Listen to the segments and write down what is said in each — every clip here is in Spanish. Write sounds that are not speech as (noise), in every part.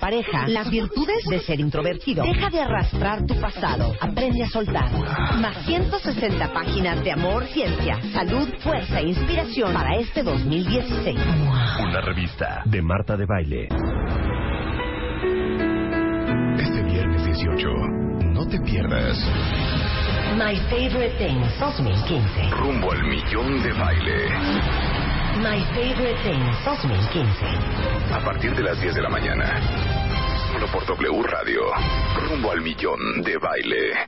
pareja. Las virtudes de ser introvertido. Deja de arrastrar tu pasado. Aprende a soltar. Más 160 páginas de amor, ciencia, salud, fuerza e inspiración para este 2016. Una revista de Marta de Baile. Este viernes 18, no te pierdas. My Favorite Things 2015. Rumbo al millón de baile. My Favorite Things 2015. A partir de las 10 de la mañana. Solo por W Radio. Rumbo al millón de baile.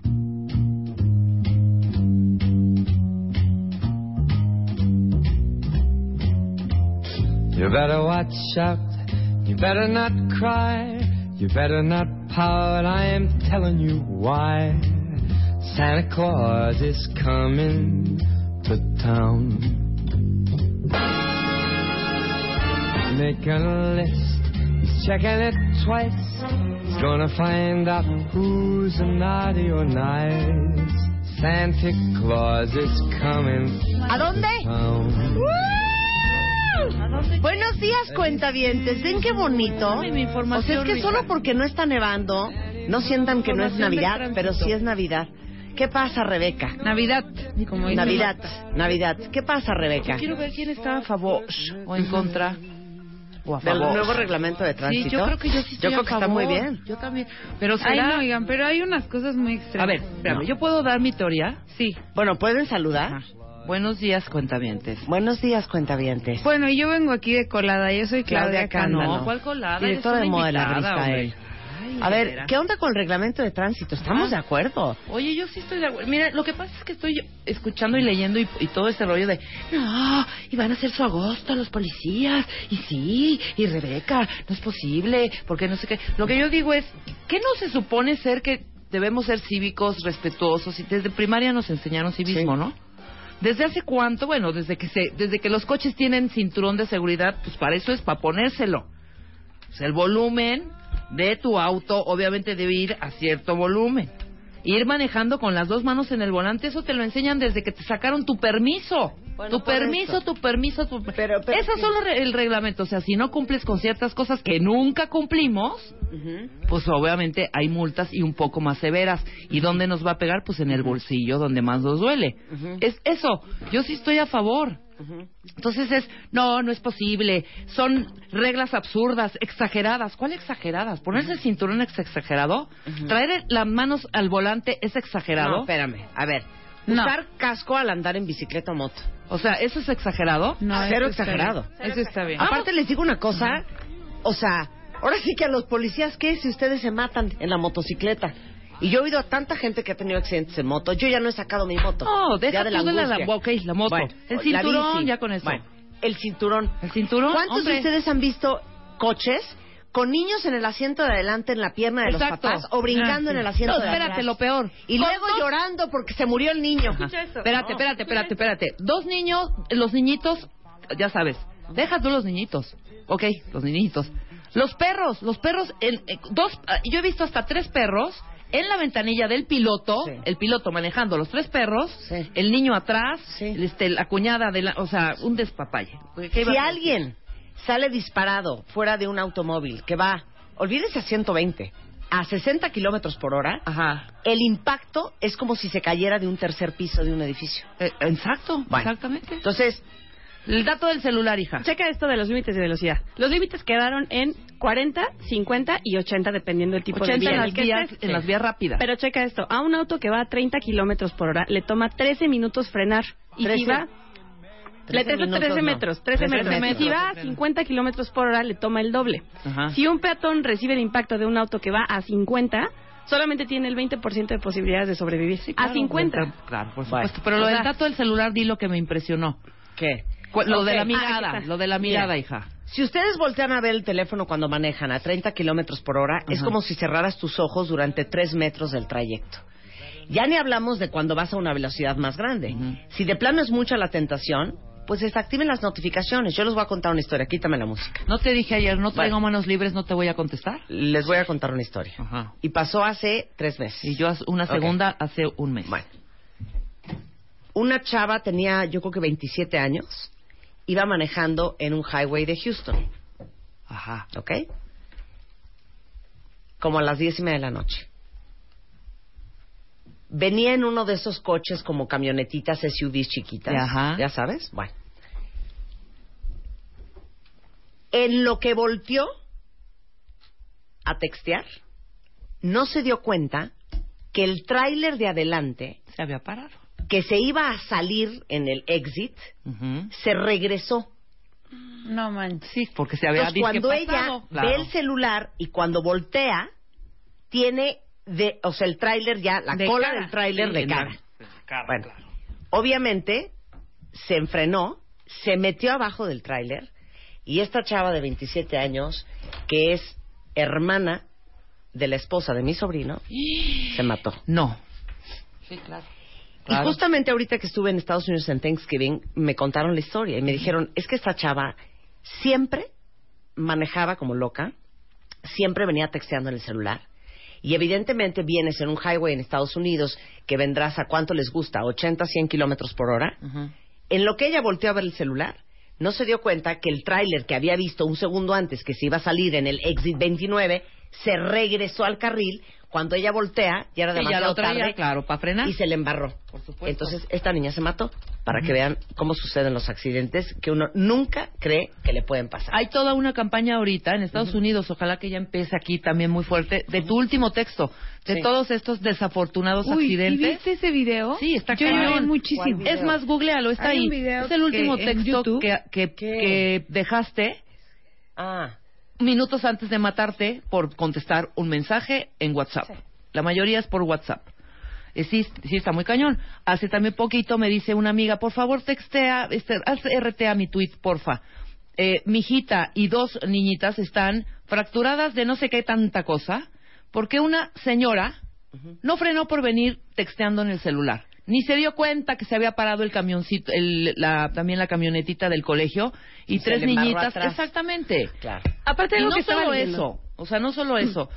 You better watch out. You better not cry. You better not pout. I am telling you why. Santa Claus is coming to town. A list. He's checking it twice. He's gonna find out who's naughty or nice. Santa Claus is coming ¿A dónde? Buenos días, cuentavientes. ¿Ven qué bonito? O sea, es que solo porque no está nevando, no sientan que no es Navidad, pero sí es Navidad. ¿Qué pasa, Rebeca? Navidad, como dice Navidad, Marta. Navidad. ¿Qué pasa, Rebeca? Quiero ver quién está a favor o en contra. O a Del favor. nuevo reglamento de tránsito. Sí, yo creo que yo sí estoy Yo creo a que está favor. muy bien. Yo también. Pero Ay, será... no, oigan, pero hay unas cosas muy extremas. A ver, espérame, No. ¿yo puedo dar mi teoría? Sí. Bueno, ¿pueden saludar? Ajá. Buenos días, cuentavientes. Buenos días, cuentavientes. Bueno, y yo vengo aquí de colada. Yo soy Claudia, Claudia. Cano. ¿cuál colada? Directora de moda de la. Ay, A ver. ¿qué onda con el reglamento de tránsito? ¿Estamos Ah. de acuerdo? Oye, yo sí estoy de acuerdo. Mira, lo que pasa es que estoy escuchando y leyendo y, y todo ese rollo de, no, y van a hacer su agosto los policías, y sí, y Rebeca, no es posible, porque no sé qué. Lo que yo digo es, ¿qué no se supone ser que debemos ser cívicos, respetuosos? Y desde primaria nos enseñaron civismo, Sí. ¿no? ¿Desde hace cuánto? Bueno, desde que se, desde que los coches tienen cinturón de seguridad, pues para eso es para ponérselo. O sea, el volumen de tu auto obviamente debe ir a cierto volumen. Ir manejando con las dos manos en el volante, eso te lo enseñan desde que te sacaron tu permiso. Bueno, tu permiso, tu permiso, tu Pero- pero Eso sí. solo re- el reglamento. O sea, si no cumples con ciertas cosas que nunca cumplimos, pues obviamente hay multas y un poco más severas. ¿Y dónde nos va a pegar? Pues en el bolsillo, donde más nos duele. Es eso. Yo sí estoy a favor. Entonces es, no, no es posible. Son reglas absurdas, exageradas. ¿Cuál exageradas? ¿Ponerse el cinturón es exagerado? ¿Traer las manos al volante es exagerado? No, espérame. A ver, No. usar casco al andar en bicicleta o moto. o sea, ¿eso es exagerado? No, Cero eso está exagerado. bien. Eso está bien. Aparte les digo una cosa, o sea, ahora sí que a los policías, ¿qué si ustedes se matan en la motocicleta? Y yo he oído a tanta gente que ha tenido accidentes en moto. Yo ya no he sacado mi moto. No, deja Ya de la tú de la, angustia. ok, la moto. Bueno, el la cinturón, ya con eso. Bueno, el cinturón. ¿El cinturón? ¿Cuántos Hombre. de ustedes han visto coches con niños en el asiento de adelante en la pierna de Exacto. los papás o brincando Ah, sí. en el asiento No, de espérate, atrás? lo peor. Y luego dos- llorando porque se murió el niño. Espérate, espérate, espérate, espérate. Dos niños, los niñitos, ya sabes, deja tú los niñitos. Ok, los niñitos. Los perros, los perros, el- eh, dos, ah, yo he visto hasta tres perros en la ventanilla del piloto, Sí. el piloto manejando los tres perros, Sí. el niño atrás, Sí. este, la cuñada de la, o sea, un despapalle. ¿Qué iba Si a- alguien sale disparado fuera de un automóvil que va, olvídese a 120, a 60 kilómetros por hora, Ajá. el impacto es como si se cayera de un tercer piso de un edificio. Eh, exacto, Bueno. exactamente. Entonces, El dato del celular, hija. Checa esto de los límites de velocidad. Los límites quedaron en 40, 50 y 80 dependiendo del tipo 80 de vía en en las que vías, estés. en las vías rápidas. Pero checa esto, a un auto que va a 30 kilómetros por hora le toma 13 minutos frenar. Y 13 si va... Le 13 toma 13 minutos, no. metros, 13 13 metros. metros. Si va a 50 kilómetros por hora le toma el doble. Ajá. Si un peatón recibe el impacto de un auto que va a 50, solamente tiene el 20% de posibilidades de sobrevivir. a 50. Claro, por Bueno. supuesto. Pero lo O del dato del celular, di lo que me impresionó. ¿qué? Cu- Lo de la Ah, mirada, lo de la mirada, Mira, hija. Si ustedes voltean a ver el teléfono cuando manejan a 30 kilómetros por hora, es como si cerraras tus ojos durante 3 metros del trayecto. Ya ni hablamos de cuando vas a una velocidad más grande. Si de plano es mucha la tentación, pues desactiven las notificaciones. Yo les voy a contar una historia. Quítame la música. No te dije ayer, no traigo Bueno. manos libres, no te voy a contestar. Les voy a contar una historia. Ajá. Y pasó hace tres meses. Y yo una segunda hace un mes. Bueno. Una chava tenía, yo creo que 27 años, iba manejando en un highway de Houston, Ajá. ¿ok? Como a las diez y media de la noche. Venía en uno de esos coches como camionetitas SUVs chiquitas. Ajá. ¿Ya sabes? Bueno. En lo que volteó a textear, no se dio cuenta que el tráiler de adelante Se había parado. Que se iba a salir en el exit, se regresó. No manches. Sí, porque se había Entonces, cuando ella pasado. Claro. ve el celular y cuando voltea, tiene de, o sea, el tráiler ya, la De cola cara. del tráiler Sí, de cara. Bueno, obviamente se enfrenó, se metió abajo del tráiler y esta chava de 27 años, que es hermana de la esposa de mi sobrino, se mató. No. Sí, claro. Y justamente ahorita que estuve en Estados Unidos en Thanksgiving, me contaron la historia y me dijeron, es que esta chava siempre manejaba como loca, siempre venía texteando en el celular. Y evidentemente vienes en un highway en Estados Unidos que vendrás a cuánto les gusta, 80, 100 kilómetros por hora. En lo que ella volteó a ver el celular, no se dio cuenta que el tráiler que había visto un segundo antes que se iba a salir en el exit 29 se regresó al carril. Cuando ella voltea, ya era Sí, ya demasiado lo traía, tarde claro, para frenar. y se le embarró. Por supuesto. Entonces, esta niña se mató para que vean cómo suceden los accidentes que uno nunca cree que le pueden pasar. Hay toda una campaña ahorita en Estados Unidos, ojalá que ya empiece aquí también muy fuerte, de tu último texto, de Sí. todos estos desafortunados Uy, ¿y accidentes. viste ese video? Sí, está Yo lloré muchísimo. ¿Cuál Es más, googlealo, está Hay ahí. es el último que texto que, que, que dejaste Ah, minutos antes de matarte por contestar un mensaje en WhatsApp. La mayoría es por WhatsApp. Eh, sí, sí está muy cañón. Hace también poquito me dice una amiga, por favor textea, este, haz RT a mi tweet, porfa. Eh, mi hijita y dos niñitas están fracturadas de no sé qué tanta cosa, porque una señora no frenó por venir texteando en el celular. Ni se dio cuenta que se había parado el camioncito, el- la, también la camionetita del colegio y, tres niñitas. atrás. Exactamente. claro. Aparte de Y lo no que solo eso, o sea, no solo eso.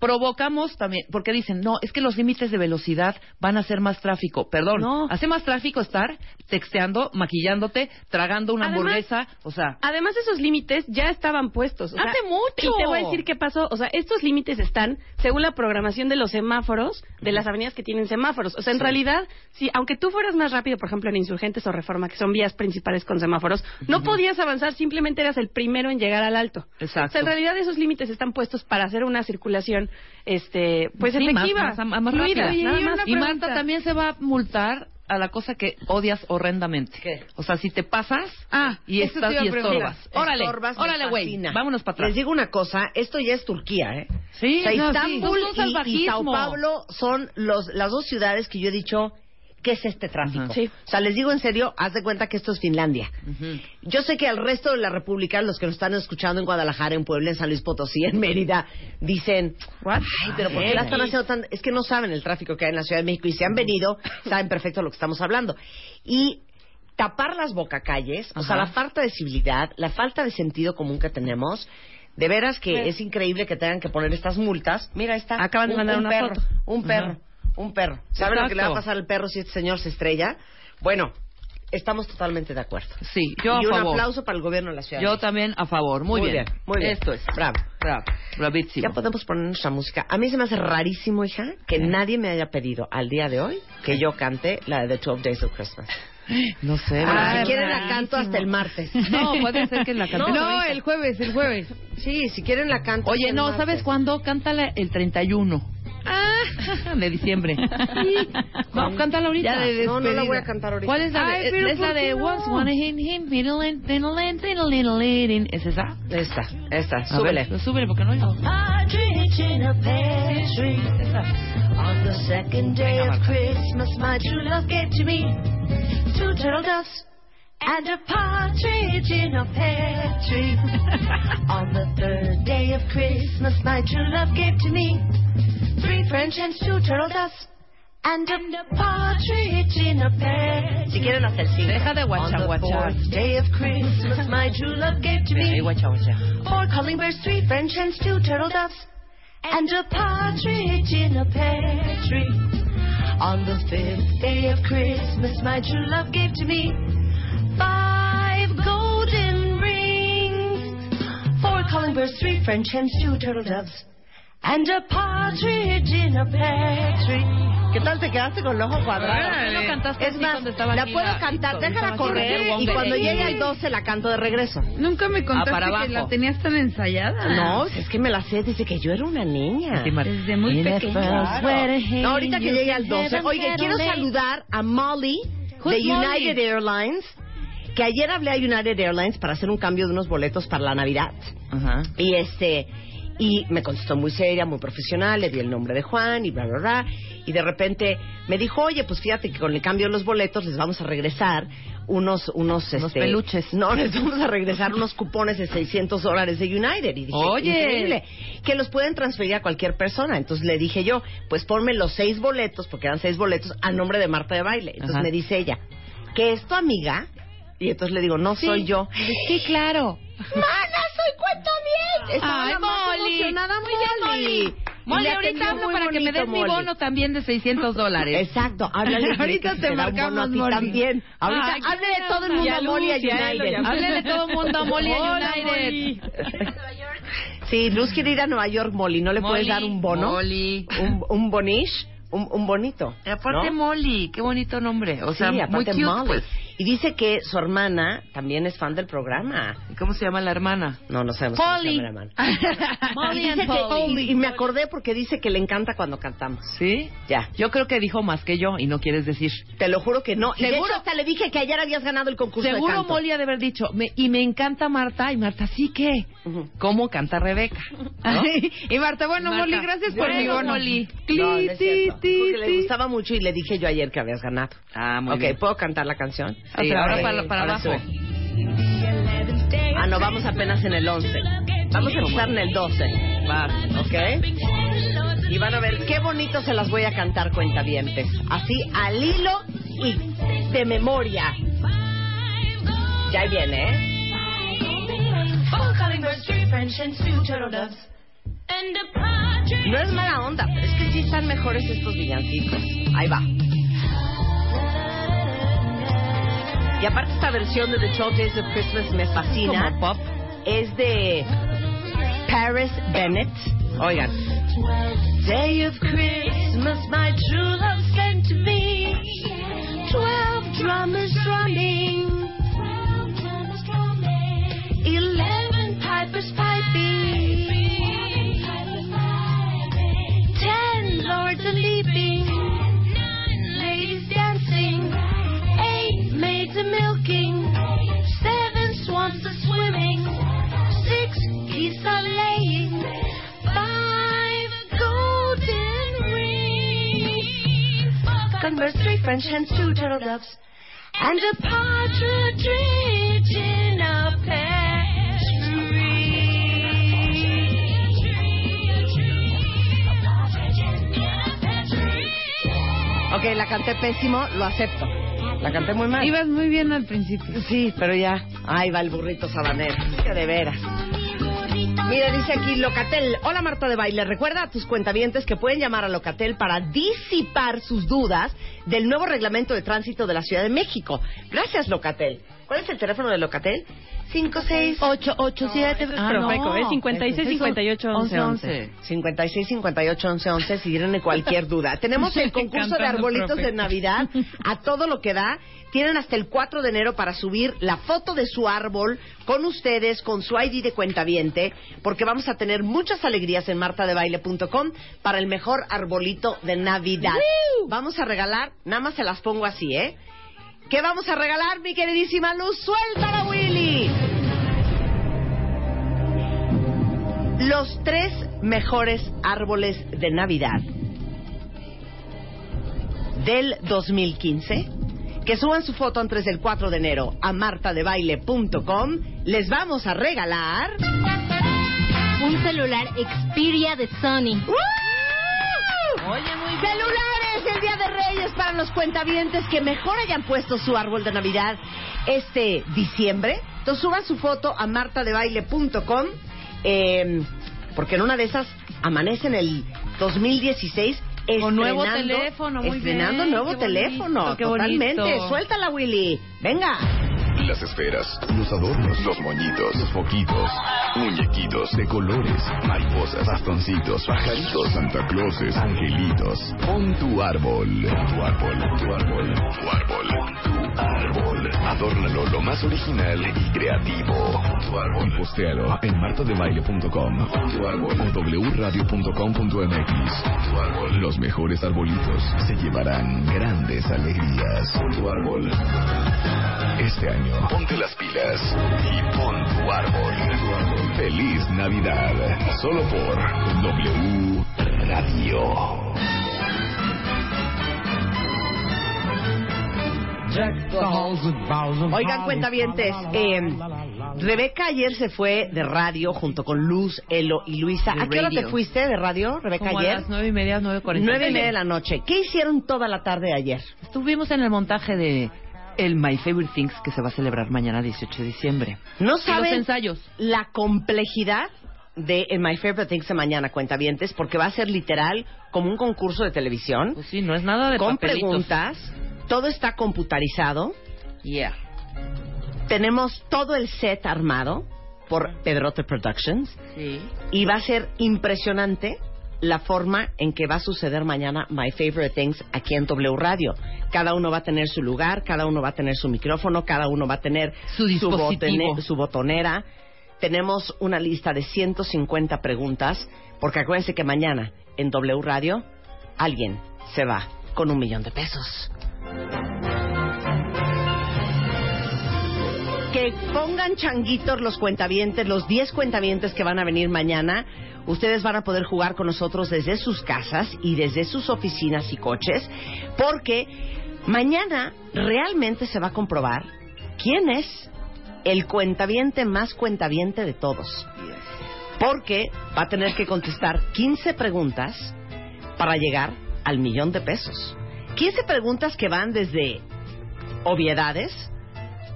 Provocamos también, porque dicen, no, es que los límites de velocidad van a hacer más tráfico. Perdón, No. hace más tráfico estar texteando, maquillándote, tragando una Además- hamburguesa, o sea, Además, esos límites ya estaban puestos. o sea, Hace mucho. Y te voy a decir qué pasó. O sea, estos límites están según la programación de los semáforos de las avenidas que tienen semáforos. O sea, en realidad, si aunque tú fueras más rápido, por ejemplo, en Insurgentes o Reforma, que son vías principales con semáforos, no podías avanzar, simplemente eras el primero en llegar al alto. Exacto. O sea, en realidad esos límites están puestos para hacer una circulación, este, pues sí, más- efectiva, más, más fluida, rápida. nada y más. Marta también se va a multar a la cosa que odias horrendamente. ¿Qué? O sea, si te pasas Ah, y, estás, y estorbas. Órale, Estorbas, órale, güey. Vámonos para atrás. Les digo una cosa, esto ya es Turquía, ¿eh? Sí, o sea, no, sí. Istambul Es un y- y. Sao Paulo son los, las dos ciudades que yo he dicho, ¿qué es este tráfico? Sí. O sea, les digo en serio, haz de cuenta que esto es Finlandia. Yo sé que al resto de la República, los que nos están escuchando en Guadalajara, en Puebla, en San Luis Potosí, en Mérida, dicen, ay, pero ¿por qué la están haciendo tan...? Es que no saben el tráfico que hay en la Ciudad de México y si han venido, (laughs) saben perfecto lo que estamos hablando. Y tapar las bocacalles, o sea, la falta de civilidad, la falta de sentido común que tenemos, de veras que es increíble que tengan que poner estas multas. Mira, está Acaban de mandar un una perro, foto. un perro, un perro. ¿Saben lo que le va a Exacto. pasar al perro si este señor se estrella? Bueno, estamos totalmente de acuerdo. Sí, yo y a un favor. aplauso para el gobierno de la ciudad. Yo también a favor. Muy, Muy bien, muy bien. Esto es. Bravo. Bravo. Bravísimo. Ya podemos poner nuestra música. A mí se me hace rarísimo, hija, que nadie me haya pedido al día de hoy que yo cante la de The 12 Days of Christmas. (gasps) No sé. Si quieren la canto hasta el martes. (laughs) No, puede ser que la cantemos (laughs) No, el jueves, el jueves. Sí, si quieren la canto. Oye, hasta no. ¿sabes cuándo? Cántala el 31. Ah, (laughs) de diciembre. Sí. No, cántala ahorita. Ya de No, no la voy a cantar ahorita. ¿Cuál es la Ay, de? es la ¿por de no? Once Wanna Hit Him, Middle Diddle Diddle Diddle. ¿Es esa? Esta, esta, A súbele. ver, súbele porque no oigo. Partridge in a pear tree. On the second day Venga, of. Christmas, my true love gave to me two turtle doves and a partridge in a pear tree. (laughs) On the third day of Christmas, my true love gave to me three French hens, two turtle doves, and a partridge in a pear Si tree. quieren hacer cinco. Deja de On the fourth day of Christmas, my true love gave to Ey, me guachaguachar. four calling birds, three French hens, two turtle doves, and a partridge in a pear tree. On the fifth day of Christmas, my true love gave to me five golden rings, four calling birds, three French hens, two turtle doves, and a partridge in a pear tree. ¿Qué tal te quedaste con el ojo cuadrado? ¿Por qué no cantaste Es más, estaba la puedo cantar, déjala correr aquí y cuando llegue al 12 la canto de regreso. Nunca me contaste para que la tenías tan ensayada. No, si es que me la sé desde que yo era una niña. Desde muy pequeña. No, ahorita que llegue al 12. Oye, quiero saludar a Molly de Molly? United Airlines, que ayer hablé a United Airlines para hacer un cambio de unos boletos para la Navidad. Ajá. Y este y me contestó muy seria, muy profesional, le di el nombre de Juan y bla bla bla y de repente me dijo, "Oye, pues fíjate que con el cambio de los boletos les vamos a regresar unos unos Unos este, peluches. No, (laughs) les vamos a regresar unos cupones de 600 dólares de United y dije, Oye. increíble, que los pueden transferir a cualquier persona. Entonces le dije yo, pues ponme los seis boletos, porque eran seis boletos, a nombre de Marta de Baile. Entonces Ajá. me dice ella, ¿que es tu amiga? Y entonces le digo, no soy yo. Sí, claro. (laughs) ¡Mana, soy cuento! Estaba Ay, más Molly. emocionada, Muy bien, Molly. Molly, ahorita hablo para que me bonito, des mi Molly. bono también de 600 (laughs) dólares. Exacto, háblale. (laughs) Ahorita te marcamos, Molly. también. Ahorita, Ay, háblale de todo el mundo a Molly a United. llamó. Háblale todo el mundo a Molly a (laughs) United. Sí, Luz quiere ir a Nueva York, Molly. ¿No le puedes Molly, dar un bono? Molly. Un, un bonish, un, un bonito. Y aparte ¿no? Molly, qué bonito nombre. O sea, sí, muy cute, Molly. pues. Y dice que su hermana también es fan del programa. ¿Y ¿Cómo se llama la hermana? No, no sabemos Polly. cómo se llama la hermana. (laughs) Molly and que- Polly. y me acordé porque dice que le encanta cuando cantamos. ¿Sí? Ya. Yo creo que dijo más que yo y no quieres decir. Te lo juro que no. Y de Seguro. hecho, hasta le dije que ayer habías ganado el concurso de Seguro canto. Molly ha de haber dicho, me- y me encanta Marta, y Marta, ¿sí qué? Ujú. ¿Cómo canta Rebeca? ¿No? (laughs) y Marta, bueno, Marta, Molly, gracias por mi bueno. Molly. No, no es cierto. Ti, le gustaba mucho y le dije yo ayer que habías ganado. Ah, muy ok, bien. ¿puedo cantar la canción? Sí, Otra ahora para, para Ahora abajo. Ah, no, vamos apenas en el 11. Vamos a empezar en el 12. Vas. ¿Ok? Y van a ver qué bonito se las voy a cantar cuentavientes. Así, al hilo y de memoria. Ya ahí viene, ¿eh? No es mala onda, pero es que sí están mejores estos villancicos. Ahí va. Y aparte esta versión de The 12 Days of Christmas me fascina. Como pop. Es de Paris Bennett. Oigan. Day of Christmas, my true love sent to me. Twelve drummers drumming. Eleven pipers piping. Ten lords a leaping. Swans a swimming. Six geese a laying. Five golden rings. Converse, three French hens, two turtle doves. And a partridge in a pear tree. Ok, la canté pésimo, lo acepto. La canté muy mal. Ibas muy bien al principio. Sí, pero ya. Ahí va el burrito sabanero. Que de veras. Mira, dice aquí Locatel. Hola Marta de Baile. Recuerda a tus cuentavientes que pueden llamar a Locatel para disipar sus dudas del nuevo reglamento de tránsito de la Ciudad de México. Gracias, Locatel. ¿Cuál es el teléfono de Locatel? 56-887. Ah, no. Profeco, es 56 58 11 11. 56 58 11 11 si tienen cualquier duda. (laughs) Tenemos el concurso de arbolitos profe. de Navidad a (laughs) todo lo que da. Tienen hasta el 4 de enero para subir la foto de su árbol con ustedes, con su ID de cuentaviente, porque vamos a tener muchas alegrías en martadebaile.com para el mejor arbolito de Navidad. Vamos a regalar, nada más se las pongo así, ¿eh? ¿Qué vamos a regalar, mi queridísima Luz? ¡Suéltala, Willy! Los tres mejores árboles de Navidad del 2015 que suban su foto antes del 4 de enero a martadebaile.com. Les vamos a regalar... Un celular Xperia de Sony. Oye, muy Celulares Día de Reyes para los cuentavientes que mejor hayan puesto su árbol de Navidad este diciembre. Entonces suban su foto a martadebaile.com eh, porque en una de esas amanece en el 2016 Con nuevo teléfono, muy estrenando bien, nuevo qué teléfono, bonito, totalmente. bonito. Suéltala, Willy. Venga. Las esferas, los adornos, los moñitos, los foquitos, muñequitos de colores, mariposas, bastoncitos, pajaritos, Santa Clauses, angelitos. Pon tu árbol, tu árbol, tu árbol, tu árbol, tu árbol. Adórnalo lo más original y creativo. Tu árbol. Y postéalo en martadebaile.com tu árbol o wradio.com.mx. Tu árbol. Los mejores arbolitos se llevarán grandes alegrías. Tu árbol. Este año, ponte las pilas y pon tu árbol. Feliz Navidad. Solo por W Radio. Oigan, cuentavientes, eh, Rebeca ayer se fue de radio junto con Luz, Elo y Luisa. ¿A qué hora te fuiste de radio, Rebeca, Como a ayer? las nueve y media, nueve cuarenta. Nueve y media de la noche. ¿Qué hicieron toda la tarde de ayer? Estuvimos en el montaje de el My Favorite Things que se va a celebrar mañana 18 de diciembre. No Y los saben ensayos. la complejidad de en My Favorite Things de mañana, cuentavientes, porque va a ser literal como un concurso de televisión Pues sí, no es nada de con papelitos. preguntas. Todo está computarizado. Yeah. Tenemos todo el set armado por Pedrote Productions. Sí. Y va a ser impresionante la forma en que va a suceder mañana My Favorite Things aquí en W Radio. Cada uno va a tener su lugar, cada uno va a tener su micrófono, cada uno va a tener Su botene- su botonera. Tenemos una lista de 150 preguntas, porque acuérdense que mañana en W Radio alguien se va con un millón de pesos. que pongan changuitos los cuentavientes, los 10 cuentavientes que van a venir mañana. Ustedes van a poder jugar con nosotros desde sus casas y desde sus oficinas y coches, porque mañana realmente se va a comprobar quién es el cuentaviente más cuentaviente de todos. Porque va a tener que contestar 15 preguntas para llegar al millón de pesos. 15 preguntas que van desde obviedades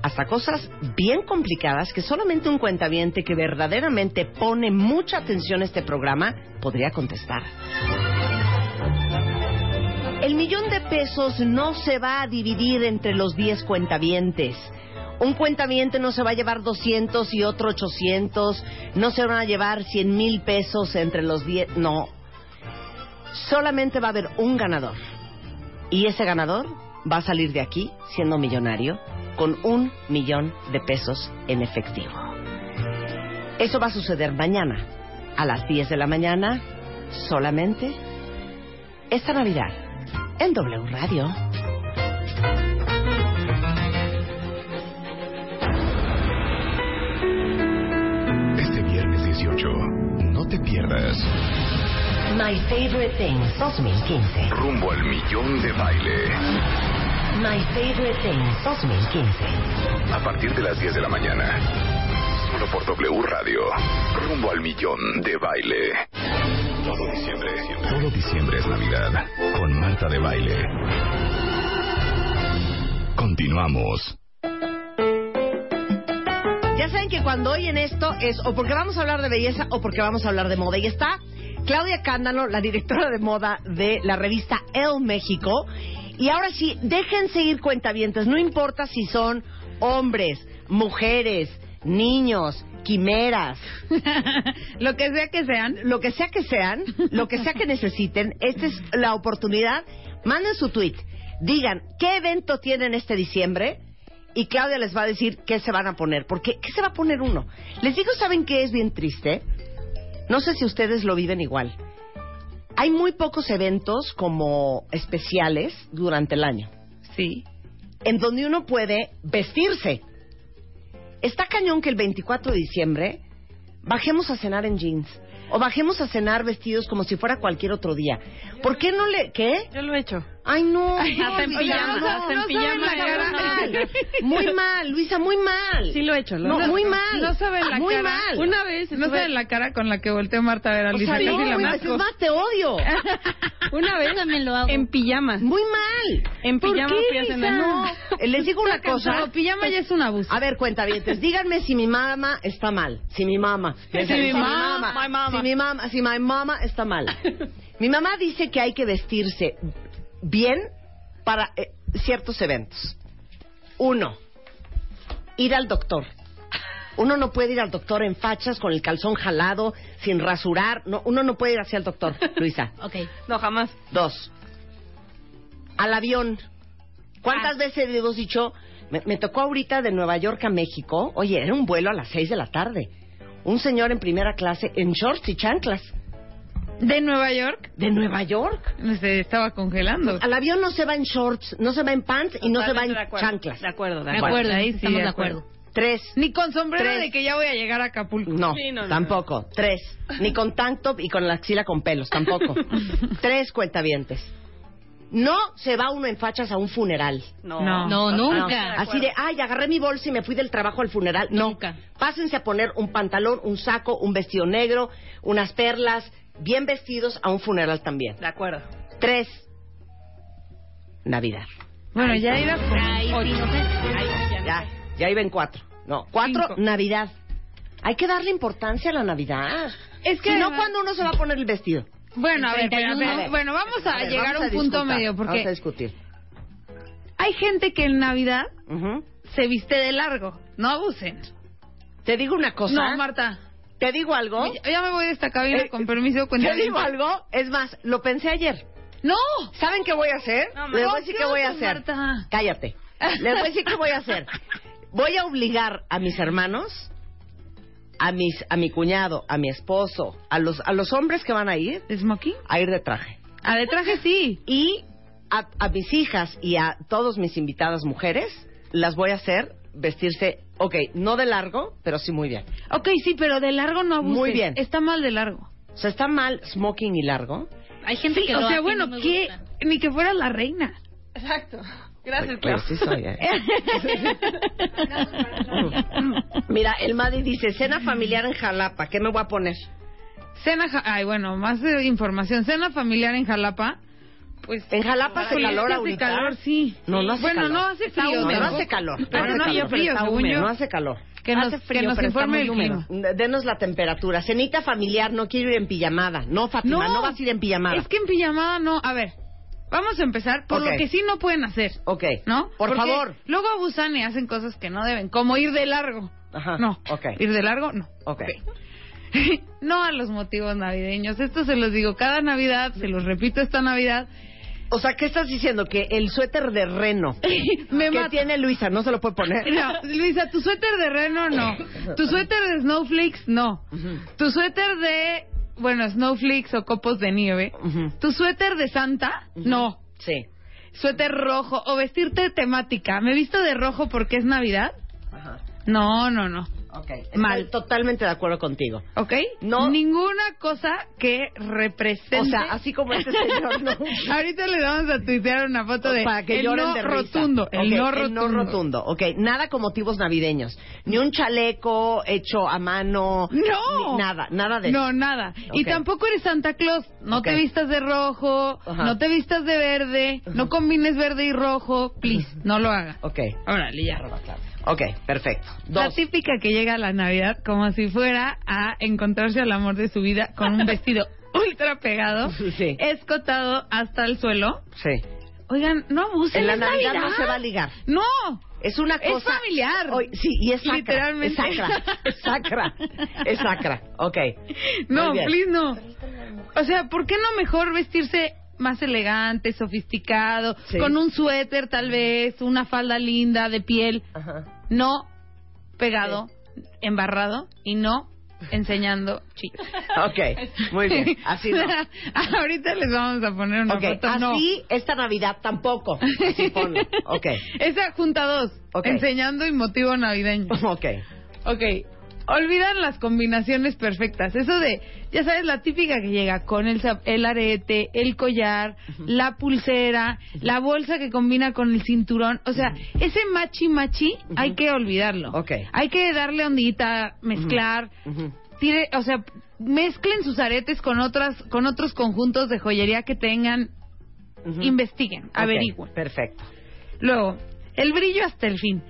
hasta cosas bien complicadas que solamente un cuentaviente que verdaderamente pone mucha atención a este programa podría contestar. El millón de pesos no se va a dividir entre los 10 cuentavientes. Un cuentaviente no se va a llevar 200 y otro 800, no se van a llevar 100 mil pesos entre los 10, no. Solamente va a haber un ganador. Y ese ganador va a salir de aquí siendo millonario con un millón de pesos en efectivo. Eso va a suceder mañana a las 10 de la mañana solamente esta Navidad en W Radio. Este viernes 18, no te pierdas My Favorite Things 2015. rumbo al millón de baile. My Favorite Things 2015. A partir de las 10 de la mañana. Solo por W Radio. Rumbo al millón de baile. Todo diciembre. Todo diciembre es Navidad. Con Marta de Baile. Continuamos. Ya saben que cuando oyen esto es o porque vamos a hablar de belleza o porque vamos a hablar de moda. Y está Claudia Cándalo, la directora de moda de la revista El México. Y ahora sí, déjense ir cuentavientes. No importa si son hombres, mujeres, niños, quimeras, (laughs) Lo que sea que sean. lo que sea que sean, lo que sea que necesiten, esta es la oportunidad. Manden su tweet, digan qué evento tienen este diciembre y Claudia les va a decir qué se van a poner. Porque, ¿qué se va a poner uno? Les digo, ¿saben qué es bien triste? No sé si ustedes lo viven igual. Hay muy pocos eventos como especiales durante el año Sí. en donde uno puede vestirse. Está cañón que el 24 de diciembre bajemos a cenar en jeans o bajemos a cenar vestidos como si fuera cualquier otro día. ¿Por qué no le qué? Yo lo he hecho. Ay, no. (laughs) Ay, hasta en pijama, no, hasta en no pijama mal. (laughs) Muy mal, Luisa, muy mal. Sí lo he hecho. Lo No, muy mal. No saben la muy cara. mal. Una vez, no saben la cara con la que volteó Marta a ver a O Luisa. sea, casi no, la güey, masco. es más, te odio. (laughs) Una vez también lo hago. en pijama. Muy mal. En ¿Por pijama qué, cenar. Luisa? No, les digo una cosa. No, pijama ya es un abuso. A ver, cuenta bien, díganme si mi mamá está mal. Si mi mamá. Si mi mamá. Si mi mamá, si mi mamá está mal. Mi mamá dice que hay que vestirse bien para eh, ciertos eventos. Uno, ir al doctor. Uno no puede ir al doctor en fachas, con el calzón jalado, sin rasurar. No, uno no puede ir hacia el doctor, (laughs) Luisa. Ok. No, jamás. Dos, al avión. ¿Cuántas Ah. veces hemos dicho? Me, me tocó ahorita de Nueva York a México. Oye, era un vuelo a las seis de la tarde. Un señor en primera clase en shorts y chanclas. De Nueva York, ¿De Nueva York? se estaba congelando. Al avión no se va en shorts, no se va en pants y no se va en Totalmente de acuerdo. chanclas. De acuerdo, de De acuerdo. ahí sí, estamos de de acuerdo. acuerdo. Tres. Ni con sombrero Tres. de que ya voy a llegar a Acapulco. No, Sí, no, no, tampoco. Tres. Ni con tank top y con la axila con pelos, tampoco. (laughs) Tres cuentavientes. No se va uno en fachas a un funeral. No, No. No, No, nunca. así de, ay, agarré mi bolsa y me fui del trabajo al funeral. No. Nunca. Pásense a poner un pantalón, un saco, un vestido negro, unas perlas, bien vestidos a un funeral también. De acuerdo. Tres. Navidad. Bueno, ya Ay, sé. Ay, ya Ya, iba en cuatro. No, cuatro, Cinco. Navidad. Hay que darle importancia a la Navidad. Es que si no, además- ¿cuándo uno se va a poner el vestido? Bueno, a ver, El 31. pero, a ver, A ver. bueno, vamos a, A ver, llegar vamos a un punto discutir, medio Vamos a porque discutir. hay gente que en Navidad Ujú. se viste de largo. No abusen. Te digo una cosa. No, Marta. Te digo algo. Ya, ya me voy de esta cabina Eh, con permiso. Con Te digo algo. Es más, lo pensé ayer. No. ¿Saben qué voy a hacer? No, Les voy a decir ¿qué voy a hacer. Marta? Cállate. Les voy a decir qué voy a hacer. Voy a obligar a mis hermanos, a mis, a mi cuñado, a mi esposo, a los, a los hombres que van a ir, ¿De smoking? a ir de traje. A de traje sí. Y a, a mis hijas y a todos mis invitadas mujeres, las voy a hacer vestirse, ok, no de largo, pero sí muy bien. Ok, sí, pero de largo no. Muy bien. Está mal de largo. O sea, está mal smoking y largo. Hay gente Sí, que o lo sea, hace bueno, no que ni que fuera la reina. Exacto. Gracias, Pero sí soy, ¿eh? (laughs) Mira, el Madi dice, cena familiar en Jalapa, ¿qué me voy a poner? Cena, ay, bueno, más eh, información. Cena familiar en Jalapa. Pues En Jalapa hace calor hace ahorita. calor, sí. No, no hace bueno, calor. no hace frío. No hace calor. Pero No hace no hace calor. frío, Está según húmedo, yo. No hace calor. Que nos, Hace que frío, nos pero está informe muy el clima. Denos la temperatura. Cenita familiar, no quiero ir en pijamada. No, Fátima, no, vas a ir en pijamada. Es que en pijamada no. A ver, vamos a empezar por lo que sí no pueden hacer. Ok. ¿No? Por Porque favor. Luego abusan y hacen cosas que no deben, como ir de largo. Ajá. No. Ok. Ir de largo, no. Ok. (laughs) no a los motivos navideños. Esto se los digo cada Navidad, se los repito esta Navidad. O sea, ¿qué estás diciendo? Que el suéter de reno (laughs) Me que mata. tiene Luisa no se lo puede poner. No, Luisa, tu suéter de reno no. Tu suéter de snowflakes no. Tu suéter de, bueno, snowflakes o copos de nieve. Tu suéter de Santa no. Sí. Suéter rojo o vestirte temática. ¿Me he visto de rojo porque es Navidad? Ajá. No, no, no. Ok. Mal. Estoy totalmente de acuerdo contigo. ¿Ok? No. Ninguna cosa que represente. O sea, así como este señor, ¿no? (laughs) Ahorita le vamos a tuitear una foto de para que el lloren no de risa. rotundo. El, no rotundo. rotundo. Ok, nada con motivos navideños. Ni un chaleco hecho a mano. No. nada, nada de eso. No, nada. Y Ok. tampoco eres Santa Claus. No Ok. te vistas de rojo, Ajá. no te vistas de verde, no combines verde y rojo. Please, no lo haga. Ok. Órale, ya. Ok, perfecto. La típica que llega a la Navidad como si fuera a encontrarse al amor de su vida con un vestido (laughs) ultra pegado, Sí. escotado hasta el suelo. Sí. Oigan, no abusen. En la es Navidad no se va a ligar. No. Es una Es cosa... familiar. Oye, sí, y es sacra. Literalmente. Es sacra. Es sacra. Es sacra. Ok. No, please no. O sea, ¿por qué no mejor vestirse más elegante, sofisticado, Sí. con un suéter tal vez, una falda linda de piel, Ajá. No pegado, embarrado y no (laughs) enseñando chicos. Ok, muy bien. Así no. (laughs) Ahorita les vamos a poner una Ok, foto. no. así esta Navidad tampoco. Así ponlo. Ok. (laughs) Esa junta dos, Ok. enseñando y motivo navideño. Ok. Ok, olvidan las combinaciones perfectas. Eso de, ya sabes, la típica que llega con el, el arete, el collar, la pulsera, la bolsa que combina con el cinturón. O sea, ese machi machi hay que olvidarlo. Ok. Hay que darle ondita, mezclar. Tire- o sea, mezclen sus aretes con otras con otros conjuntos de joyería que tengan. Investiguen, averigüen. Perfecto. Luego, el brillo hasta el fin.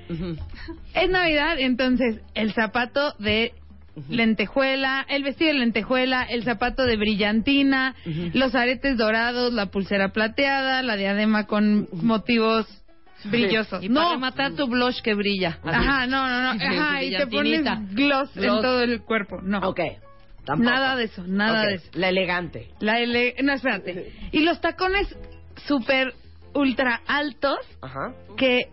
Es Navidad, entonces el zapato de lentejuela, el vestido de lentejuela, el zapato de brillantina, los aretes dorados, la pulsera plateada, la diadema con motivos brillosos. Y para no, rematar tu blush que brilla. así. ajá, no, no, no, (laughs) ajá, y te pones gloss, en todo el cuerpo. No, Ok. Tampoco. nada de eso, nada de eso. La elegante. La ele- no, espérate. Y los tacones súper ultra altos Ajá. que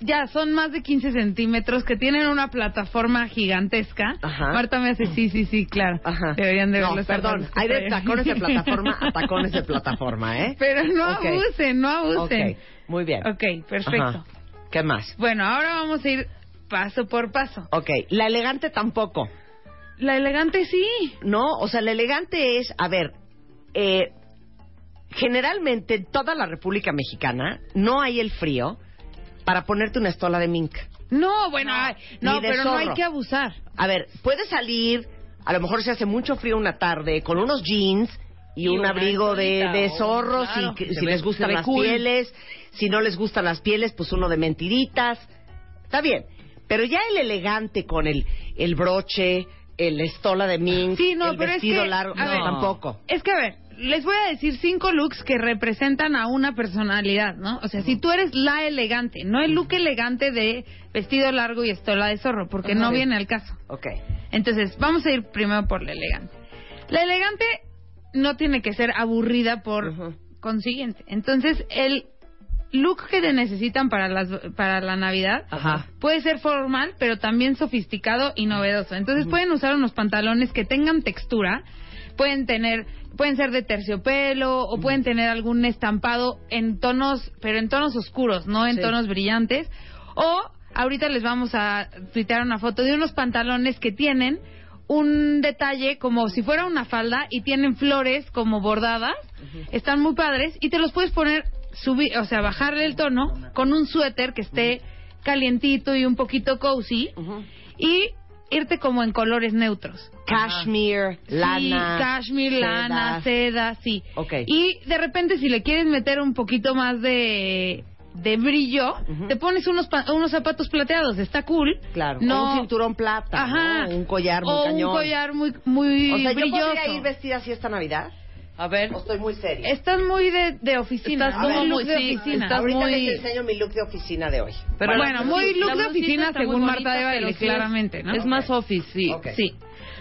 ya son más de 15 centímetros, que tienen una plataforma gigantesca. Ajá. Marta me hace, sí, sí, sí, claro. Ajá. Deberían de ver No, perdón. Hay de tacones de plataforma a (laughs) tacones de plataforma, ¿eh? Pero no Ok. abusen, no abusen. Ok, muy bien. Ok, perfecto. Ajá. ¿Qué más? Bueno, ahora vamos a ir paso por paso. Ok, la elegante tampoco. La elegante sí. No, o sea, la elegante es, a ver, eh, generalmente en toda la República Mexicana no hay el frío para ponerte una estola de mink. No, bueno, no, pero no hay que abusar. A ver, puedes salir, a lo mejor se hace mucho frío una tarde, con unos jeans y, Y un abrigo de, de oh, zorros, claro. si ve- les gustan las cool. pieles, si no les gustan las pieles, pues uno de mentiritas. Está bien, pero ya el elegante con el, el broche, el estola de mink, Sí, no, el pero es vestido que, largo, a no, ver, tampoco. Es que, a ver, les voy a decir cinco looks que representan a una personalidad, ¿no? O sea, si tú eres la elegante, no el look elegante de vestido largo y estola de zorro, porque no viene al caso. Ok. Entonces, vamos a ir primero por la elegante. La elegante no tiene que ser aburrida por consiguiente. Entonces, el look que te necesitan para las para la Navidad Ajá. puede ser formal, pero también sofisticado y novedoso. Entonces, pueden usar unos pantalones que tengan textura, pueden tener pueden ser de terciopelo o pueden tener algún estampado en tonos, pero en tonos oscuros, no en Sí. tonos brillantes. O ahorita les vamos a tuitear una foto de unos pantalones que tienen un detalle como si fuera una falda y tienen flores como bordadas. Están muy padres y te los puedes poner, subir, o sea, bajarle el tono con un suéter que esté calientito y un poquito cozy y irte como en colores neutros. Cashmere, lana. Sí, cashmere, lana, seda, sí. Y de repente si le quieres meter un poquito más de de brillo, te pones unos pa- unos zapatos plateados, está cool. Claro, no o un cinturón plata, Ajá. ¿no? un collar muy o cañón. un collar muy muy o sea, yo brilloso. podría ir vestida así esta Navidad. A ver. O estoy muy seria. Estás muy de, de oficina, Estás muy como look de sí, oficina. estás Ahorita muy- les enseño mi look de oficina de hoy. Pero bueno, muy look de oficina según Marta bonita, de Baile, claramente, ¿no? Es más office, sí.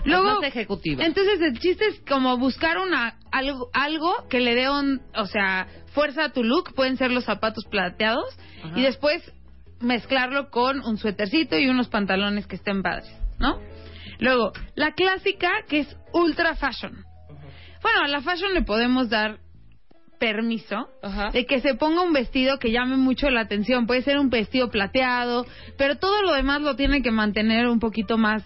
Luego, más ejecutiva. Entonces el chiste es como buscar una algo, algo que le dé un, o sea, fuerza a tu look, pueden ser los zapatos plateados Ajá. y después mezclarlo con un suétercito y unos pantalones que estén padres, ¿no? Luego, la clásica que es ultra fashion. Bueno, a la fashion le podemos dar permiso Ajá. de que se ponga un vestido que llame mucho la atención. Puede ser un vestido plateado, pero todo lo demás lo tiene que mantener un poquito más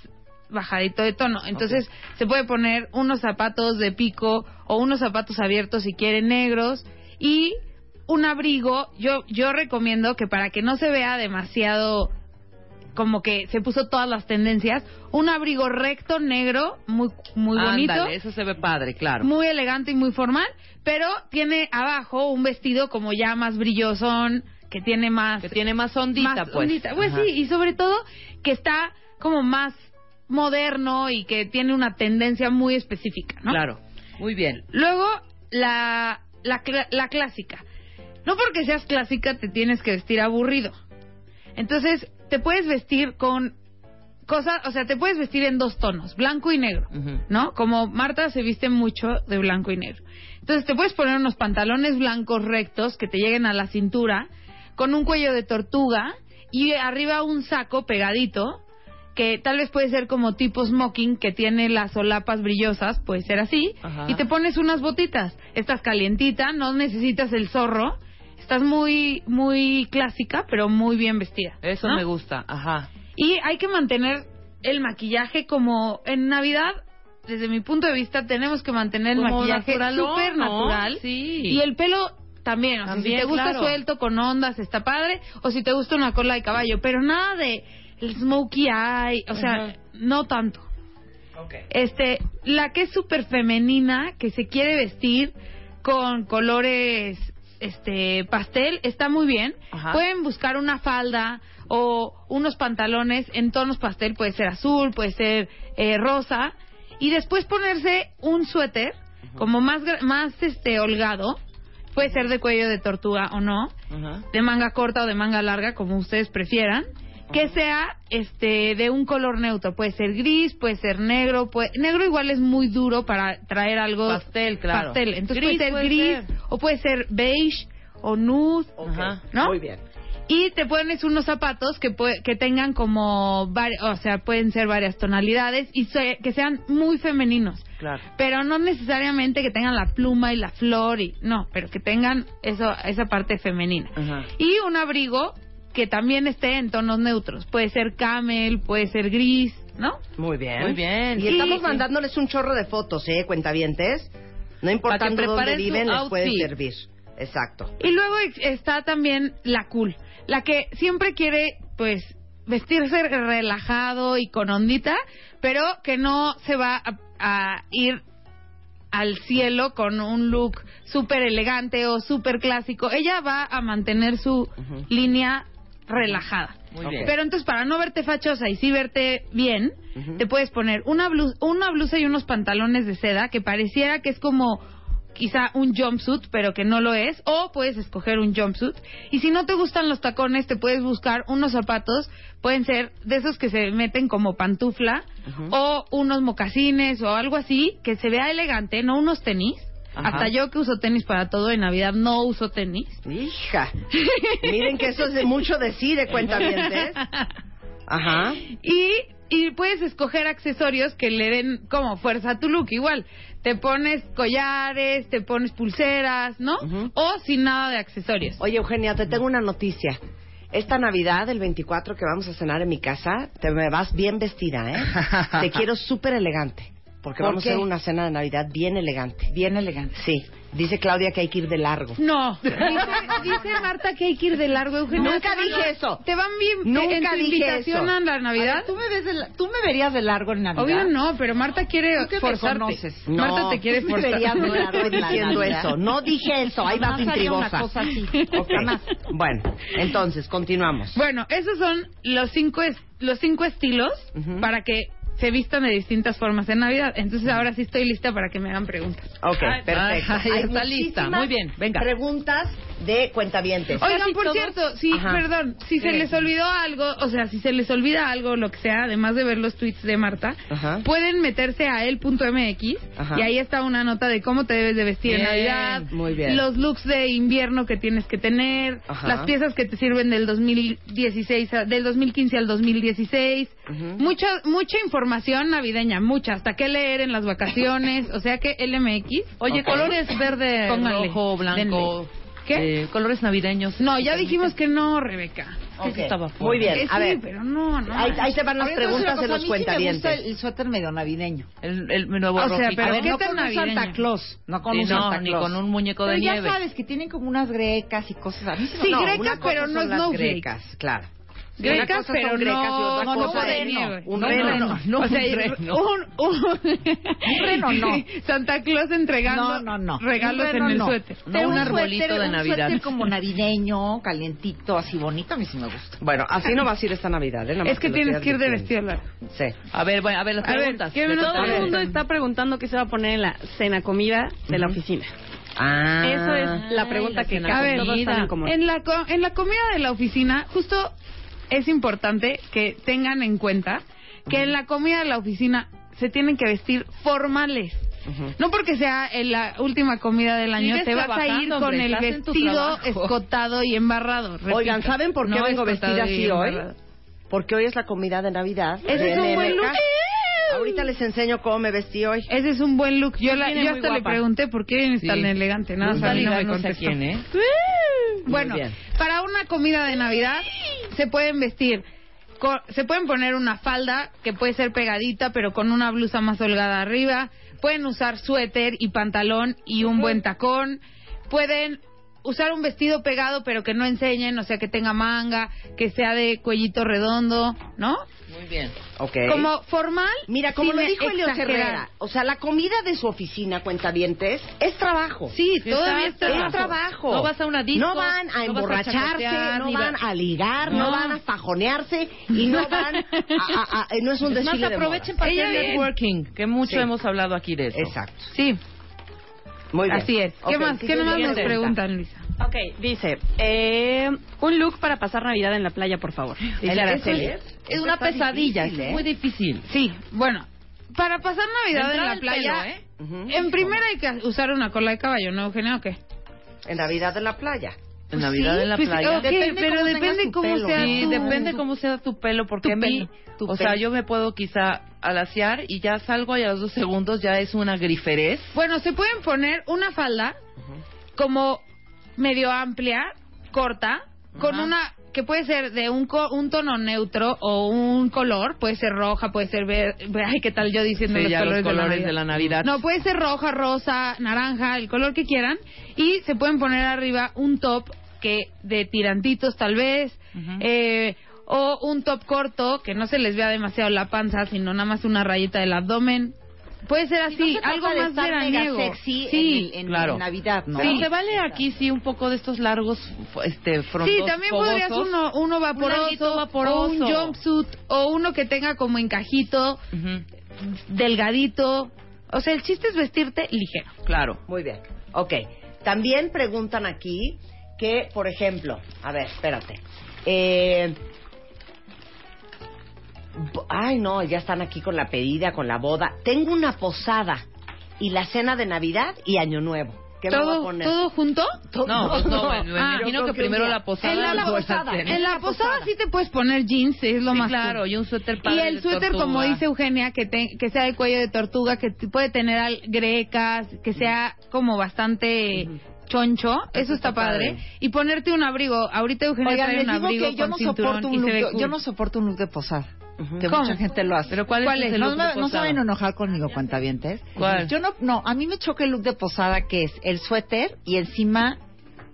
bajadito de tono. Entonces se puede poner unos zapatos de pico o unos zapatos abiertos si quieren negros y un abrigo. Yo yo recomiendo que para que no se vea demasiado como que se puso todas las tendencias, un abrigo recto negro muy muy bonito. Ándale, eso se ve padre, claro. Muy elegante y muy formal, pero tiene abajo un vestido como ya más brillosón, que tiene más... Que tiene más ondita, más pues. ondita. Pues Ajá. sí, y sobre todo que está como más moderno y que tiene una tendencia muy específica, ¿no? Claro. Muy bien. Luego, la, la, la clásica. No porque seas clásica te tienes que vestir aburrido. Entonces, te puedes vestir con cosas, o sea, te puedes vestir en dos tonos, blanco y negro. ¿no? Como Marta se viste mucho de blanco y negro. Entonces, te puedes poner unos pantalones blancos rectos que te lleguen a la cintura, con un cuello de tortuga y arriba un saco pegadito que tal vez puede ser como tipo smoking que tiene las solapas brillosas, puede ser así, Ajá. y te pones unas botitas. Estás calientita, no necesitas el zorro, estás muy muy clásica, pero muy bien vestida. Eso ¿no? me gusta. Ajá. Y hay que mantener el maquillaje como en Navidad, desde mi punto de vista, tenemos que mantener el Como maquillaje súper ¿no? natural. Sí. Y el pelo también, o sea, También, si te gusta claro. suelto con ondas está padre, o si te gusta una cola de caballo, pero nada de el smokey eye, o sea, Ajá. no tanto. Este, la que es súper femenina, que se quiere vestir con colores este pastel, está muy bien. Ajá. Pueden buscar una falda o unos pantalones en tonos pastel, puede ser azul, puede ser eh, rosa, y después ponerse un suéter como más más este holgado, puede ser de cuello de tortuga o no, Ajá. de manga corta o de manga larga, como ustedes prefieran, que sea este de un color neutro, puede ser gris, puede ser negro, puede, negro igual es muy duro para traer algo Pastel, claro. pastel, entonces Gris puede ser puede gris ser. o puede ser beige o nude, Ajá. ¿no? Muy bien. Y te pones unos zapatos que que tengan como o sea, pueden ser varias tonalidades y se- que sean muy femeninos. Claro. Pero no necesariamente que tengan la pluma y la flor y no, pero que tengan eso esa parte femenina. Ajá. Y un abrigo que también esté en tonos neutros. Puede ser camel, puede ser gris, ¿no? Muy bien. Muy bien. Y Sí, estamos sí. mandándoles un chorro de fotos, ¿eh? Cuentavientes. No importando dónde viven, les puede servir. Exacto. Y luego está también la cool, la que siempre quiere, pues, vestirse relajado y con ondita, pero que no se va a, a ir al cielo con un look súper elegante o súper clásico. Ella va a mantener su línea relajada. Muy bien. Pero entonces para no verte fachosa y sí verte bien, te puedes poner una blusa, una blusa y unos pantalones de seda que pareciera que es como quizá un jumpsuit, pero que no lo es, o puedes escoger un jumpsuit. Y si no te gustan los tacones, te puedes buscar unos zapatos, pueden ser de esos que se meten como pantufla, o unos mocasines o algo así, que se vea elegante, no unos tenis. Ajá. Hasta yo que uso tenis para todo en Navidad no uso tenis. Hija. Miren que eso es de mucho decir, de cuentavientes. (laughs) Ajá. Y, y puedes escoger accesorios que le den como fuerza a tu look. Igual, te pones collares, te pones pulseras, ¿no? O sin nada de accesorios. Oye, Eugenia, te tengo una noticia. Esta Navidad, el 24, que vamos a cenar en mi casa, te me vas bien vestida, ¿eh? (laughs) Te quiero súper elegante. Porque ¿Por vamos qué? a hacer una cena de Navidad bien elegante. Bien elegante. Sí. Dice Claudia que hay que ir de largo. No, dice, dice Marta que hay que ir de largo, Eugenia. Nunca van- dije eso. ¿Te van bien Nunca en tu dije invitación eso. a la Navidad? ¿Tú me, ves de la- ¿Tú me verías de largo en Navidad? Obvio no, pero Marta quiere ¿Tú forzarte. conoces? Marta te quiere tú me forzar. verías de largo en la diciendo eso. No dije eso. Ahí vas haría una intrigosa. cosa así. Bueno, entonces, continuamos. Bueno, esos son los cinco los cinco estilos para que se vistan de distintas formas en Navidad. Entonces ahora sí estoy lista para que me hagan preguntas. Ok, perfecto. ay, está lista. Muy bien, venga. Preguntas de cuentavientes. Oigan, por cierto, sí, Ajá. perdón, si se les olvidó algo, o sea, si se les olvida algo, lo que sea, además de ver los tweets de Marta, Ajá. pueden meterse a el.mx y ahí está una nota de cómo te debes de vestir en Navidad, muy bien. los looks de invierno que tienes que tener, Ajá. las piezas que te sirven del 2016, a- del 2015 al 2016, Ujú. mucha mucha información navideña, mucha, hasta qué leer en las vacaciones, o sea que LMX. Oye, Ok. colores verde, Póngale, rojo, blanco. denle. ¿Qué? eh, colores navideños. No, ya dijimos que no, Rebeca. Sí, sí estaba fuera. Muy bien, Que a sí, ver. pero no, no. Ahí, ahí te van las preguntas de los mí sí me cuentavientes. gusta el suéter medio navideño. El, el nuevo O sea, pero ver, ¿qué no tan con navideño? Santa Claus, no con Sí, un no, Santa ni Claus. con un muñeco de Pero ya nieve. sabes que tienen como unas grecas y cosas. A mí Sí, no, grecas, pero no son las snowflake. grecas, claro. Grecas, pero no, no, nieve. un No, reno. no, no, o sea, un reno. un, un, (laughs) reno no. (laughs) Santa Claus entregando No, no, no. regalos Un reno en el no. suéter. No, un suéter- arbolito de un Navidad. suéter (laughs) como navideño, calientito, así bonito, a mí sí me gusta. Bueno, así no vas a ir esta Navidad, ¿eh? Es que tienes que ir de vestido largo. Sí. A ver, bueno, a ver, las preguntas. ¿qué De me todo el mundo está preguntando qué se va a poner en la cena comida de la oficina. Ah. Eso es la pregunta que están en la, co- en la comida de la oficina, justo es importante que tengan en cuenta que en la comida de la oficina se tienen que vestir formales. No porque sea en la última comida del año, te vas a ir con hombre, el vestido escotado y embarrado. repito. Oigan, ¿saben por qué No vengo vestida así hoy? Porque hoy es la comida de Navidad. Ese de es un buen NMK. Ahorita les enseño cómo me vestí hoy. Ese es un buen look. Yo, la- yo hasta le pregunté por qué tan elegante. Nada, mí no me contestó. quién, ¿eh? Bueno, para una comida de Navidad se pueden vestir se pueden poner una falda que puede ser pegadita, pero con una blusa más holgada arriba. Pueden usar suéter y pantalón y un buen tacón. Pueden usar un vestido pegado, pero que no enseñen, o sea, que tenga manga, que sea de cuellito redondo, ¿no? Muy bien. Ok. Como formal. Mira, como lo dijo Elio. Herrera, o sea, la comida de su oficina, cuentavientes, es trabajo. Sí, Sí, todavía es Es trabajo. trabajo. No vas a una disco, No van a no a emborracharse, chacotear, no van va- a ligar, no. No. van a fajonearse y no (laughs) van a... a- a- no es un Es más, desfile de aprovechen moda. para Ella hacer networking, que mucho Sí. hemos hablado aquí de eso. Exacto. Sí, Muy bien. así es. ¿Qué Ok, más? ¿Qué más nos pregunta. preguntan, Luisa? Ok, dice, eh, un look para pasar Navidad en la playa, por favor. El- Araceli. Es una pesadilla, difícil, es ¿eh? muy difícil. Sí, bueno, para pasar Navidad en la playa, pelo, ¿eh? En primera hay que usar una cola de caballo, ¿no, Eugenia, o qué? En Navidad de la playa. En Navidad sí, en la pues, playa. ok, pero depende cómo sea Sí, tu- depende cómo sea tu pelo, porque tu a mí, pelo, tu o sea, pelo. yo me puedo quizá alaciar y ya salgo y a los dos segundos ya es una griferez. Bueno, se pueden poner una falda como medio amplia, corta, con una que puede ser de un, co- un tono neutro o un color, puede ser roja, puede ser verde, ay, qué tal yo diciendo Sí, los colores, los colores de, de la Navidad. No, puede ser roja, rosa, naranja, el color que quieran y se pueden poner arriba un top que de tirantitos tal vez, eh, o un top corto que no se les vea demasiado la panza, sino nada más una rayita del abdomen. Puede ser así, algo más veraniego. sexy sí, en, en- claro. en Navidad, ¿no? Pero se vale aquí sí un poco de estos largos este frondosos. Sí, también podrías uno, uno vaporoso, larguito vaporoso. o un jumpsuit, o uno que tenga como encajito, delgadito. O sea, el chiste es vestirte ligero. Claro. Muy bien. Ok. También preguntan aquí que, por ejemplo, a ver, espérate. Eh, ay, no, ya están aquí con la pedida, con la boda. Tengo una posada y la cena de Navidad y Año Nuevo. ¿Qué me voy a ¿Todo, poner? ¿Todo junto? To- No, pues no, me, me Ah, imagino que primero la posada. en la, la posada, en la posada sí te puedes poner jeans, es lo Sí, más claro, cool. y un suéter Y padre el de suéter, tortuga. como dice Eugenia, que, te- que sea de cuello de tortuga, que puede tener al- grecas, que sea como bastante choncho, eso está está padre. padre. Y ponerte un abrigo. Ahorita Eugenia Oigan, trae un abrigo que yo con no cinturón y un se look, ve de- cool. yo no soporto un look de posada. Que ¿Cómo? mucha gente lo hace. Pero ¿cuál, ¿Cuál es el No, look de no se a enojar conmigo, cuentavientes. ¿Cuál? Yo no, no, a mí me choca el look de posada que es el suéter y encima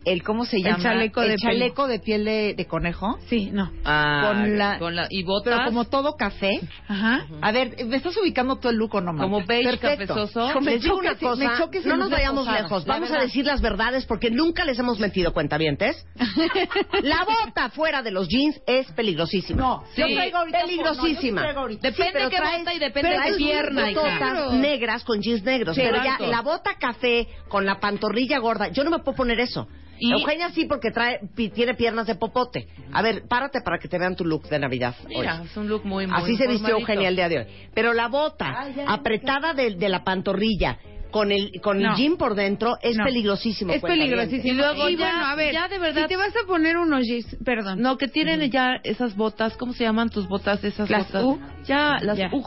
el, ¿cómo se El llama? chaleco el de chaleco de piel de, de conejo. Sí, no. Ah, Con la- con la- y botas. Pero como todo café. Ajá. A ver, ¿me estás ubicando todo el look o no? Como beige Perfecto. cafezoso. Me Les digo choca una cosa, me choca ese no nos de vayamos posada, lejos, vamos a decir las verdades porque nunca les hemos mentido, cuentavientes. (laughs) La bota fuera de los jeans es peligrosísima. No, Sí. yo traigo ahorita peligrosísima. no, yo sí traigo ahorita. Depende pero qué traes- bota y depende de traes pierna, botas negras con jeans negros, Sí, pero ya la bota café con la pantorrilla gorda, yo no me puedo poner eso. Y- Eugenia sí porque trae pi- tiene piernas de popote. A ver, párate para que te vean tu look de Navidad. hoy. Mira, es un look muy, muy Así se vistió. Eugenia el día de hoy. Pero la bota Ay, ya, ya, apretada de, de la pantorrilla con el con No. el jean por dentro es No. peligrosísimo. Es peligrosísimo. Y luego ya- bueno, a ver, ya de verdad- si te vas a poner unos jeans, perdón. No, que tienen ya esas botas, ¿cómo se llaman tus botas? Esas Las botas. U. Ya, las Ya. U.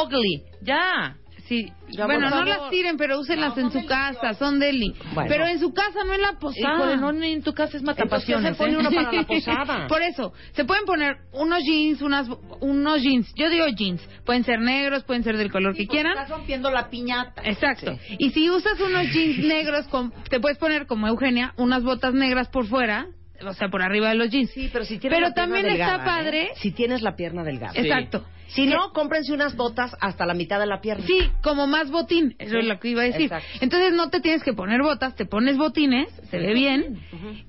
Ugly, ya. Sí, Ya, bueno, no las tiren, pero úsenlas en su casa, son deli. Bueno. Pero en su casa no en la posada. Híjole, no ni en tu casa es Entonces, ¿qué matapasiones, se pone ¿eh? uno para la (laughs) posada? Por eso, se pueden poner unos jeans, unas, unos jeans. Yo digo jeans. Pueden ser negros, pueden ser del color que quieran. Estás rompiendo la piñata. Exacto. Y si usas unos jeans negros, con, te puedes poner como Eugenia, unas botas negras por fuera, o sea, por arriba de los jeans. Sí, pero si tienes Pero la pierna también está delgada, padre. ¿eh? Si tienes la pierna delgada. Sí. Exacto. Si no, cómprense unas botas hasta la mitad de la pierna. Sí, como más botín, eso es lo que iba a decir. Exacto. Entonces no te tienes que poner botas, te pones botines, se ve bien,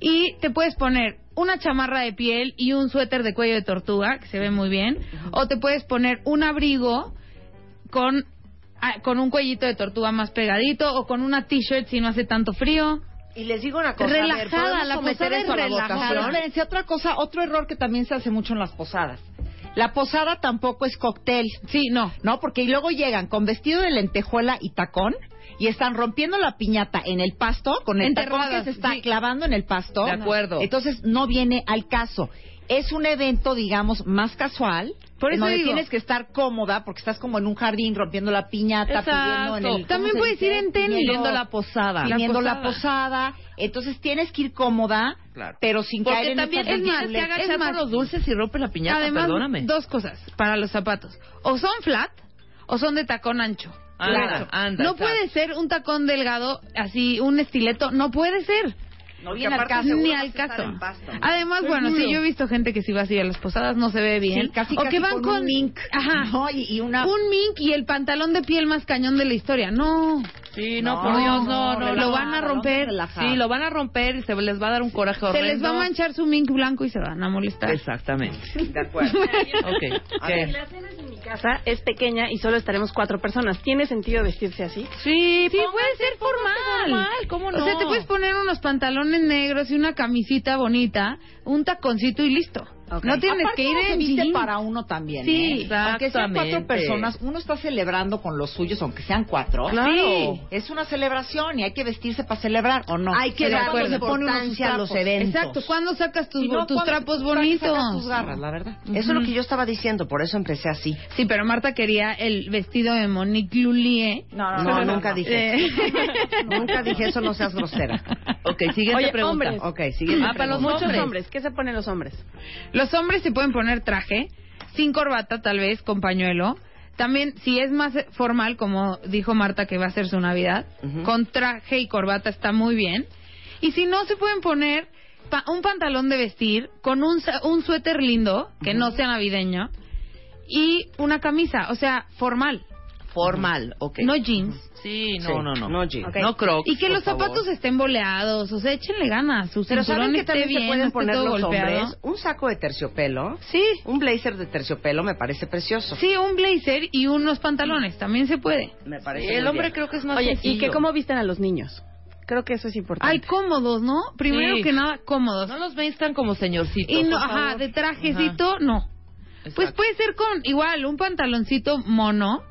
y te puedes poner una chamarra de piel y un suéter de cuello de tortuga, que se ve muy bien, o te puedes poner un abrigo con, ah, con un cuellito de tortuga más pegadito, o con una t-shirt si no hace tanto frío. Y les digo una cosa. a ver, Relajada, ¿podemos la posada es a la relajada. Espérense, otra cosa, otro error que también se hace mucho en las posadas. La posada tampoco es cóctel. Sí, no. No, porque luego llegan con vestido de lentejuela y tacón y están rompiendo la piñata en el pasto, con el tacón que se está sí. clavando en el pasto. De acuerdo. Entonces no viene al caso. Es un evento, digamos, más casual. Por eso donde digo- tienes que estar cómoda porque estás como en un jardín rompiendo la piñata, Exacto. pidiendo en el... ¿cómo También puedes dice? ir en tenis. Pidiendo la posada. La Teniendo la posada. Entonces tienes que ir cómoda, Claro. pero sin caer Porque en también es más, te más- por los dulces y rompe la piñata, Además, perdóname. dos cosas para los zapatos. O son flat o son de tacón ancho. Anda, Claro. anda, no puede ser un tacón delgado, así, un estileto. No puede ser. No viene al caso. Ni al caso. en pasto, ¿no? Además, bueno, sí, yo he visto gente que si va así a las posadas no se ve bien. Sí, casi, o casi que van con con, un mink. Ajá. ¿no? Y, y una... Un mink y el pantalón de piel más cañón de la historia. No. Sí, no, No, por Dios, no, no, no. lo van a romper. Sí, lo van a romper y se les va a dar un coraje horrendo. Se les va a manchar su mink blanco y se van a molestar. Exactamente. De acuerdo. (laughs) ok. A ¿Qué? ver. Casa es pequeña y solo estaremos cuatro personas. ¿Tiene sentido vestirse así? Sí, Sí, puede ser formal. formal, ¿cómo no? O sea, te puedes poner unos pantalones negros y una camisita bonita, un taconcito y listo. No tienes Aparte, que ir en viste jean. para uno también. Sí, ¿eh? Aunque sean cuatro personas, uno está celebrando con los suyos, aunque sean cuatro. Claro. Sí, es una celebración y hay que vestirse para celebrar, ¿o no? Hay que sus importancia a los eventos. Exacto, ¿cuándo sacas tus, no tus trapos sacas bonitos? tus garras, la verdad. Eso es lo que yo estaba diciendo, por eso empecé así. Sí, pero Marta quería el vestido de Monique Lullier. No, No, nunca dije. Eh. Nunca dije eso, no seas grosera. Ok, siguiente Oye, pregunta. hombres. Ok, siguiente. Ah, para los. Muchos hombres. ¿Qué se ponen los hombres? Los hombres se pueden poner traje, sin corbata tal vez, con pañuelo. También, si es más formal, como dijo Marta que va a ser su Navidad, con traje y corbata está muy bien. Y si no, se pueden poner pa- un pantalón de vestir con un, un suéter lindo, que no sea navideño, y una camisa, o sea, formal, Formal, ok. no jeans. Sí, no, Sí, no, no. no jeans. Ok. No crocs, Y que por los zapatos favor. estén boleados, o sea, échenle ganas, su Pero cinturón ¿saben que esté también bien, se no pueden esté poner todo los golpeado. hombres? Un saco de terciopelo, Sí, un blazer de terciopelo me parece precioso. sí, un blazer y unos pantalones, también se puede. Me parece Sí, el hombre bien. creo que es más Oye, ¿y sencillo. que cómo visten a los niños? Creo que eso es importante. Ay, cómodos, ¿no? Primero Sí. que nada, cómodos. No los ven tan como señorcitos. y no, por ajá, favor. de trajecito, no. Pues puede ser con igual un pantaloncito mono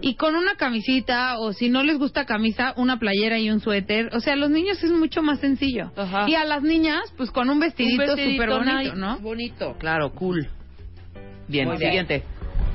y con una camisita o si no les gusta camisa, una playera y un suéter. O sea, a los niños es mucho más sencillo. Ajá. Y a las niñas, pues con un Un vestidito súper bonito, ¿no? Bonito, claro, cool. Bien, siguiente.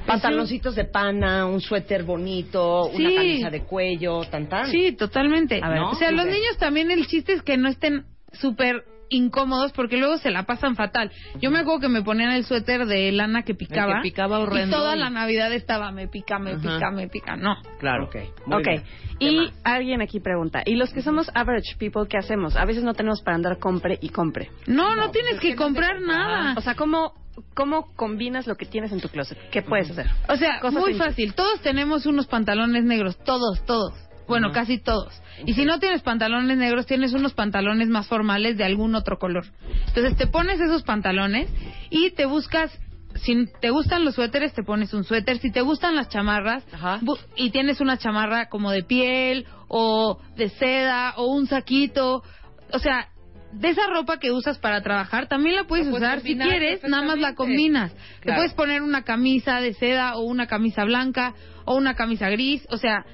Pantaloncitos de pana, un suéter bonito, una camisa de cuello, tan tan. Sí, totalmente. A ver, o sea, los bien. niños también el chiste es que no estén súper incómodos porque luego se la pasan fatal. Yo me acuerdo que me ponían el suéter de lana que picaba. que picaba Y horrendo toda y- la Navidad estaba me pica, me Ajá. pica, me pica. No. Claro. Ok, muy ok. bien. ¿Qué Y más? alguien aquí pregunta, ¿y los que somos average people qué hacemos? A veces no tenemos para andar compre y compre. No, no, tienes que comprar nada. O sea, ¿cómo, ¿cómo combinas lo que tienes en tu closet? ¿Qué puedes hacer? O sea, Cosas muy simples. fácil. Todos tenemos unos pantalones negros, todos, todos. Bueno, casi todos. Y si no tienes pantalones negros, tienes unos pantalones más formales de algún otro color. Entonces te pones esos pantalones y te buscas, si te gustan los suéteres, te pones un suéter. Si te gustan las chamarras Ajá. y tienes una chamarra como de piel o de seda o un saquito, o sea, de esa ropa que usas para trabajar, también la puedes La puedes usar. Si quieres, nada más la combinas. Te puedes poner una camisa de seda o una camisa blanca o una camisa gris, o sea,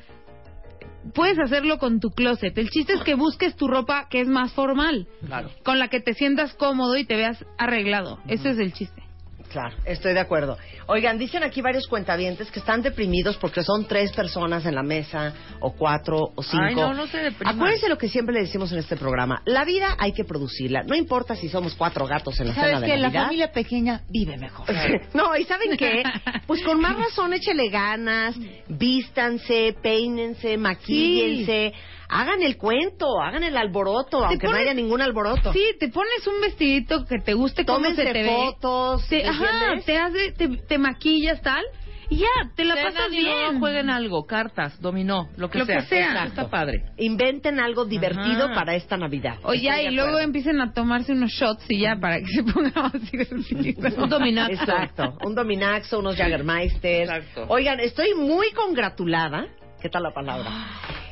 puedes hacerlo con tu closet. El chiste es que busques tu ropa que es más formal, Claro. con la que te sientas cómodo y te veas arreglado. Ese es el chiste. Claro, estoy de acuerdo. Oigan, dicen aquí varios cuentavientes que están deprimidos porque son tres personas en la mesa, o cuatro, o cinco. Ay, no, no se depriman. Acuérdense lo que siempre le decimos en este programa. La vida hay que producirla. No importa si somos cuatro gatos en la cena ¿Sabes de que La familia pequeña vive mejor. (laughs) No, ¿y saben qué? Pues con más razón échele ganas, vístanse, peínense, maquíllense, hagan el cuento, hagan el alboroto, aunque no haya ningún alboroto. Sí, te pones un vestidito que te guste cómo Tómense se te ve. fotos, Te- ¿me ajá, te, hace, te, te maquillas tal y ya, te la pasas bien. jueguen algo, cartas, dominó, lo que Lo sea. que sea. Está padre. Inventen algo divertido Ajá. para esta Navidad. O ya, y luego empiecen a tomarse unos shots y ya, para que se ponga más divertido. Un dominaxo. Exacto, un Dominaxo, unos Jagermeister. Exacto. Oigan, estoy muy congratulada, ¿qué tal la palabra?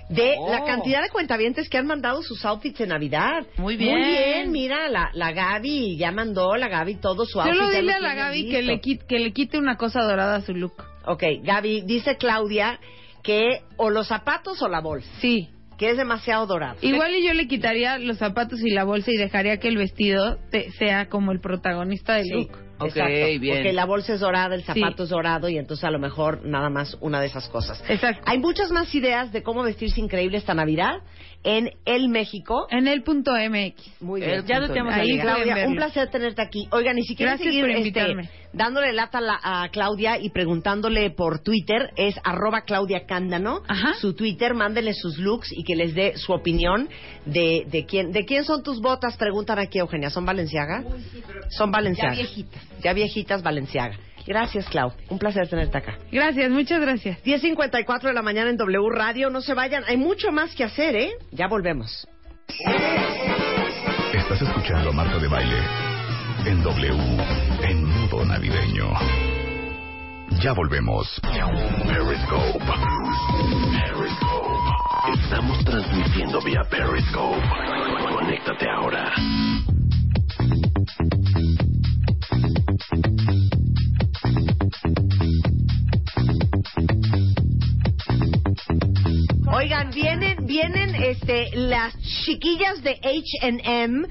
De Oh. la cantidad de cuentavientes que han mandado sus outfits de Navidad. Muy bien. Muy bien, mira, la, la Gaby ya mandó, la Gaby todo su outfit. Solo dile a la Gaby que le, quite, que le quite una cosa dorada a su look. Ok, Gaby, dice Claudia que o los zapatos o la bolsa, Sí. que es demasiado dorado. Igual y yo le quitaría los zapatos y la bolsa y dejaría que el vestido te- sea como el protagonista del Sí, look. Ok, exacto, bien. Porque la bolsa es dorada, el zapato Sí. es dorado y entonces a lo mejor nada más una de esas cosas. Exacto. Hay muchas más ideas de cómo vestirse increíble esta Navidad en El México. En el punto MX. Muy El bien. Ya lo tenemos Ahí Claudia, un placer tenerte aquí. Oigan, y si quieren Gracias seguir este, dándole lata a, la- a Claudia y preguntándole por Twitter, es arroba Claudia Cándano. Ajá. Su Twitter, mándenle sus looks y que les dé su opinión de, de quién de quién son tus botas, preguntan aquí, Eugenia. ¿Son Valenciaga? Son Valenciaga. Ya viejitas. Ya viejitas Valenciaga. Gracias, Clau. Un placer tenerte acá. Gracias, muchas gracias. 10.54 de la mañana en W Radio. No se vayan. Hay mucho más que hacer, ¿eh? Ya volvemos. Estás escuchando a Marta de Baile en W, en modo navideño. Ya volvemos. Periscope. Periscope. Estamos transmitiendo vía Periscope. Conéctate ahora. Oigan, vienen, vienen este, las chiquillas de H&M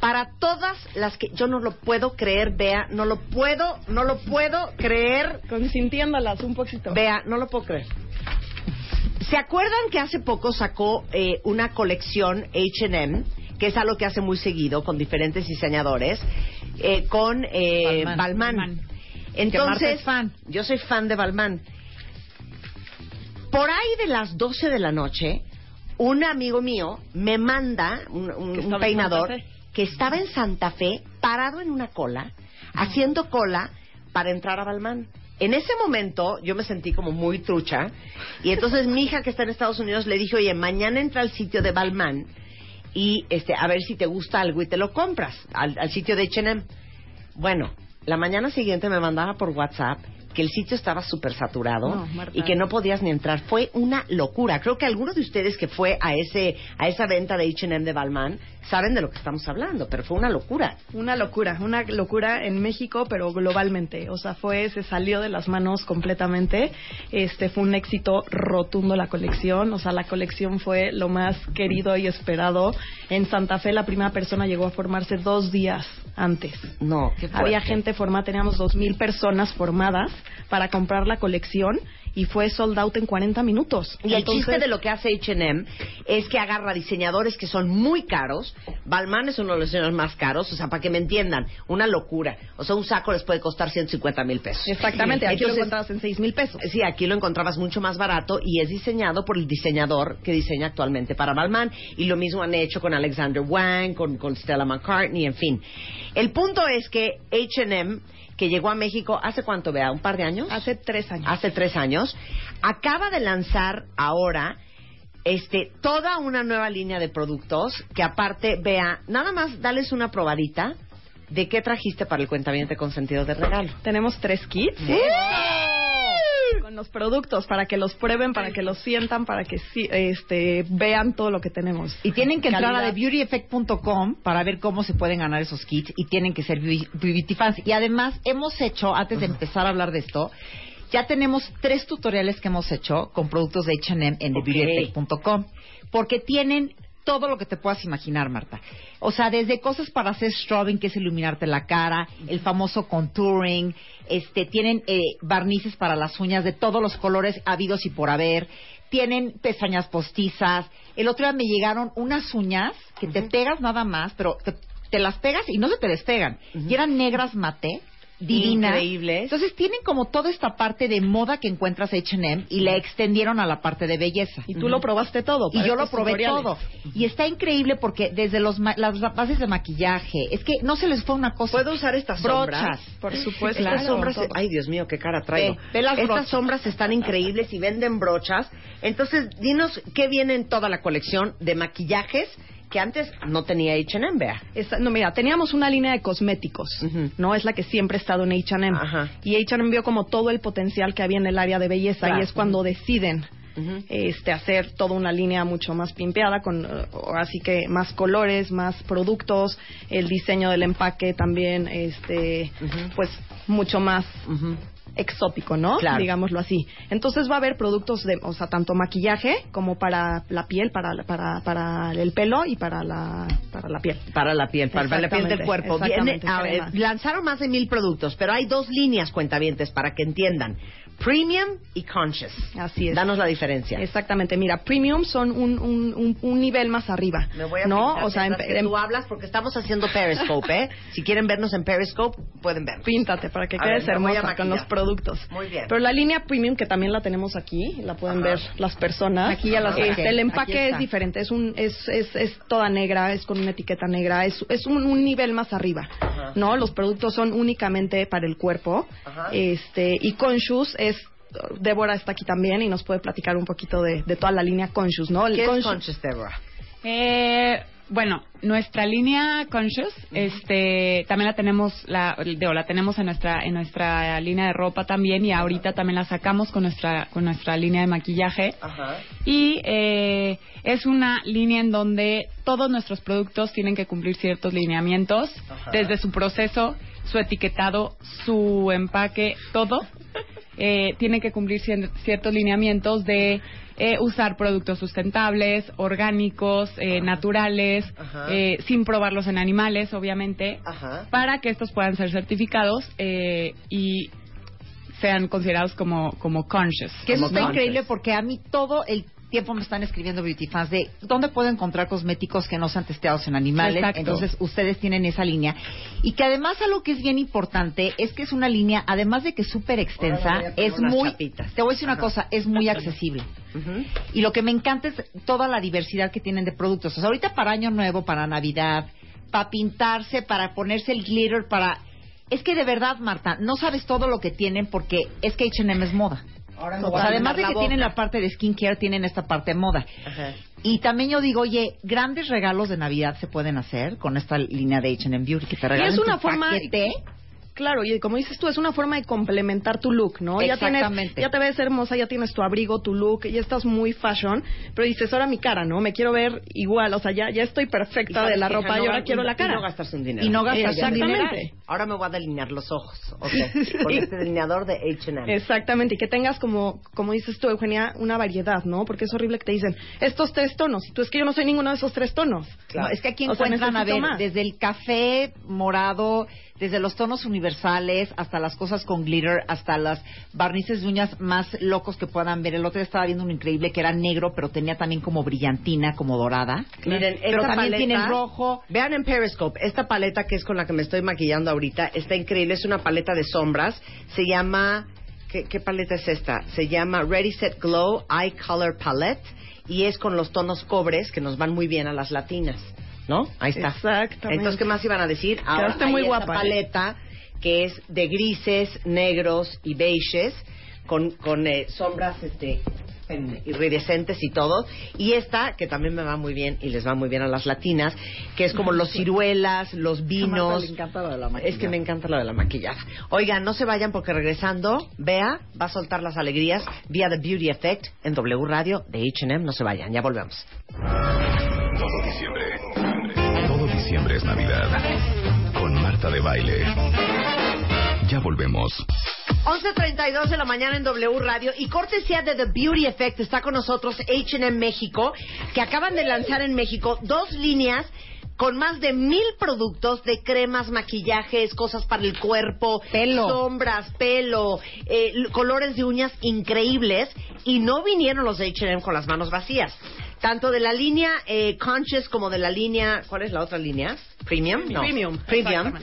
para todas las que yo no lo puedo creer, Vea, no lo puedo, no lo puedo creer, Consintiéndolas un poquito. Vea, no lo puedo creer. ¿Se acuerdan que hace poco sacó eh, una colección H&M, que es algo que hace muy seguido con diferentes diseñadores, eh, con eh, Balmain. Balmain? Balmain. Entonces, Marta es fan. yo soy fan de Balmain. Por ahí de las 12 de la noche, un amigo mío me manda un, peinador que estaba en Santa Fe, parado en una cola, haciendo cola para entrar a Balmain. En ese momento yo me sentí como muy trucha y entonces mi hija que está en Estados Unidos le dije, oye, mañana entra al sitio de Balmain y este a ver si te gusta algo y te lo compras al, al sitio de H&M. Bueno, la mañana siguiente me mandaba por WhatsApp que el sitio estaba súper saturado No, y que no podías ni entrar. Fue una locura. Creo que algunos de ustedes que fue a ese a esa venta de H&M de Balmain saben de lo que estamos hablando, pero fue una locura. Una locura, una locura en México, pero globalmente. O sea, fue, se salió de las manos completamente. Este fue un éxito rotundo la colección. O sea, la colección fue lo más querido y esperado. En Santa Fe la primera persona llegó a formarse dos días antes. No, qué fuerte. Había gente formada, teníamos dos mil personas formadas para comprar la colección y fue sold out en 40 minutos. Y el chiste de lo que hace H&M es que agarra diseñadores que son muy caros. Balmain es uno de los diseñadores más caros. O sea, para que me entiendan, una locura. O sea, un saco les puede costar 150 mil pesos. Exactamente, aquí lo encontrabas en 6 mil pesos. Sí, aquí lo encontrabas mucho más barato y es diseñado por el diseñador que diseña actualmente para Balmain. Y lo mismo han hecho con Alexander Wang, con, con Stella McCartney, en fin. El punto es que H&M, que llegó a México hace cuánto, vea, un par de años. Hace tres años. Hace tres años. Acaba de lanzar ahora este toda una nueva línea de productos que aparte, vea, nada más dales una probadita de qué trajiste para el cuentamiento con sentido de regalo. Tenemos tres kits. Con los productos para que los prueben, para que los sientan, para que sí, este, vean todo lo que tenemos. Y tienen que entrar a. TheBeautyEffect.com para ver cómo se pueden ganar esos kits y tienen que ser beauty fans. Y además hemos hecho, antes de empezar a hablar de esto, ya tenemos tres tutoriales que hemos hecho con productos de H&M en TheBeautyEffect.com porque tienen todo lo que te puedas imaginar, Marta. O sea, desde cosas para hacer strobing, que es iluminarte la cara, el famoso contouring, este, tienen eh, barnices para las uñas de todos los colores habidos y por haber, tienen pestañas postizas. El otro día me llegaron unas uñas que te pegas nada más, pero te, te las pegas y no se te despegan. Y eran negras mate, divinas. Increíbles. Entonces tienen como toda esta parte de moda que encuentras H&M y la extendieron a la parte de belleza. Y tú lo probaste todo. Y yo lo probé tutoriales. todo. Y está increíble porque desde los ma- las bases de maquillaje, es que no se les fue una cosa. ¿Puedo usar estas Brochas. sombras? Por supuesto. Estas Claro, sombras, todo. ay Dios mío, qué cara traigo. Ve, ve las Estas brochas. sombras están increíbles y venden brochas. Entonces, dinos qué viene en toda la colección de maquillajes que antes no tenía H&M, vea. No, mira, teníamos una línea de cosméticos. ¿no? Es la que siempre ha estado en H&M. Y H&M vio como todo el potencial que había en el área de belleza Claro. y es cuando deciden este hacer toda una línea mucho más pimpeada con así que más colores, más productos, el diseño del empaque también este pues mucho más. Exótico, ¿no? Claro. Digámoslo así. Entonces va a haber productos de, o sea, tanto maquillaje como para la piel, para, para, para el pelo y para la, para la piel. Para la piel, para la piel del cuerpo. Viene, a ver, lanzaron más de mil productos, pero hay dos líneas cuentavientes para que entiendan. Premium y Conscious. Así es. Danos la diferencia. Exactamente. Mira, premium son un, un, un, un nivel más arriba. Me voy a ¿No? O sea, en, que en- tú hablas porque estamos haciendo Periscope, ¿eh? (laughs) Si quieren vernos en Periscope, pueden vernos. Píntate para que A quedes hermosa con los productos. Muy bien. Pero la línea premium, que también la tenemos aquí, la pueden Ajá. ver las personas. Aquí ya la Este, saqué. el empaque es diferente, es, un, es, es, es toda negra, es con una etiqueta negra, es, es un, un nivel más arriba. Ajá. ¿No? Los productos son únicamente para el cuerpo. Ajá. Este, y Conscious es. Débora está aquí también y nos puede platicar un poquito de, de toda la línea Conscious, ¿no? El ¿Qué es Conscious- Conscious, Deborah? Eh, bueno, nuestra línea Conscious, este, también la tenemos, la, digo, la tenemos en nuestra, en nuestra línea de ropa también y ahorita también la sacamos con nuestra, con nuestra línea de maquillaje. Ajá. Y eh, es una línea en donde todos nuestros productos tienen que cumplir ciertos lineamientos, Ajá. desde su proceso, su etiquetado, su empaque, todo. Eh, tiene que cumplir cier- ciertos lineamientos de eh, usar productos sustentables, orgánicos, eh, naturales, Ajá. eh, sin probarlos en animales, obviamente, Ajá. para que estos puedan ser certificados eh, y sean considerados como, como conscious. Que eso está conscious. increíble porque a mí todo el tiempo me están escribiendo beauty fans de dónde puedo encontrar cosméticos que no sean testeados en animales. Exacto. Entonces ustedes tienen esa línea. Y que además algo que es bien importante es que es una línea, además de que es súper extensa, es muy... chapitas. Te voy a decir una cosa, es muy accesible. Y lo que me encanta es toda la diversidad que tienen de productos. O sea, ahorita para Año Nuevo, para Navidad, para pintarse, para ponerse el glitter, para... Es que de verdad, Marta, no sabes todo lo que tienen porque es que H&M es moda. Ahora me O voy a sea, además de que tienen la parte de skincare, tienen esta parte de moda. Ajá. Y también yo digo, oye, grandes regalos de Navidad se pueden hacer con esta línea de H&M Beauty que te Y regalen es una tu forma paquete. Claro, y como dices tú, es una forma de complementar tu look, ¿no? Ya tienes, Exactamente. ya te ves hermosa, ya tienes tu abrigo, tu look, ya estás muy fashion, pero dices, ahora mi cara, ¿no? Me quiero ver igual, o sea, ya, ya estoy perfecta de la que, ropa hija, y no ahora quiero la cara. Y no gastarse un dinero. Y no gastas un Exactamente. dinero. Ahora me voy a delinear los ojos, ok, (laughs) con este delineador de H&M. Exactamente, y que tengas como, como dices tú, Eugenia, una variedad, ¿no? Porque es horrible que te dicen, estos tres tonos, y tú es que yo no soy ninguno de esos tres tonos. No, es que aquí O sea, encuentran, a necesito ver, más. desde el café morado, desde los tonos universales, hasta las cosas con glitter, hasta las barnices de uñas más locos que puedan ver. El otro día estaba viendo un increíble que era negro, pero tenía también como brillantina, como dorada. Miren, pero esta también paleta- tiene rojo. Vean en Periscope, esta paleta que es con la que me estoy maquillando ahorita, está increíble, es una paleta de sombras, se llama, ¿qué, qué paleta es esta? Se llama Ready Set Glow Eye Color Palette y es con los tonos cobres que nos van muy bien a las latinas, ¿no? Ahí está. Exactamente. Entonces, ¿qué más iban a decir? Ahora hay muy esta guapa, ¿eh? paleta que es de grises, negros y beiges con, con eh, sombras este en- iridescentes y todo. Y esta, que también me va muy bien y les va muy bien a las latinas, que es como los ciruelas, los vinos. le encanta lo de la Es que me encanta lo de la maquillada. Oigan, no se vayan porque regresando, Bea va a soltar las alegrías vía The Beauty Effect en W Radio de H&M. No se vayan, ya volvemos. Todo diciembre. Diciembre es Navidad. Con Marta de Baile. Ya volvemos. 11.32 de la mañana en W Radio y cortesía de The Beauty Effect está con nosotros H&M México que acaban de lanzar en México dos líneas con más de mil productos de cremas, maquillajes, cosas para el cuerpo, Pelo. sombras, pelo, eh, colores de uñas increíbles y no vinieron los de H&M con las manos vacías. Tanto de la línea eh, Conscious como de la línea, ¿cuál es la otra línea? Premium, no. Premium, Premium.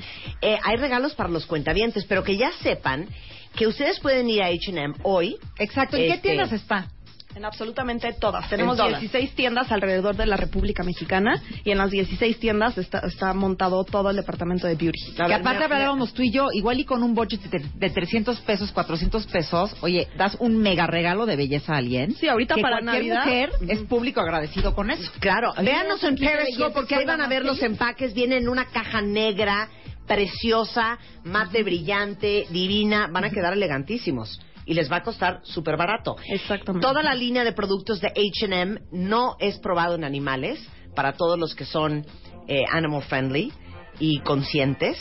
Eh, hay regalos para los cuentavientes, pero que ya sepan que ustedes pueden ir a H&M hoy. Exacto. ¿En qué Este, tiendas está? En absolutamente todas. Tenemos todas. 16 tiendas alrededor de la República Mexicana y en las 16 tiendas está, está montado todo el departamento de beauty. que aparte hablábamos tú y yo, igual y con un budget de, de 300 pesos, 400 pesos, oye, das un mega regalo de belleza a alguien. Sí, ahorita que para cualquier Navidad. mujer es público agradecido con eso. Claro, véanos en Periscope porque ahí van a ver los que- empaques. Vienen en una caja negra, preciosa, mate brillante, divina. Van a quedar elegantísimos. Y les va a costar súper barato. Exactamente. Toda la línea de productos de H&M no es probado en animales para todos los que son eh, animal friendly y conscientes.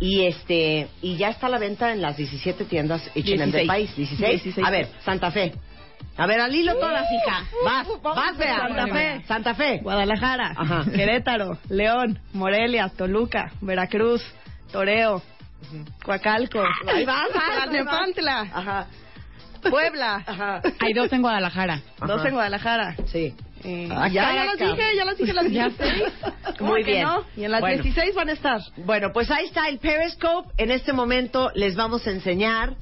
Y este y ya está a la venta en las 17 tiendas H&M del 16. país. 16. 16. A ver, Santa Fe. A ver, al hilo todas, hija. Vas, vas, Bea. Santa Fe. Santa Fe. Guadalajara, Ajá. Querétaro, León, Morelia, Toluca, Veracruz, Toreo, Coacalco, Ahí vas, Tlalnepantla, Ajá. Puebla, Ajá. Hay dos en Guadalajara. dos en Guadalajara. Sí. Eh, Ah, ya, ya las dije, ya las dije las Ya 16. ¿Cómo Muy bien. no? Y en las Bueno. 16 van a estar. Bueno, pues ahí está el Periscope. En este momento les vamos a enseñar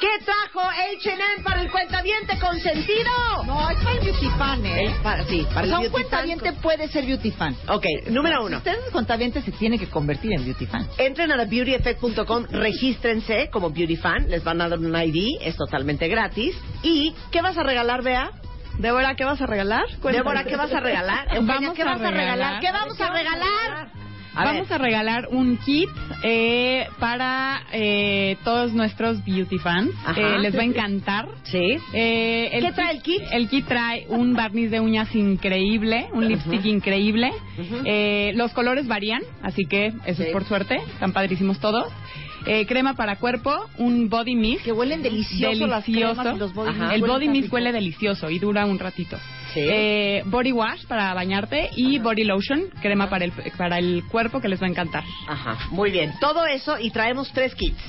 qué trajo H&M para el cuentaviente consentido. No, es para el beauty fan, ¿eh? Para, sí, para o sea, el un cuentaviente puede ser beauty fan. Ok, número uno. Si usted es cuentaviente, se tiene que convertir en beauty fan. Entren a thebeautyeffect.com, regístrense como beauty fan, les van a dar un ID, es totalmente gratis. ¿Y qué vas a regalar, Bea? Débora, ¿qué vas a regalar? Débora, ¿qué vas a regalar? (laughs) Eugenia, Vamos ¿qué a vas a regalar- ¿Qué vamos a regalar? A Vamos ver. a regalar un kit eh, para eh, todos nuestros beauty fans. Eh, les va a encantar. Sí. Eh, ¿Qué trae el kit? El kit trae un barniz de uñas increíble, un lipstick increíble. Eh, los colores varían, así que eso Sí. es por suerte. Están padrísimos todos. Eh, crema para cuerpo, un body mist. Que huelen delicioso, las cremas y los body Ajá. mist El body mist huele delicioso y dura un ratito. Sí. Eh, body wash para bañarte y body lotion, crema para el, para el cuerpo que les va a encantar. Ajá, muy bien. Todo eso y traemos tres kits.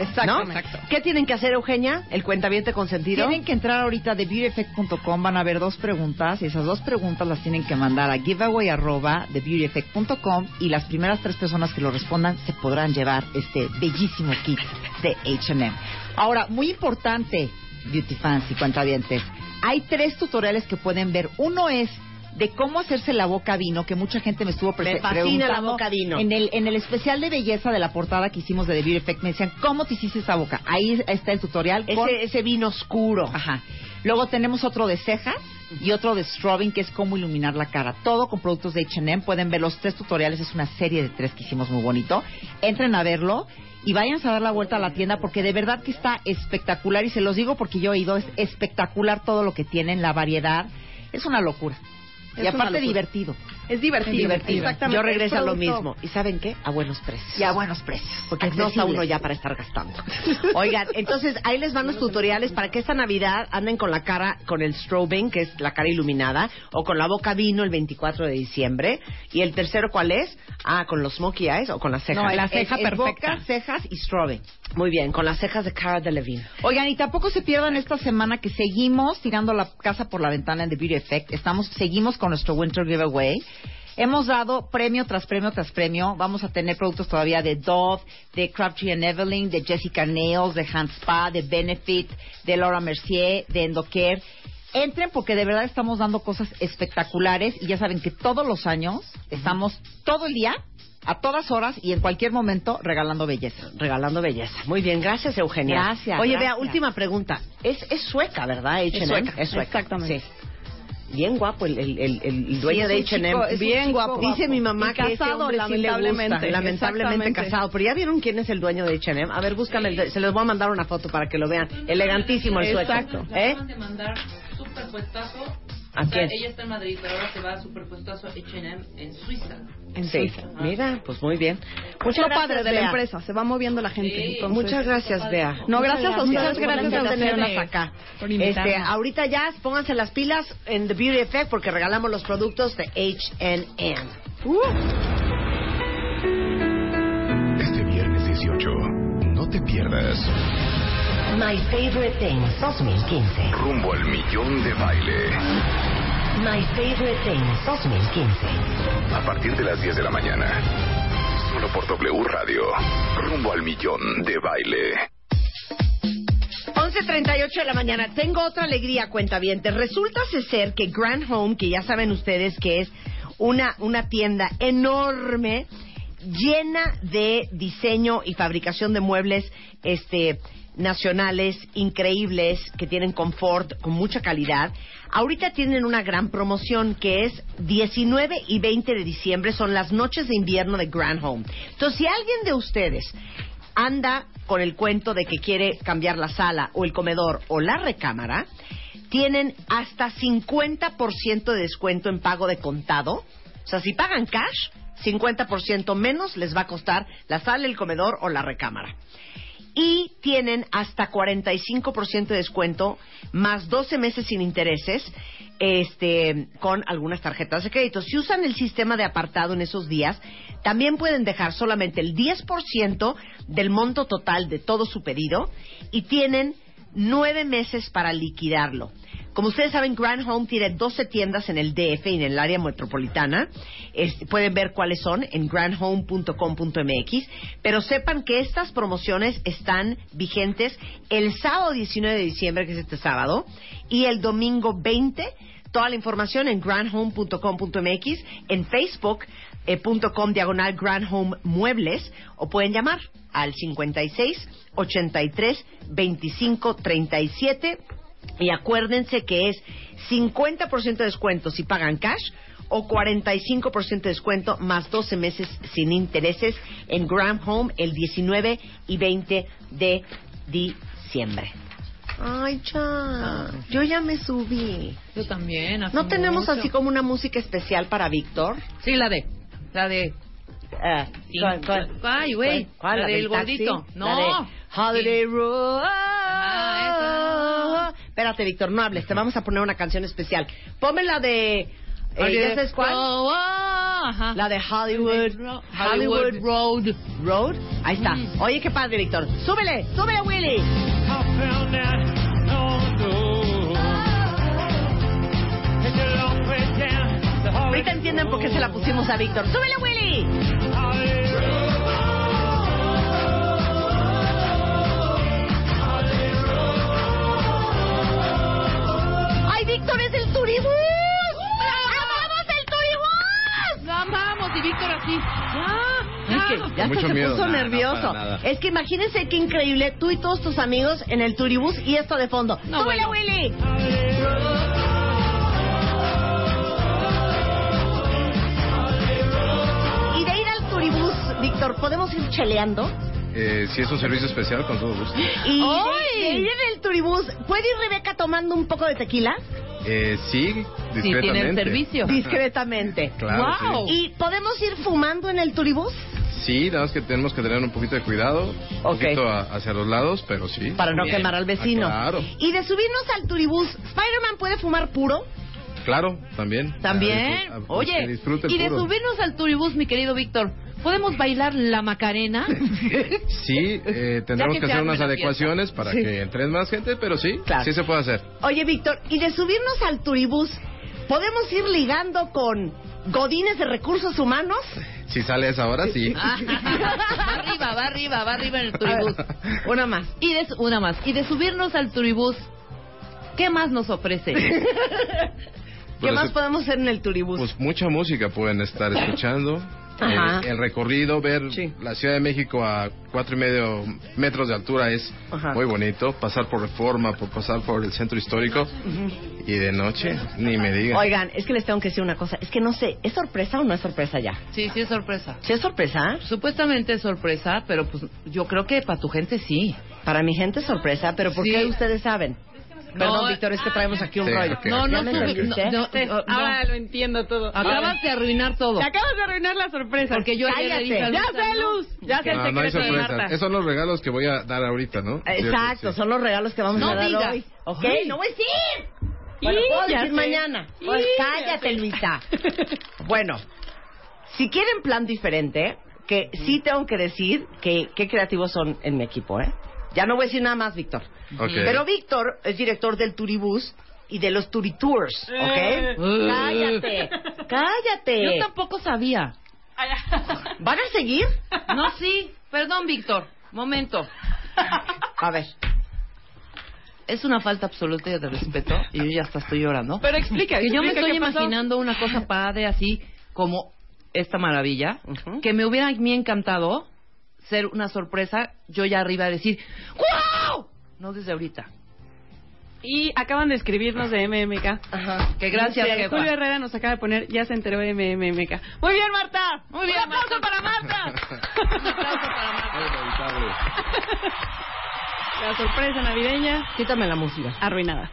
Exactamente. ¿no? ¿Qué tienen que hacer, Eugenia? El cuentaviente consentido. Tienen que entrar ahorita de beautyeffect.com, van a ver dos preguntas y esas dos preguntas las tienen que mandar a giveaway arroba de beautyeffect.com y las primeras tres personas que lo respondan se podrán llevar este bellísimo kit de H&M. Ahora, muy importante, beauty fans y cuentavientes, hay tres tutoriales que pueden ver. Uno es de cómo hacerse la boca vino, que mucha gente me estuvo pre- Me preguntando. la boca vino. En el, en el especial de belleza de la portada que hicimos de The Beauty Effect, me decían, ¿cómo te hiciste esa boca? Ahí está el tutorial. con- ese, ese vino oscuro. Ajá. Luego tenemos otro de cejas y otro de strobing, que es cómo iluminar la cara. Todo con productos de H&M. Pueden ver los tres tutoriales. Es una serie de tres que hicimos muy bonito. Entren a verlo y váyanse a dar la vuelta a la tienda porque de verdad que está espectacular. Y se los digo porque yo he ido. Es espectacular todo lo que tienen, la variedad. Es una locura. Es y aparte divertido. Es divertido. Es divertido. Exactamente. Yo regreso a lo mismo. ¿Y saben qué? A buenos precios. Y a buenos precios. Porque no está uno ya para estar gastando. (laughs) Oigan, entonces ahí les van los tutoriales para que esta Navidad anden con la cara, con el strobing, que es la cara iluminada, o con la boca vino el 24 de diciembre. ¿Y el tercero cuál es? Ah, con los smokey eyes o con las cejas. No, la ceja es- es perfecta. boca, cejas y strobing. Muy bien, con las cejas de Cara Delevingne. Oigan, y tampoco se pierdan esta semana que seguimos tirando la casa por la ventana en The Beauty Effect. Estamos, seguimos con nuestro Winter Giveaway. Hemos dado premio tras premio tras premio. Vamos a tener productos todavía de Dove, de Crabtree and Evelyn, de Jessica Nails, de Hand Spa, de Benefit, de Laura Mercier, de Endocare. Entren porque de verdad estamos dando cosas espectaculares y ya saben que todos los años estamos todo el día, a todas horas y en cualquier momento regalando belleza. Regalando belleza. Muy bien, gracias Eugenia. Gracias, Oye, gracias. vea, última pregunta. Es, es sueca, ¿verdad? H&M. sueca, Es sueca. exactamente. Sí. Bien guapo el, el, el, el dueño Sí, de H&M. Bien guapo. Dice mi mamá Y que ese casado, hombre sí le gusta. lamentablemente. Lamentablemente casado. Pero ya vieron quién es el dueño de H&M. A ver, búscame. el- se les voy a mandar una foto para que lo vean. Elegantísimo el sueco. Exacto. ¿Eh? ¿A quién? ella está en Madrid, pero ahora se va a superpuestazo H&M en Suiza. En sí. Mira, pues muy bien. Mucho Muchas gracias, padre de la Bea. empresa, se va moviendo la gente. Sí. entonces- Muchas gracias, Bea. No, gracias a Muchas ustedes gracias por tenerlas acá. por. Este, ahorita ya pónganse las pilas en The Beauty Effect porque regalamos los productos de H&M. Este viernes 18, no te pierdas My Favorite Things 2015. rumbo al millón de baile. My Favorite Things 2015. A partir de las 10 de la mañana. Solo por W Radio. Rumbo al millón de baile. 11.38 de la mañana. Tengo otra alegría, cuentavientes. Resulta ser que Grand Home, que ya saben ustedes que es una, una tienda enorme, llena de diseño y fabricación de muebles este, nacionales, increíbles, que tienen confort, con mucha calidad. Ahorita tienen una gran promoción que es 19 y 20 de diciembre, son las noches de invierno de Grand Home. Entonces, si alguien de ustedes anda con el cuento de que quiere cambiar la sala o el comedor o la recámara, tienen hasta 50% de descuento en pago de contado. O sea, si pagan cash, 50% menos les va a costar la sala, el comedor o la recámara. Y tienen hasta 45% de descuento, más 12 meses sin intereses, este, con algunas tarjetas de crédito. Si usan el sistema de apartado en esos días, también pueden dejar solamente el 10% del monto total de todo su pedido y tienen nueve meses para liquidarlo. Como ustedes saben, Grand Home tiene 12 tiendas en el DF y en el área metropolitana. Es- pueden ver cuáles son en grandhome.com.mx. Pero sepan que estas promociones están vigentes el sábado 19 de diciembre, que es este sábado, y el domingo 20. Toda la información en grandhome.com.mx, en facebook eh, diagonal Grand Home Muebles o pueden llamar al 56 83 25 37 y acuérdense que es 50% de descuento si pagan cash o 45% de descuento más 12 meses sin intereses en Grand Home el 19 y 20 de diciembre. Ay, ya. Yo ya me subí. Yo también. ¿No tenemos mucho. así como una música especial para Víctor? Sí, la de. La de. Eh, ¿cuál, cuál? Ay, güey. ¿Cuál? La, del taxi? gordito. La No. Holiday Road. Ah, Espérate, Víctor, no hables. Te vamos a poner una canción especial. Ponme la de... eh, Oye, ¿Ya sabes cuál? oh, oh, ajá. La de Hollywood. Hollywood Road. Road. Ahí está. Oye, qué padre, Víctor. Súbele, súbele, Willy. Ahorita entienden por qué se la pusimos a Víctor. ¡Súbele, Willy! ¡Ay, Víctor es el turibús! ¡Amamos el turibús! Lo amamos y Víctor así. Ah, Es que ya hasta se miedo. puso nervioso. nada. es que imagínense qué increíble, tú y todos tus amigos en el turibús y esto de fondo. No, ¡Súbele, bueno. Willy! Turibús, Víctor, ¿podemos ir cheleando? Eh, si es un servicio especial, con todo gusto. Y ir en el turibús, ¿puede ir Rebeca tomando un poco de tequila? Eh, sí, Sí, discretamente. tiene el servicio. Discretamente. (laughs) Claro, Wow. ¿Y podemos ir fumando en el turibús? Sí, nada más que tenemos que tener un poquito de cuidado, un Ok. poquito a- hacia los lados, pero sí. Para no Bien. quemar al vecino. Ah, claro. Y de subirnos al turibús, ¿Spider-Man puede fumar puro? Claro, también. También. Ah, disfruta- Oye, y de puro. subirnos al turibús, mi querido Víctor, ¿podemos bailar la Macarena? (laughs) Sí, eh, tendremos que hacer unas adecuaciones para Sí. que entre más gente, pero sí, Claro. sí se puede hacer. Oye, Víctor, y de subirnos al turibús, ¿podemos ir ligando con godines de recursos humanos? Si sale a esa hora, sí. (laughs) Ah, va arriba, va arriba, va arriba en el turibús. (laughs) Una más. Y de, una más. Y de subirnos al turibús, ¿qué más nos ofrece? ¿Qué Pues, más podemos hacer en el turibús? Pues mucha música pueden estar escuchando. El, el recorrido, ver Sí. la Ciudad de México a cuatro y medio metros de altura es Ajá. muy bonito. Pasar por Reforma, por pasar por el centro histórico y de noche, ni me digan. Oigan, es que les tengo que decir una cosa. Es que no sé, ¿es sorpresa o no es sorpresa ya? Sí, sí es sorpresa. ¿Sí es sorpresa? Supuestamente es sorpresa, pero pues yo creo que para tu gente sí. Para mi gente es sorpresa, pero ¿por Sí. qué ustedes saben? Perdón, No, Víctor, es que traemos aquí un Sí, rollo. No, no, no, ahora lo entiendo todo. Acabas de arruinar todo. Te acabas de arruinar la sorpresa. Porque yo Cállate. Ya sé, ¿no? Luz. Ya sé el no, no hay secreto de sorpresa. Marta. Esos son los regalos que voy a dar ahorita, ¿no? Exacto, Sí, son los regalos que vamos No a dar digas. hoy. ¿Ok? No voy a decir. Bueno, Y puedo decir sé. mañana. Y Pues cállate. Luisa. (laughs) Bueno, si quieren plan diferente, que sí tengo que decir que qué creativos son en mi equipo, ¿eh? Ya no voy a decir nada más, Víctor. Pero Víctor es director del Turibus y de los Turitours, ¿ok? Eh. Cállate, cállate. Yo tampoco sabía. ¿Van a seguir? No, sí. Perdón, Víctor. Momento. A ver. Es una falta absoluta de respeto y yo ya hasta estoy llorando. Pero explica. Que yo me estoy pasó. imaginando una cosa padre así como esta maravilla, que me hubiera a mí encantado ser una sorpresa, yo ya arriba a decir ¡Wow! No desde ahorita. Y acaban de escribirnos de MMK. Ajá. Que gracias, Julio jefa. Herrera nos acaba de poner, ya se enteró de MMK. Muy bien, Marta. Muy bien, Un aplauso Marta. para Marta. (laughs) Un aplauso para Marta. (laughs) La sorpresa navideña Quítame la música. arruinada.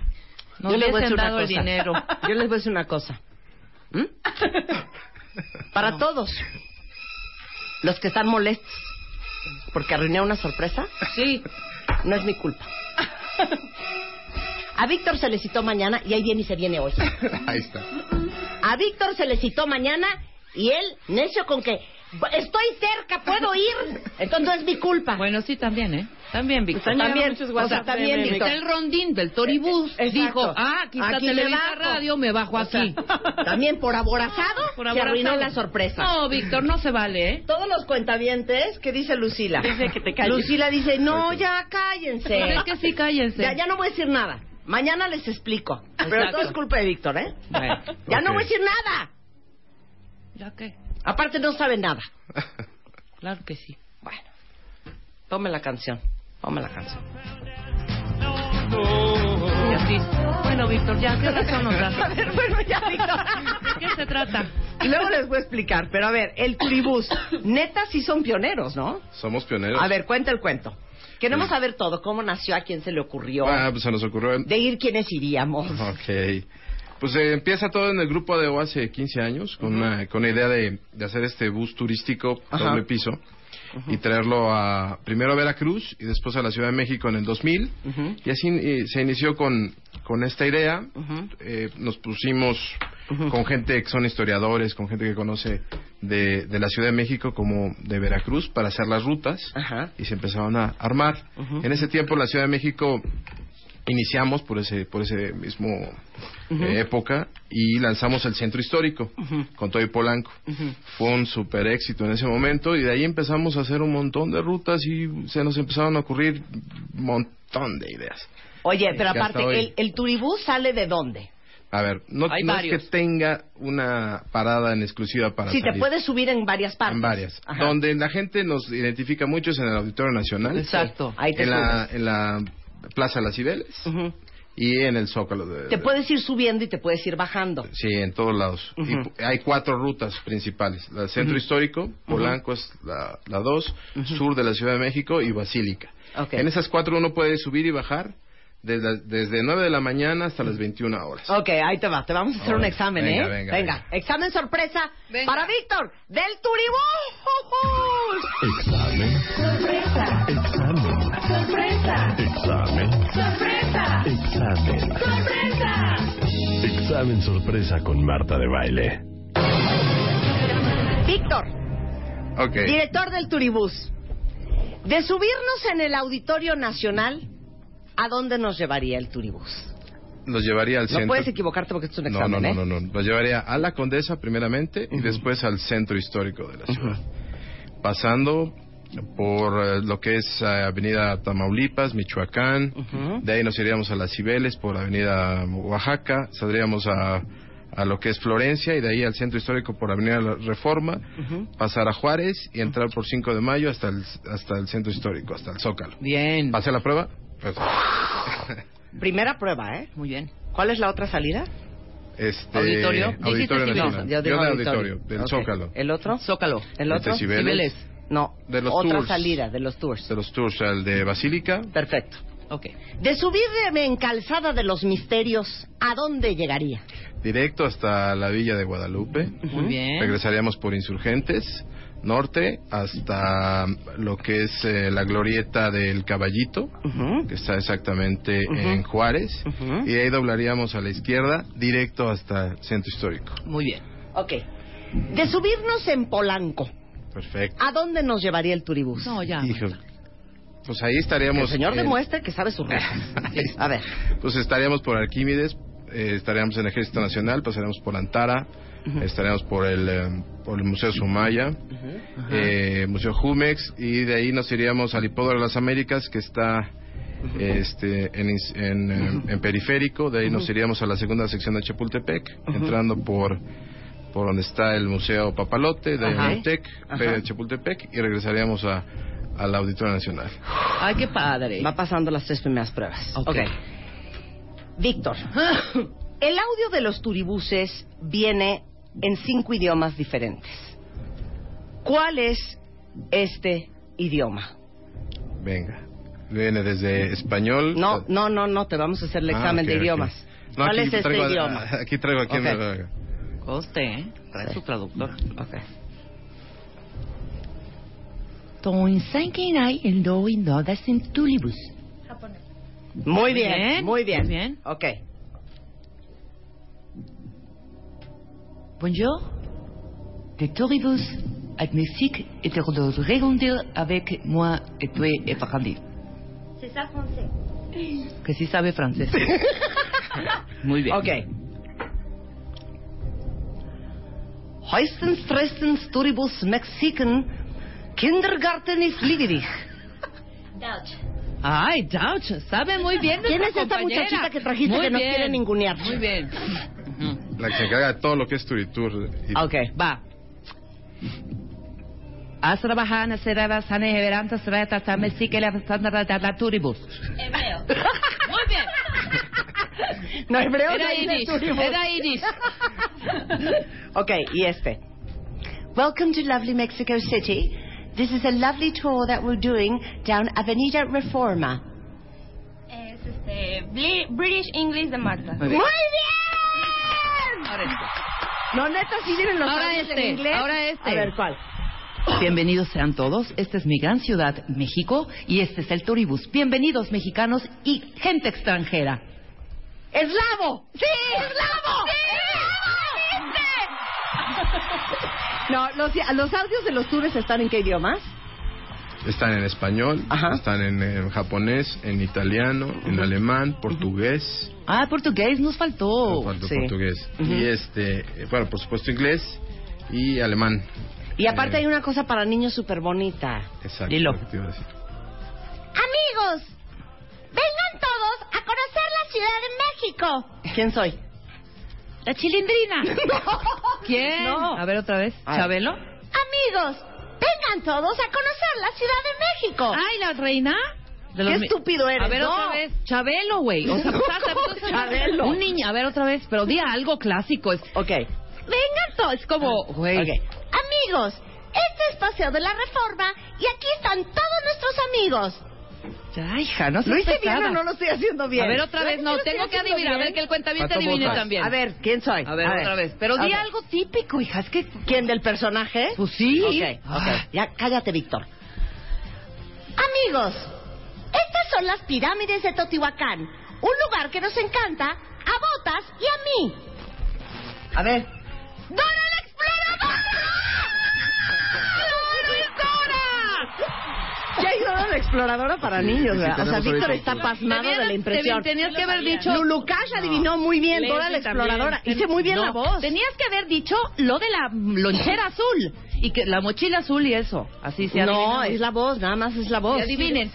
Yo les voy a decir una cosa. dinero. Yo les voy a decir una cosa. ¿Mm? (laughs) Para todos. Los que están molestos porque arruiné una sorpresa, Sí. no es mi culpa. A Víctor se le citó mañana y ahí viene y se viene hoy. (laughs) Ahí está. A Víctor se le citó mañana y él, necio con que estoy cerca, puedo ir. Entonces no es mi culpa. Bueno, sí, también, ¿eh? También, Víctor. Llegando También, o sea, también, Víctor. el rondín del Toribús. Exacto. Dijo, ah, aquí está Aquí Televisa. Radio, me bajo aquí. (laughs) También por aborazado Por se aborazado. arruinó la sorpresa. No, Víctor, no se vale, ¿eh? Todos los cuentavientes, ¿qué dice Lucila? Dice que te calles. Lucila dice, no, ya cállense. Pues es que sí, cállense. Ya, ya no voy a decir nada. Mañana les explico. Pero todo es culpa de Víctor, ¿eh? Bueno, Ya no voy a decir nada. ¿ya qué? Aparte no sabe nada. (laughs) Claro que sí. Bueno, tome la canción. Tome la canción. Y así. Bueno, Víctor, ya, ¿qué razón nos das? (laughs) A ver, bueno, ya, Víctor. ¿De qué se trata? Y luego les voy a explicar. Pero a ver, el turibús. Neta sí son pioneros, ¿no? Somos pioneros. A ver, cuenta el cuento. Queremos saber todo. ¿Cómo nació? ¿A quién se le ocurrió? Ah, pues se nos ocurrió. De ir quiénes iríamos. Ok. Pues eh, empieza todo en el grupo de hace 15 años, con, una, con la idea de, de hacer este bus turístico Ajá. doble piso y traerlo a primero a Veracruz y después a la Ciudad de México en el 2000. Ujú. Y así eh, se inició con, con esta idea. Eh, nos pusimos con gente que son historiadores, con gente que conoce de, de la Ciudad de México como de Veracruz para hacer las rutas y se empezaron a armar. En ese tiempo la Ciudad de México iniciamos por ese por ese mismo eh, época y lanzamos el centro histórico Ujú. con Toy Polanco. Fue un super éxito en ese momento y de ahí empezamos a hacer un montón de rutas y se nos empezaron a ocurrir un montón de ideas. Oye, pero aparte, hoy- ¿el, el turibús sale de dónde? A ver, no, no es que tenga una parada en exclusiva para Sí, te salir. puedes subir en varias partes. En varias. Ajá. Donde la gente nos identifica mucho es en el Auditorio Nacional. Exacto. Ahí te En la, en la Plaza Las Cibeles y en el Zócalo. De, Te puedes ir subiendo y te puedes ir bajando. Sí, en todos lados. Y pu- hay cuatro rutas principales. La Centro Ujú. Histórico, Polanco es la, la dos, sur de la Ciudad de México y Basílica. Ok. En esas cuatro uno puede subir y bajar desde, desde 9 de la mañana hasta las 21 horas. Ok, ahí te va. Te vamos a hacer un examen, Venga, ¿eh? venga, venga. Examen sorpresa Venga. para Víctor del Turibús. Examen. Sorpresa. Examen. Sorpresa. Examen. Sorpresa. Examen. Sorpresa. Examen sorpresa con Marta de baile. Víctor, Ok. director del Turibús. De subirnos en el Auditorio Nacional, ¿a dónde nos llevaría el Turibús? Los llevaría al No centro. puedes equivocarte porque es un No, examen, no, ¿eh? no, no, no. Los llevaría a la Condesa primeramente y después al centro histórico de la ciudad. Pasando por eh, lo que es eh, Avenida Tamaulipas, Michoacán. De ahí nos iríamos a las Cibeles por Avenida Oaxaca. Saldríamos a, a lo que es Florencia y de ahí al centro histórico por Avenida La Reforma. Pasar a Juárez y entrar por 5 de mayo hasta el, hasta el centro histórico, hasta el Zócalo. Bien. ¿Pasé la prueba? Pues, (laughs) Primera prueba, ¿eh? Muy bien. ¿Cuál es la otra salida? este, Auditorio. Auditorio. Nacional. yo Yo de auditorio. auditorio, del. Zócalo. ¿El otro? Zócalo. ¿El otro? Este, Cibeles. Cibeles. No, De los otra tours. salida de los tours. De los tours, el de Basílica, Perfecto. Ok. De subirme en Calzada de los Misterios, ¿a dónde llegaría? directo hasta la Villa de Guadalupe. Muy bien. Regresaríamos por Insurgentes Norte hasta lo que es eh, la glorieta del Caballito, que está exactamente en Juárez. Ujú. Y de ahí doblaríamos a la izquierda, directo hasta el Centro Histórico. Muy bien. Ok. De subirnos en Polanco, Perfecto. ¿a dónde nos llevaría el turibús? No, ya. Hijo, pues ahí Que estaríamos. el señor en- demuestre que sabe su (laughs) ruta. A ver. Pues estaríamos por Arquímedes, eh, estaríamos en el Ejército Nacional, pasaremos por Antara, estaríamos por el, eh, por el Museo Sumaya, eh, Museo Jumex, y de ahí nos iríamos al Hipódromo de las Américas, que está este, en, eh, en periférico, de ahí nos iríamos a la segunda sección de Chapultepec, entrando por por donde está el Museo Papalote, de ahí Ajá. a Tec, Ajá. de Chapultepec, y regresaríamos a, al Auditorio Nacional. Ay, qué padre. Va pasando las tres primeras pruebas. Ok. Víctor, (laughs) el audio de los turibuses viene en cinco idiomas diferentes. ¿Cuál es este idioma? Venga. Viene desde español. No, no, no, no, te vamos a hacer el Ah, examen de idiomas. No, ¿Cuál aquí es este traigo- idioma? (laughs) Aquí traigo aquí Ok. Coste, ¿eh? Trae su traductor. Ok. Tulibus. Muy bien, muy bien. muy bien. Ok. Bonjour. De Tulibus uit musique et de avec moi et toi et Parandi. C'est ça français. Que sí sabe francés. (laughs) Muy bien. Ok. Heustens, Trestens, Turibus, Mexican, Kindergarten ist Ligerich. Dutch. Ay, Dauch, sabe muy bien ¿Quién es esta compañera. muchachita que trajiste Muy que nos bien. quiere ningunear? Muy bien. La que se encarga de todo lo que es Turitur. Y Ok, va. Asrabahana seraba sane everanta serata same sikela sandra turibus. Hebreo. (laughs) Muy bien. No, hebreo Era Turibus. era Irish. Ok, y este. Welcome to lovely Mexico City. This is a lovely tour that we're doing down Avenida Reforma. Es este, British English de Marta. Muy ¡Muy bien. Ahora este. No, neta, sí vienen los Ahora audios en este, inglés. ahora este. A ver, ¿cuál? Bienvenidos sean todos. Esta es mi gran ciudad, México, y este es el Turibus. Bienvenidos mexicanos y gente extranjera. ¡Eslavo! ¡Sí! ¡Eslavo! No, los, los audios de los tours están en qué idiomas? Están en español, Ajá. están en, japonés, en italiano, en alemán, portugués. Ah, portugués nos faltó. No falta sí. portugués. Y este, bueno, por supuesto inglés y alemán. Y aparte Eh, hay una cosa para niños súper bonita. Exacto. Dilo. lo que te iba a decir. Amigos, vengan todos a conocer la Ciudad de México. ¿Quién soy? La chilindrina. (laughs) ¿Quién? No. A ver otra vez. A ver. ¿Chabelo? Amigos, vengan todos a conocer la Ciudad de México. Ay, la reina. De Qué mi- estúpido eres. A ver no. otra vez. Chabelo, güey. O sea, (laughs) ¿Cómo pasa, Chabelo? Un niño, a ver otra vez, pero di algo clásico. Es, Ok. Vengan todos. es como, güey. Ok. Amigos, este es Paseo de la Reforma y aquí están todos nuestros amigos. Ya, hija, no ¿Lo hice bien o no lo estoy haciendo bien? A ver otra vez, no, tengo que adivinar. A ver que el cuenta bien te ¿Cuánto adivine también. A ver, ¿quién soy? A ver, otra vez. Pero di algo típico, hija. Es que. ¿Quién del personaje? Pues sí. Ok, ok. Ah. Ya cállate, Víctor. Amigos, estas son las pirámides de Teotihuacán, un lugar que nos encanta a Botas y a mí. A ver. ¡Dora la Exploradora! Hay Dora la exploradora para niños, Sí, ¿verdad? O sea, Víctor está pasmado de la impresión. Tenías que haber dicho. Lulucash adivinó muy bien Dora la también. exploradora. Hice muy bien No, la voz. Tenías que haber dicho lo de la lonchera azul. Y que la mochila azul y eso. Así se No, es la voz, nada más es la voz. Y adivinen.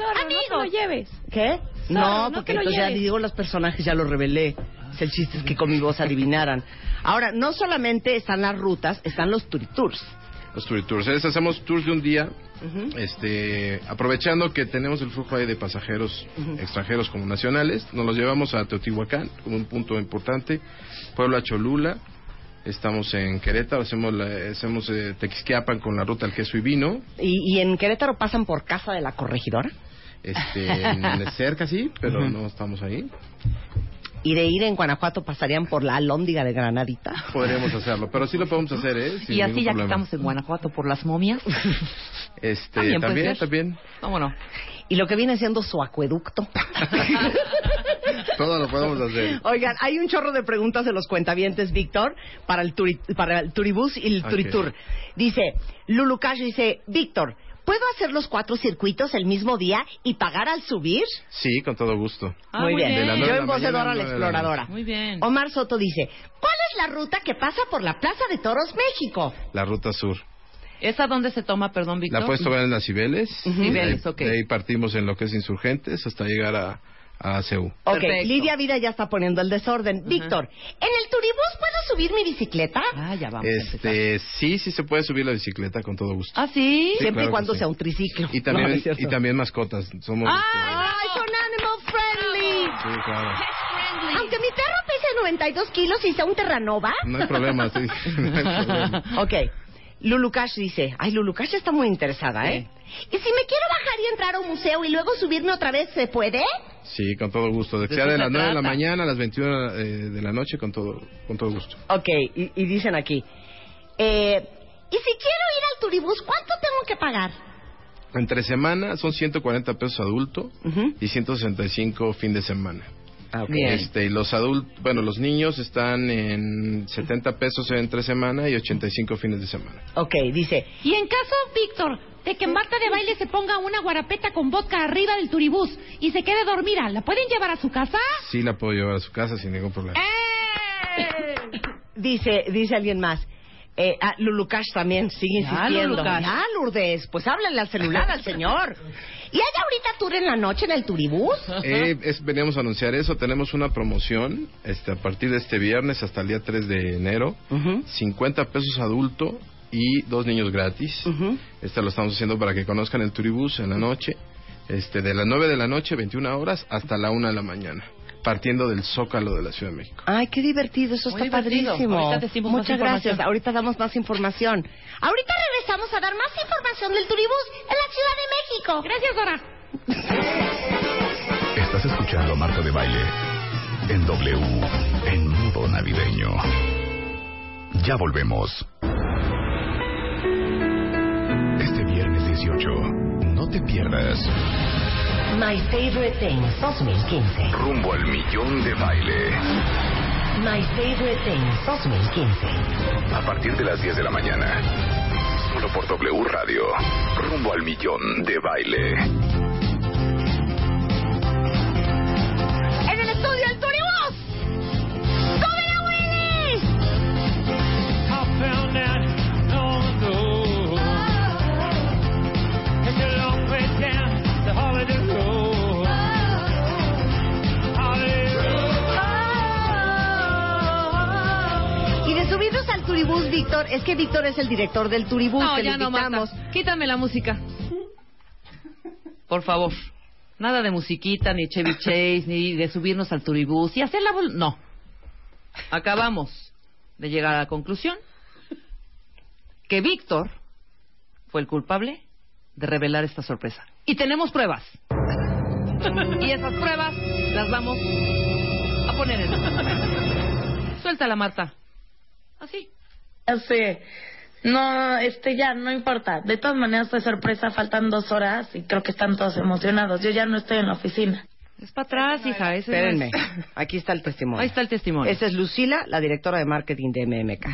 Lo lleves. ¿Qué? No, no porque entonces ya digo los personajes, ya los revelé. El chiste es que con mi voz adivinaran. Ahora, no solamente están las rutas, están los tours. Los tour tours. Es, hacemos tours de un día, este, aprovechando que tenemos el flujo ahí de pasajeros extranjeros como nacionales, nos los llevamos a Teotihuacán como un punto importante, pueblo a Cholula, estamos en Querétaro, hacemos, la, hacemos eh, Tequisquiapan con la ruta al queso y vino, ¿Y, y en Querétaro pasan por casa de la corregidora? este, cerca sí, pero no estamos ahí. Y de ir en Guanajuato pasarían por la alhóndiga de Granadita. Podríamos hacerlo, pero sí lo podemos (laughs) hacer, ¿eh? Sin Y así ya que estamos en Guanajuato por las momias. (laughs) Este, También puede también, ser. también. ¿Cómo no? Y lo que viene siendo su acueducto. (laughs) Todo lo podemos hacer. Oigan, hay un chorro de preguntas de los cuentavientes, Víctor, para el, turi- para el turibús y el Ok. turitur. Dice, Lulu Cash dice, Víctor, ¿puedo hacer los cuatro circuitos el mismo día y pagar al subir? Sí, con todo gusto. Ah, muy muy bien. bien. Yo nueve de en la voz de mañana Dora a la exploradora. Muy bien. Omar Soto dice, ¿cuál es la ruta que pasa por la Plaza de Toros México? La ruta sur. ¿Esa dónde se toma, perdón, Víctor? La puedes tomar en las Cibeles. Cibeles, de, ahí- ok. de ahí partimos en lo que es Insurgentes hasta llegar a, a CEU. Ok, Perfecto. Lidia Vida ya está poniendo el desorden. Víctor, ¿en el turibús puedo subir mi bicicleta? Ah, ya vamos a. Este, sí, sí se puede subir la bicicleta con todo gusto. ¿Ah, sí? Siempre claro y cuando sí. sea un triciclo. Y No, también, no cierto. y también mascotas. Somos. ¡Ay, son animal friendly! este, sí, claro. Aunque mi perro pese 92 kilos y sea un terranova. No hay problema, sí. (laughs) No hay problema. Ok. Lulucash dice, ay, Lulucash está muy interesada, ¿eh? Y si me quiero bajar y entrar a un museo y luego subirme otra vez, ¿se puede? Sí, con todo gusto. De sea de las 9 de la mañana a las 21 eh, de la noche, con todo, con todo gusto. Ok, y, y dicen aquí, eh, Y si quiero ir al turibús, ¿cuánto tengo que pagar? Entre semana son 140 pesos adulto Ujú. y 165 fin de semana. Ah, ok. Este, y los adultos, bueno, los niños están en 70 pesos entre semana y 85 fines de semana. Ok, dice, Y en caso, Víctor, de que Marta de baile se ponga una guarapeta con vodka arriba del turibús y se quede dormida, ¿la pueden llevar a su casa? Sí la puedo llevar a su casa sin ningún problema. (laughs) dice, dice alguien más. Eh, ah, Lulucash también sigue insistiendo. Lulucash. Ya, Lourdes, pues háblale al celular al señor. (laughs) ¿Y hay ahorita tour en la noche en el turibús? Eh, es- veníamos a anunciar eso. Tenemos una promoción este, a partir de este viernes hasta el día 3 de enero. 50 pesos adulto y dos niños gratis. Este lo estamos haciendo para que conozcan el turibús en la noche. Este, de las 9 de la noche, 21 horas, hasta la 1 de la mañana. Partiendo del Zócalo de la Ciudad de México. Ay, qué divertido, eso Muy está divertido. padrísimo. Ahorita decimos más Muchas gracias, ahorita damos más información. Ahorita regresamos a dar más información del turibús en la Ciudad de México. Gracias, Dora. Estás escuchando a Marta de Baile en W, en modo navideño. Ya volvemos. Este viernes 18, no te pierdas My Favorite Things 2015. rumbo al millón de baile. My Favorite Things 2015. A partir de las 10 de la mañana. Solo por W Radio. Rumbo al millón de baile. En el estudio el turibús. ¡Súbele, Willy! Y de subirnos al turibús, Víctor, es que Víctor es el director del turibús. No, que ya le no, invitamos. Marta. Quítame la música. Por favor. Nada de musiquita, ni Chevy Chase, ni de subirnos al turibús y hacer la... No. Acabamos de llegar a la conclusión que Víctor fue el culpable de revelar esta sorpresa. Y tenemos pruebas. Y esas pruebas las vamos a poner en... Suéltala, Marta. Así. Ya sé. No, este ya, no importa. De todas maneras fue sorpresa, faltan dos horas y creo que están todos emocionados. Yo ya no estoy en la oficina. Es para atrás, hija. Ese Espérenme, es- aquí está el testimonio. Ahí está el testimonio. Esa es Lucila, la directora de marketing de MMK.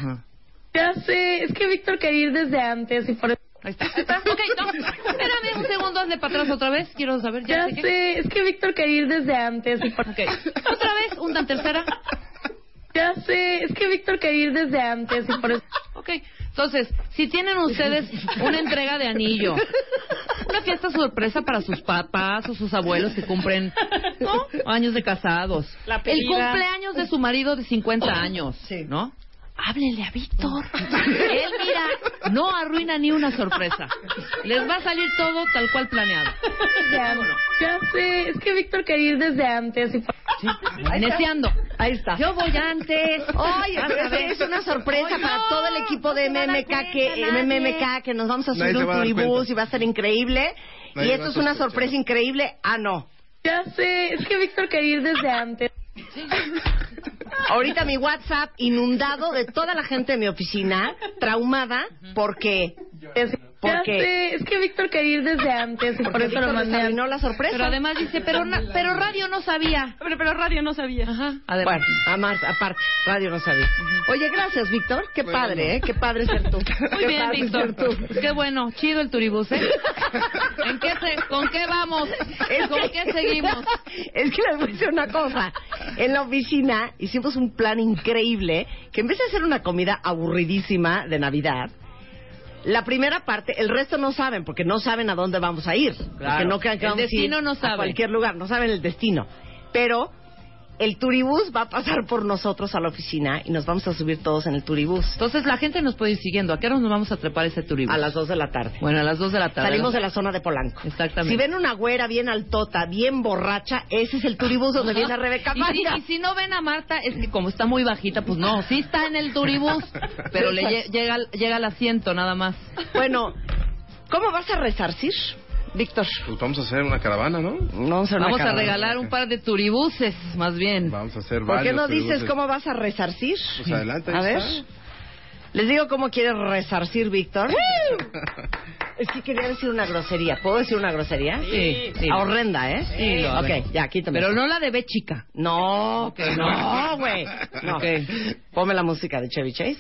Ya sé, es que Víctor quería ir desde antes y por eso... Ahí está. Ahí está. Ok, no. Espérame un segundo, hazle para atrás otra vez. Quiero saber. Ya sé que- sé, es que Víctor quería ir desde antes y por... Ok. Otra vez, una tercera. Ya sé, es que Víctor quería ir desde antes y por eso... Ok. Entonces, si tienen ustedes una entrega de anillo, una fiesta sorpresa para sus papás o sus abuelos que cumplen ¿no? años de casados, La el cumpleaños de su marido de 50 años, ¿no? Háblenle a Víctor. (laughs) Él, mira, no arruina ni una sorpresa. Les va a salir todo tal cual planeado. Ya, ya sé, es que Víctor quería ir desde antes y por... Neciando. Ahí está. Yo voy antes. Oye, pero es, ver. es una sorpresa para no, todo el equipo de no MMK que, cuenta. MMK que nos vamos a subir un turibús y va a ser increíble. Nadie y esto es una sospechar. sorpresa increíble. Ah, no. Ya sé, es que Víctor quería ir desde antes. Ahorita mi WhatsApp inundado de toda la gente de mi oficina, traumada, porque... Porque, es que Víctor quería ir desde antes y por eso lo Víctor mandé. arruinó la sorpresa. Pero además dice, pero, na- pero radio no sabía. Pero, pero radio no sabía. Ajá. Bueno, Adelante. amar- aparte, radio no sabía. Oye, gracias, Víctor. Qué Bueno. padre, ¿eh? Qué padre ser tú. (laughs) Muy Qué bien, padre Víctor. ser tú. Qué bueno, chido el turibús, ¿eh? (laughs) ¿En qué se- ¿Con qué vamos? Es ¿Con que- qué seguimos? (laughs) Es que les voy a decir una cosa. En la oficina hicimos un plan increíble que en vez de hacer una comida aburridísima de Navidad, la primera parte, el resto no saben, porque no saben a dónde vamos a ir. Porque no crean que El vamos a ir no a sabe. cualquier lugar, no saben el destino. Pero el turibús va a pasar por nosotros a la oficina y nos vamos a subir todos en el turibús Entonces la gente nos puede ir siguiendo. ¿A qué hora nos vamos a trepar ese turibús? a las 2 de la tarde. Bueno, a las 2 de la tarde. Salimos de la zona de Polanco. Exactamente. Si ven una güera bien altota, bien borracha, ese es el turibús donde viene Rebeca Y si, y si no ven a Marta, es que como está muy bajita, pues no, sí está en el turibús, pero le lle- llega, llega al asiento nada más. Bueno, ¿cómo vas a resarcir, Víctor? Pues vamos a hacer una caravana, ¿no? Vamos a, hacer una Vamos a regalar un par de turibuses, más bien. Vamos a hacer ¿Por qué varios no dices cómo vas a resarcir? Pues adelante, A ver. está. Les digo cómo quiere resarcir Víctor. (laughs) Es que quería decir una grosería. ¿Puedo decir una grosería? Sí, sí. Horrenda, ¿eh? Sí, hago. Ok, ya, quítame. Pero no la de B chica. No, que no, güey. No. Ok. Ponme la música de Chevy Chase.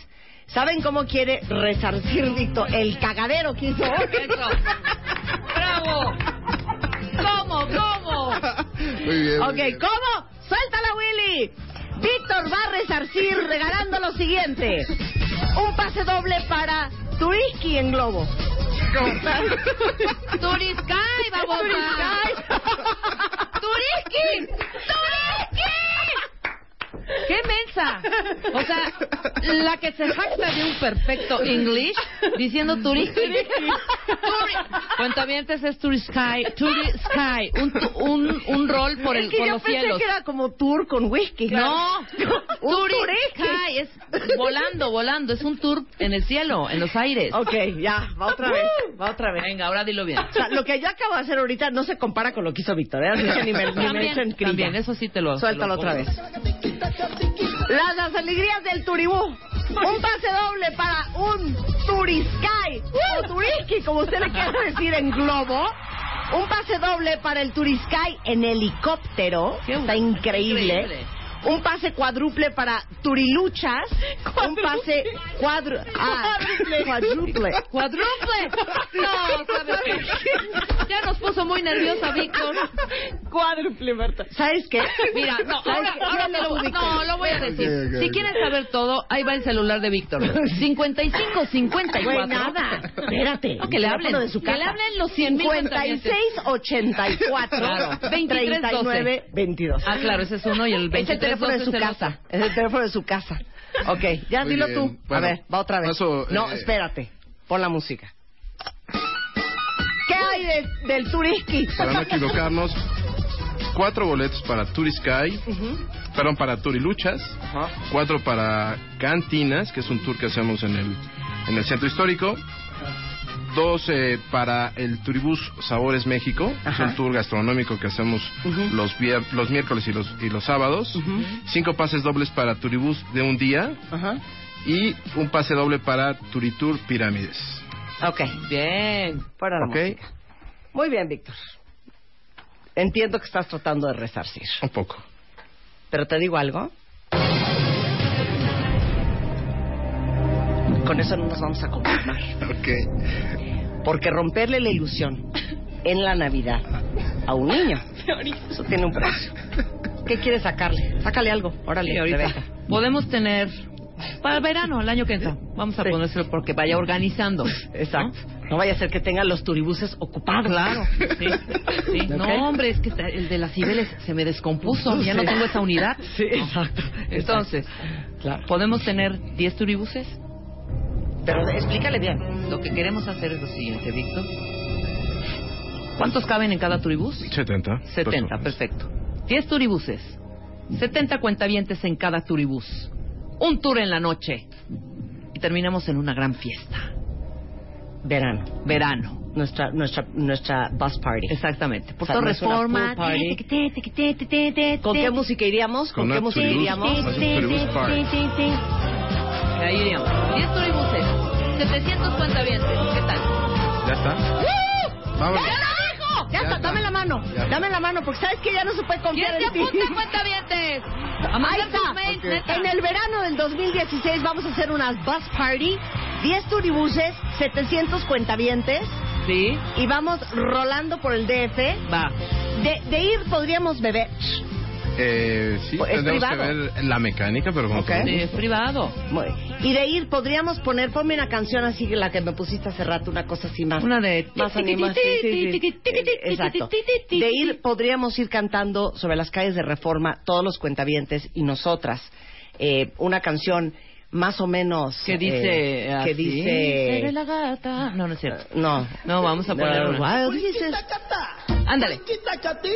¿Saben cómo quiere resarcir Víctor el cagadero que hizo? ¡Bravo! ¿Cómo? ¿Cómo? Muy bien. muy Ok, bien. ¿cómo? ¡Suéltala, Willy! Víctor va a resarcir regalando lo siguiente. Un pase doble para Turiski en globo. (laughs) ¡Turiscay, babosa! ¡Turiski! ¡Turiski! ¡Qué mensa! O sea, la que se jacta de un perfecto English diciendo turiski. Cuentavientes es turisky, turisky, un, tu- un, un rol por, el, es que por yo los pensé cielos. que era como tour con whisky. No, (laughs) un turisky es volando, volando, es un tour en el cielo, en los aires. Ok, ya, va otra vez, va otra vez. Venga, ahora dilo bien. O sea, lo que yo acabo de hacer ahorita no se compara con lo que hizo Víctor, ¿eh? Ni me, ni me También, crilla. también, eso sí te lo Suéltalo te lo otra vez. Las, las alegrías del Turibú. Un pase doble para un Turisky o Turiski, como usted le quiera decir en globo. Un pase doble para el Turisky en helicóptero. Está increíble. increíble. Un pase cuádruple para Turiluchas. Un pase cuadru... ah, cuádruple. ¡Cuádruple! No, ¿sabes qué? Ya nos puso muy nerviosa, Víctor. Cuádruple, Marta. ¿Sabes qué? Mira, no, ¿Sabes ahora, qué? ahora te lo, no, lo voy a decir. Ok, ok, Si quieres saber todo, ahí va el celular de Víctor. 55 (laughs) 54. Güey, nada. Espérate. No, que le hablen. de su Que casa. le hablen los 100 mil 56 84 Claro. 23 39 22. Ah, claro, ese es uno y el Es 23 el teléfono de su casa. Es el teléfono de su casa. (laughs) Ok, ya Muy dilo bien. tú. Bueno, a ver, va otra vez. paso, no, eh, espérate. Pon la música. ¿Qué hay de- del Turiski? Para no equivocarnos, cuatro boletos para Turisky, perdón, para Turiluchas, cuatro para Cantinas, que es un tour que hacemos en el, en el centro histórico, dos eh, para el Turibús Sabores México, es un tour gastronómico que hacemos los, vier- los miércoles y los, y los sábados, cinco pases dobles para Turibús de un día Ajá. y un pase doble para Turitur Pirámides. Ok, Bien. fuera la Ok. música. Muy bien, Víctor. Entiendo que estás tratando de resarcir. Un poco. Pero te digo algo. Con eso no nos vamos a conformar. (laughs) Ok. Porque romperle la ilusión en la Navidad a un niño, eso tiene un precio. ¿Qué quieres sacarle? Sácale algo. Órale, Sí, ahorita. Rebeca. Podemos tener para el verano, el año que entra. Vamos a Sí. ponérselo porque vaya organizando. Exacto. No vaya a ser que tengan los turibuses ocupados. Claro. Sí. No, hombre, es que está- el de las Cibeles se me descompuso. Ya no tengo esa unidad. Sí, exacto. Entonces, Claro. ¿podemos tener 10 turibuses? Pero explícale bien. Lo que queremos hacer es lo siguiente, Víctor. ¿Cuántos caben en cada turibús? 70. 70, personas. perfecto. 10 turibuses. 70 cuentavientes en cada turibús. Un tour en la noche. Y terminamos en una gran fiesta. Verano. Verano. Nuestra, nuestra, nuestra bus party. Exactamente. Por O sea, no una reforma. party. ¿Con qué música iríamos? ¿Con Con qué música iríamos? Ahí iríamos. 10 turibuses. 700 cuentavientes. ¿Qué tal? ¿Ya está? Vámonos. ¡Ya lo dijo! Ya, Ya está, está. dame la mano. Ya. Dame la mano, porque sabes que ya no se puede confiar ¿Quién en ti. apunta, (laughs) cuentavientes? Ahí está. neta. En el verano del 2016 vamos a hacer unas bus party, 10 turibuses, 700 cuentavientes Sí. y vamos rolando por el DF. Va. De, de ir podríamos beber. Eh, sí, ¿Es tendremos que privado? ver la mecánica, pero como Ok. todo Sí, es privado. Y de ir podríamos poner, ponme una canción así, la que me pusiste hace rato, una cosa así más. Una de... más animada. Sí, sí, sí. Exacto. De ir, podríamos ir cantando sobre las calles de Reforma, todos los cuentavientes y nosotras, eh, una canción más o menos... Que dice... eh, así, que dice... "Seré la gata. No, no es cierto. No. No, vamos a poner No, una. Wild Kisses. Ándale.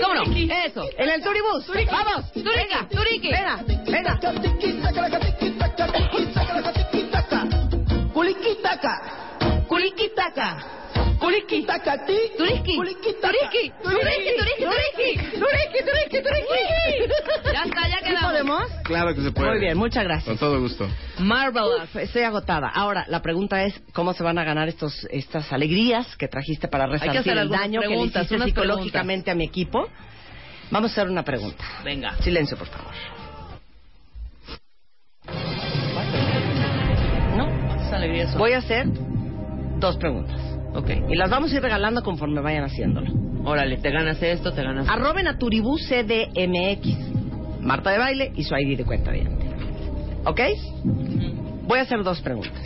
¿Cómo no? Eso. En el Turibus. Vamos. Turiki, Turiki. Venga, venga. Culiquitaca, culiquitaca, Turiki. Tacatí. Turiki. Turiki. Turiki. Turiki. Turiki. Turiki. Turiki. Turiki. Ya está, ya ¿Sí quedamos. podemos? Claro que se puede. Muy bien, muchas gracias. Con todo gusto. Marvelous. Estoy agotada. Ahora, la pregunta es, ¿cómo se van a ganar estos estas alegrías que trajiste para resarcir el daño que le hiciste psicológicamente a mi equipo? Vamos a hacer una pregunta. Venga. Silencio, por favor. No, son- voy a hacer dos preguntas. Ok. Y las vamos a ir regalando conforme vayan haciéndolo. Órale, te ganas esto, te ganas Arroben a Turibú CDMX. Marta de baile y su ID de cuenta bien. ¿Ok? Voy a hacer dos preguntas.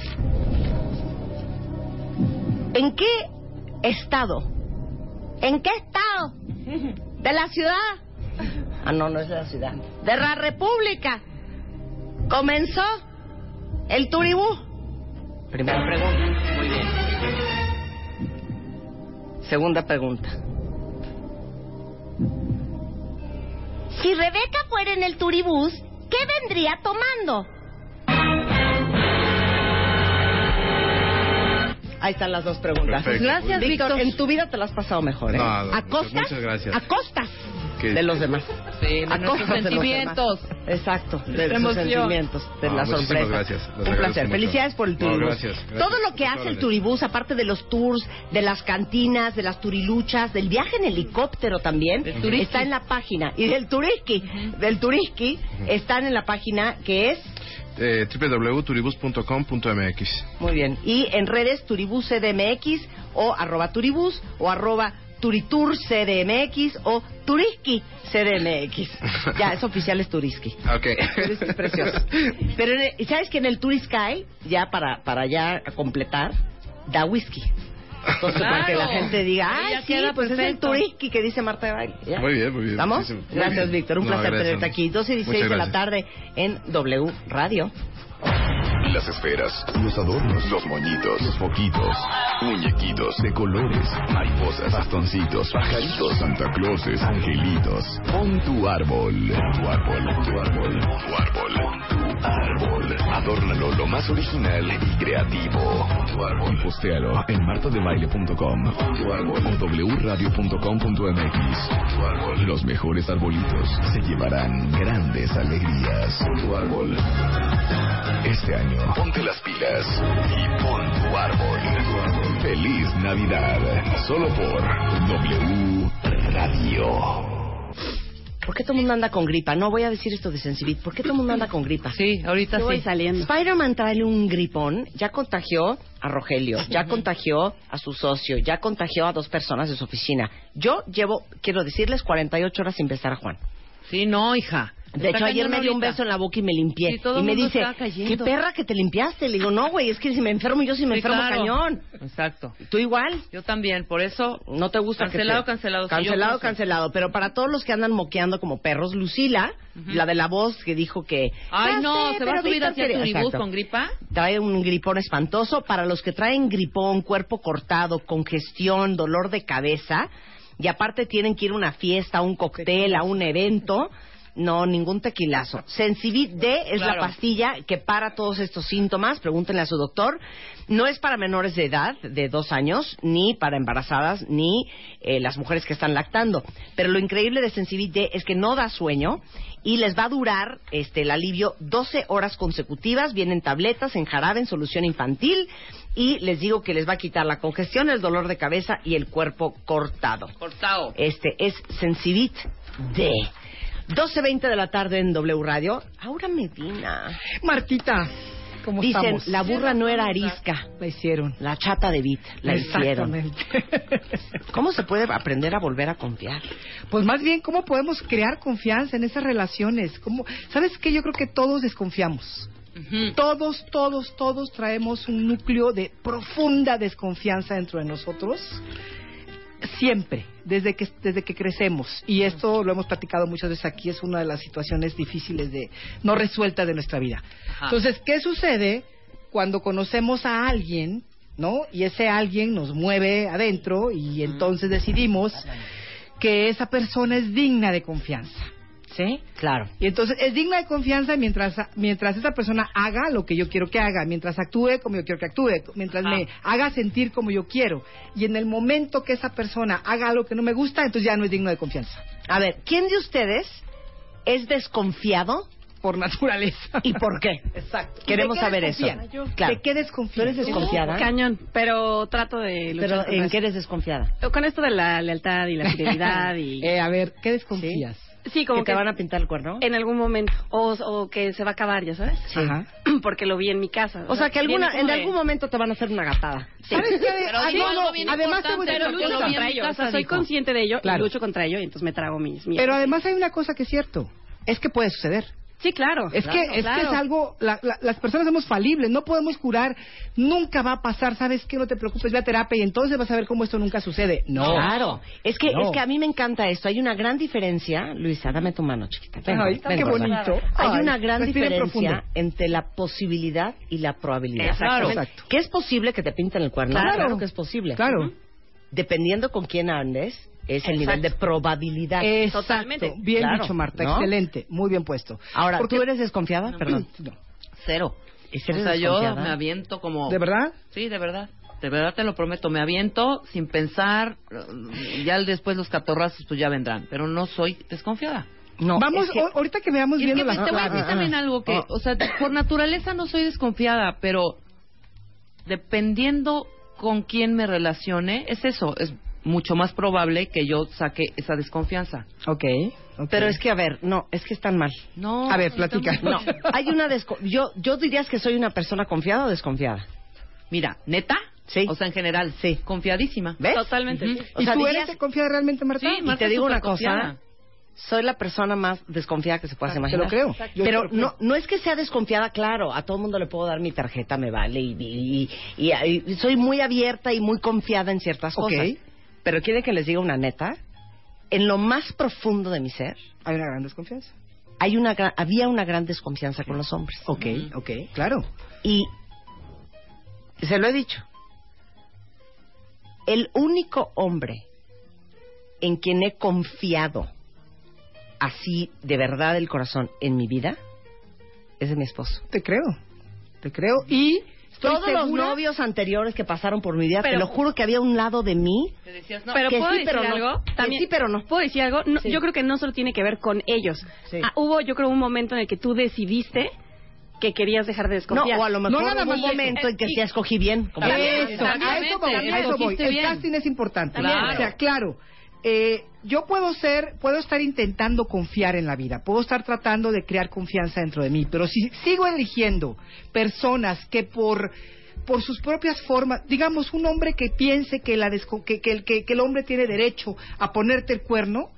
¿En qué estado? ¿En qué estado? (laughs) ¿De la ciudad? Ah, no, no es de la ciudad. De la República. Comenzó el Turibú. Primera pregunta. Muy bien. Segunda pregunta. Si Rebeca fuera en el turibús, ¿qué vendría tomando? Ahí están las dos preguntas. Perfecto. Gracias, Víctor. En tu vida te las has pasado mejor, ¿eh? No, a costas, muchas gracias. a costas Que- de los demás. Sí, de A nuestros costas de los sentimientos. demás. Exacto, de sus emoción. sentimientos, de No, la sorpresa. gracias. Les Un placer. mucho. Felicidades por el No, turibús. gracias, gracias. Todo lo que hace el turibús, aparte de los tours, de las cantinas, de las turiluchas, del viaje en helicóptero también, está en la página. Y del turiski, del turiski, están en la página que es Eh, www.turibus.com.mx. Muy bien. Y en redes Turibus CDMX o arroba Turibus o arroba Turitur CDMX o Turiski CDMX. ya, es oficial, es Turiski. (laughs) Ok. Turiski es precioso. Pero en el- ¿sabes que en el Turisky, ya para, para ya completar, da whisky? Entonces, para que la Claro. gente diga, ah, ya sí, queda pues es el perfecto. Turiski que dice Marta de Baile. ¿Ya? Muy bien, muy bien. ¿Estamos? muchísimo. Muy Gracias, bien. Víctor. Un No, placer gracias. tenerte aquí. 12 y 16 Muchas de la tarde en W Radio. Las esferas, los adornos, los moñitos, los foquitos, muñequitos. De colores, mariposas, bastoncitos, pajaritos, Santa Clauses, angelitos. Pon tu árbol, tu árbol, tu árbol, tu árbol. Adórnalo lo más original y creativo. Tu. Y postéalo en martadebaile.com tu árbol. O wradio.com.mx. Los mejores arbolitos se llevarán grandes alegrías. Tu árbol. Este año, ponte las pilas y pon tu árbol. Feliz Navidad. Solo por W Radio. ¿Por qué todo el mundo anda con gripa? No voy a decir esto de Sensibit. ¿Por qué todo el mundo anda con gripa? Sí, ahorita Yo voy sí. saliendo. Spider-Man trae un gripón, ya contagió a Rogelio, ya contagió a su socio, ya contagió a dos personas de su oficina. Yo llevo, quiero decirles, 48 horas sin besar a Juan. Sí, no, hija. De hecho, ayer me dio un beso en la boca y me limpié. Sí, todo y me dice. ¿qué perra que te limpiaste? Le digo, no, güey, es que si me enfermo yo sí me enfermo claro. cañón. Exacto. ¿Tú igual? Yo también, por eso. No te gusta Cancelado, que te- cancelado. Cancelado, cancelado. Pero para todos los que andan moqueando como perros, Lucila, la de la voz que dijo que... Ay, "Ya no, sé, ¿se va a subir hacia quería-". Turibús con gripa? Trae un gripón espantoso. Para los que traen gripón, cuerpo cortado, congestión, dolor de cabeza, y aparte tienen que ir a una fiesta, a un cóctel, a un evento, no, ningún tequilazo. Sensibit D es la pastilla que para todos estos síntomas. Pregúntenle a su doctor. No es para menores de edad, de dos años, ni para embarazadas, ni eh, las mujeres que están lactando. Pero lo increíble de Sensibit D es que no da sueño y les va a durar este, el alivio 12 horas consecutivas. Vienen tabletas en jarabe, en solución infantil. Y les digo que les va a quitar la congestión, el dolor de cabeza y el cuerpo cortado. Cortado. Este es Sensibit D. 12.20 de la tarde en W Radio. Aura Medina. Martita, ¿cómo Dicen, estamos? la burra no era arisca. La hicieron. La chata de Bit. La hicieron. ¿Cómo se puede aprender a volver a confiar? Pues más bien, ¿cómo podemos crear confianza en esas relaciones? ¿Cómo? ¿Sabes qué? Yo creo que todos desconfiamos. Todos, todos, todos traemos un núcleo de profunda desconfianza dentro de nosotros. Siempre, desde que, desde que crecemos. Y esto lo hemos platicado muchas veces aquí, es una de las situaciones difíciles de no resueltas de nuestra vida. Entonces, ¿qué sucede cuando conocemos a alguien, ¿no? Y ese alguien nos mueve adentro y entonces decidimos que esa persona es digna de confianza. Sí, claro. Y entonces es digna de confianza mientras mientras esa persona haga lo que yo quiero que haga, mientras actúe como yo quiero que actúe, mientras me haga sentir como yo quiero. Y en el momento que esa persona haga algo que no me gusta, entonces ya no es digno de confianza. A ver, ¿quién de ustedes es desconfiado? Por naturaleza. ¿Y por qué? (laughs) Exacto. Queremos ¿De qué saber eso. desconfía? Claro. ¿De qué desconfía? ¿Tú eres desconfiada? Cañón, pero trato de luchar Pero contra ¿en qué eres desconfiada? Con esto de la lealtad y la (laughs) fidelidad y... Eh, a ver, ¿qué desconfías? Sí, como ¿Que te van a pintar el cuerno? En algún momento. O, o que se va a acabar, ¿ya sabes? Sí. Ajá. (clears throat) Porque lo vi en mi casa. O sea, que alguna, en de- algún momento te van a hacer una gatada. ¿Sabes qué? (laughs) Pero Ah, digo no, algo bien además te voy a Pero lucho contra ello. O sea, soy consciente de ello Claro. y lucho contra ello y entonces me trago mis miedos. Pero además hay una cosa que es cierto. Es que puede suceder. Sí, claro. Es claro, que es que es algo, la- la- las personas somos falibles, no podemos curar, nunca va a pasar, ¿sabes qué? No te preocupes, ve a terapia y entonces vas a ver cómo esto nunca sucede. No. Claro. Es que, No. es que a mí me encanta esto. Hay una gran diferencia. Luisa, dame tu mano, chiquita. Ven, Ay, ven, qué bonito. Hay Ay, una gran diferencia profundo. entre la posibilidad y la probabilidad. Exactamente. Exacto. Que es posible que te pinten el cuerno. Claro. Claro, que es posible. Claro. Dependiendo con quién andes, es el nivel de probabilidad. Exacto. Bien Claro, dicho, Marta. ¿no? Excelente. Muy bien puesto. Ahora, Porque- ¿tú eres desconfiada? Perdón. No. Cero. ¿Y si O sea, yo me aviento como... ¿De verdad? Sí, de verdad. De verdad te lo prometo. Me aviento sin pensar. eh, Ya después los catorrazos pues ya vendrán. Pero no soy desconfiada. No, Vamos, es que- ahorita que veamos Y es viendo que las te voy a decir también algo que, o sea, por naturaleza no soy desconfiada, pero dependiendo con quién me relacione, es eso, es mucho más probable que yo saque esa desconfianza. Ok. ok. Pero es que, a ver, no, es que están mal. No. A ver, platica. No, (laughs) hay una desco yo yo dirías que soy una persona confiada o desconfiada. Mira, neta, Sí. o sea, en general, Sí. confiadísima. ¿Ves? Totalmente. Ujú. sí. O ¿Y sea, tú dirías- eres confiada realmente, Marta? Sí, Y Marta te es digo una cosa, soy la persona más desconfiada que se puedas Ah, te imaginar. lo creo. Yo Pero te lo creo. no, no es que sea desconfiada, claro, a todo mundo le puedo dar mi tarjeta, me vale, y, y- y- y- y soy muy abierta y muy confiada en ciertas Ok. cosas. Pero quiere que les diga una neta, en lo más profundo de mi ser, Hay una gran desconfianza. hay una gran- había una gran desconfianza con los hombres. Ok, ok, claro. Y se lo he dicho. El único hombre en quien he confiado así de verdad del corazón en mi vida es de mi esposo. Te creo. Te creo. Y estoy Todos los novios anteriores que pasaron por mi vida, te lo juro que había un lado de mí Te decías, no, Pero que puedo sí, decir pero no. algo Que también. sí, pero no. ¿Puedo decir algo? No, Sí. Yo creo que no solo tiene que ver con ellos. Sí. Ah, hubo, yo creo, un momento en el que tú decidiste que querías dejar de No, desconfiar. o a lo mejor No, nada hubo un momento en que sí escogí bien. como-. Eso, a eso voy, a eso voy. El casting es importante. Claro. O sea, claro, eh, yo puedo ser, puedo estar intentando confiar en la vida, puedo estar tratando de crear confianza dentro de mí, pero si sigo eligiendo personas que por por sus propias formas, digamos, un hombre que piense que, la desco- que, que, el- que- que el hombre tiene derecho a ponerte el cuerno,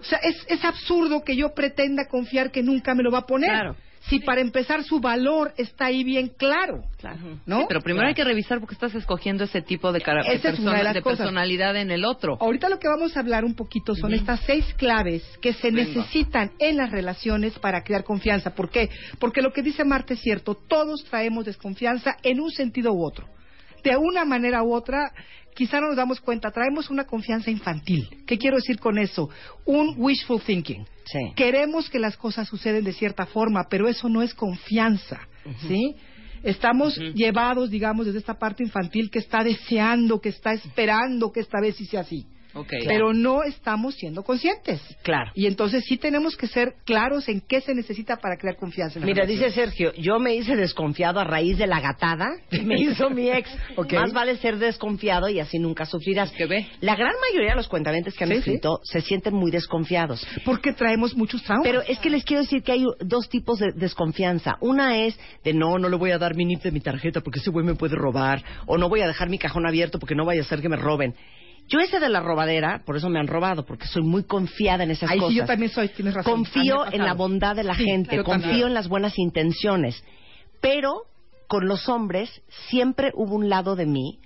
o sea, es, es absurdo que yo pretenda confiar que nunca me lo va a poner. Claro. Si para empezar su valor está ahí bien claro, Claro. ¿no? Sí, pero primero hay que revisar porque estás escogiendo ese tipo de, cara- de persona- personalidad en el otro. Ahorita lo que vamos a hablar un poquito son estas seis claves que se Venga. necesitan en las relaciones para crear confianza. ¿Por qué? Porque lo que dice Marta es cierto, todos traemos desconfianza en un sentido u otro. De una manera u otra, quizá no nos damos cuenta, traemos una confianza infantil. ¿Qué quiero decir con eso? Un wishful thinking. Sí. Queremos que las cosas suceden de cierta forma, pero eso no es confianza, ¿sí? Estamos llevados, digamos, desde esta parte infantil que está deseando, que está esperando que esta vez sí sea así. Pero no estamos siendo conscientes. Claro. Y entonces sí tenemos que ser claros en qué se necesita para crear confianza. En la Mira, relación. dice Sergio, yo me hice desconfiado a raíz de la gatada que me hizo mi ex. (laughs) Más vale ser desconfiado y así nunca sufrirás. Que ve. La gran mayoría de los cuentamientos que han Sí, escrito se sienten muy desconfiados. Porque traemos muchos traumas. Pero es que les quiero decir que hay dos tipos de desconfianza. Una es de no, no le voy a dar mi NIP de mi tarjeta porque ese güey me puede robar. O no voy a dejar mi cajón abierto porque no vaya a ser que me roben. Yo ese de la robadera, por eso me han robado, porque soy muy confiada en esas Ahí cosas. sí yo también soy, tienes razón. Confío en la bondad de la Sí, gente, confío también. en las buenas intenciones. Pero con los hombres siempre hubo un lado de mí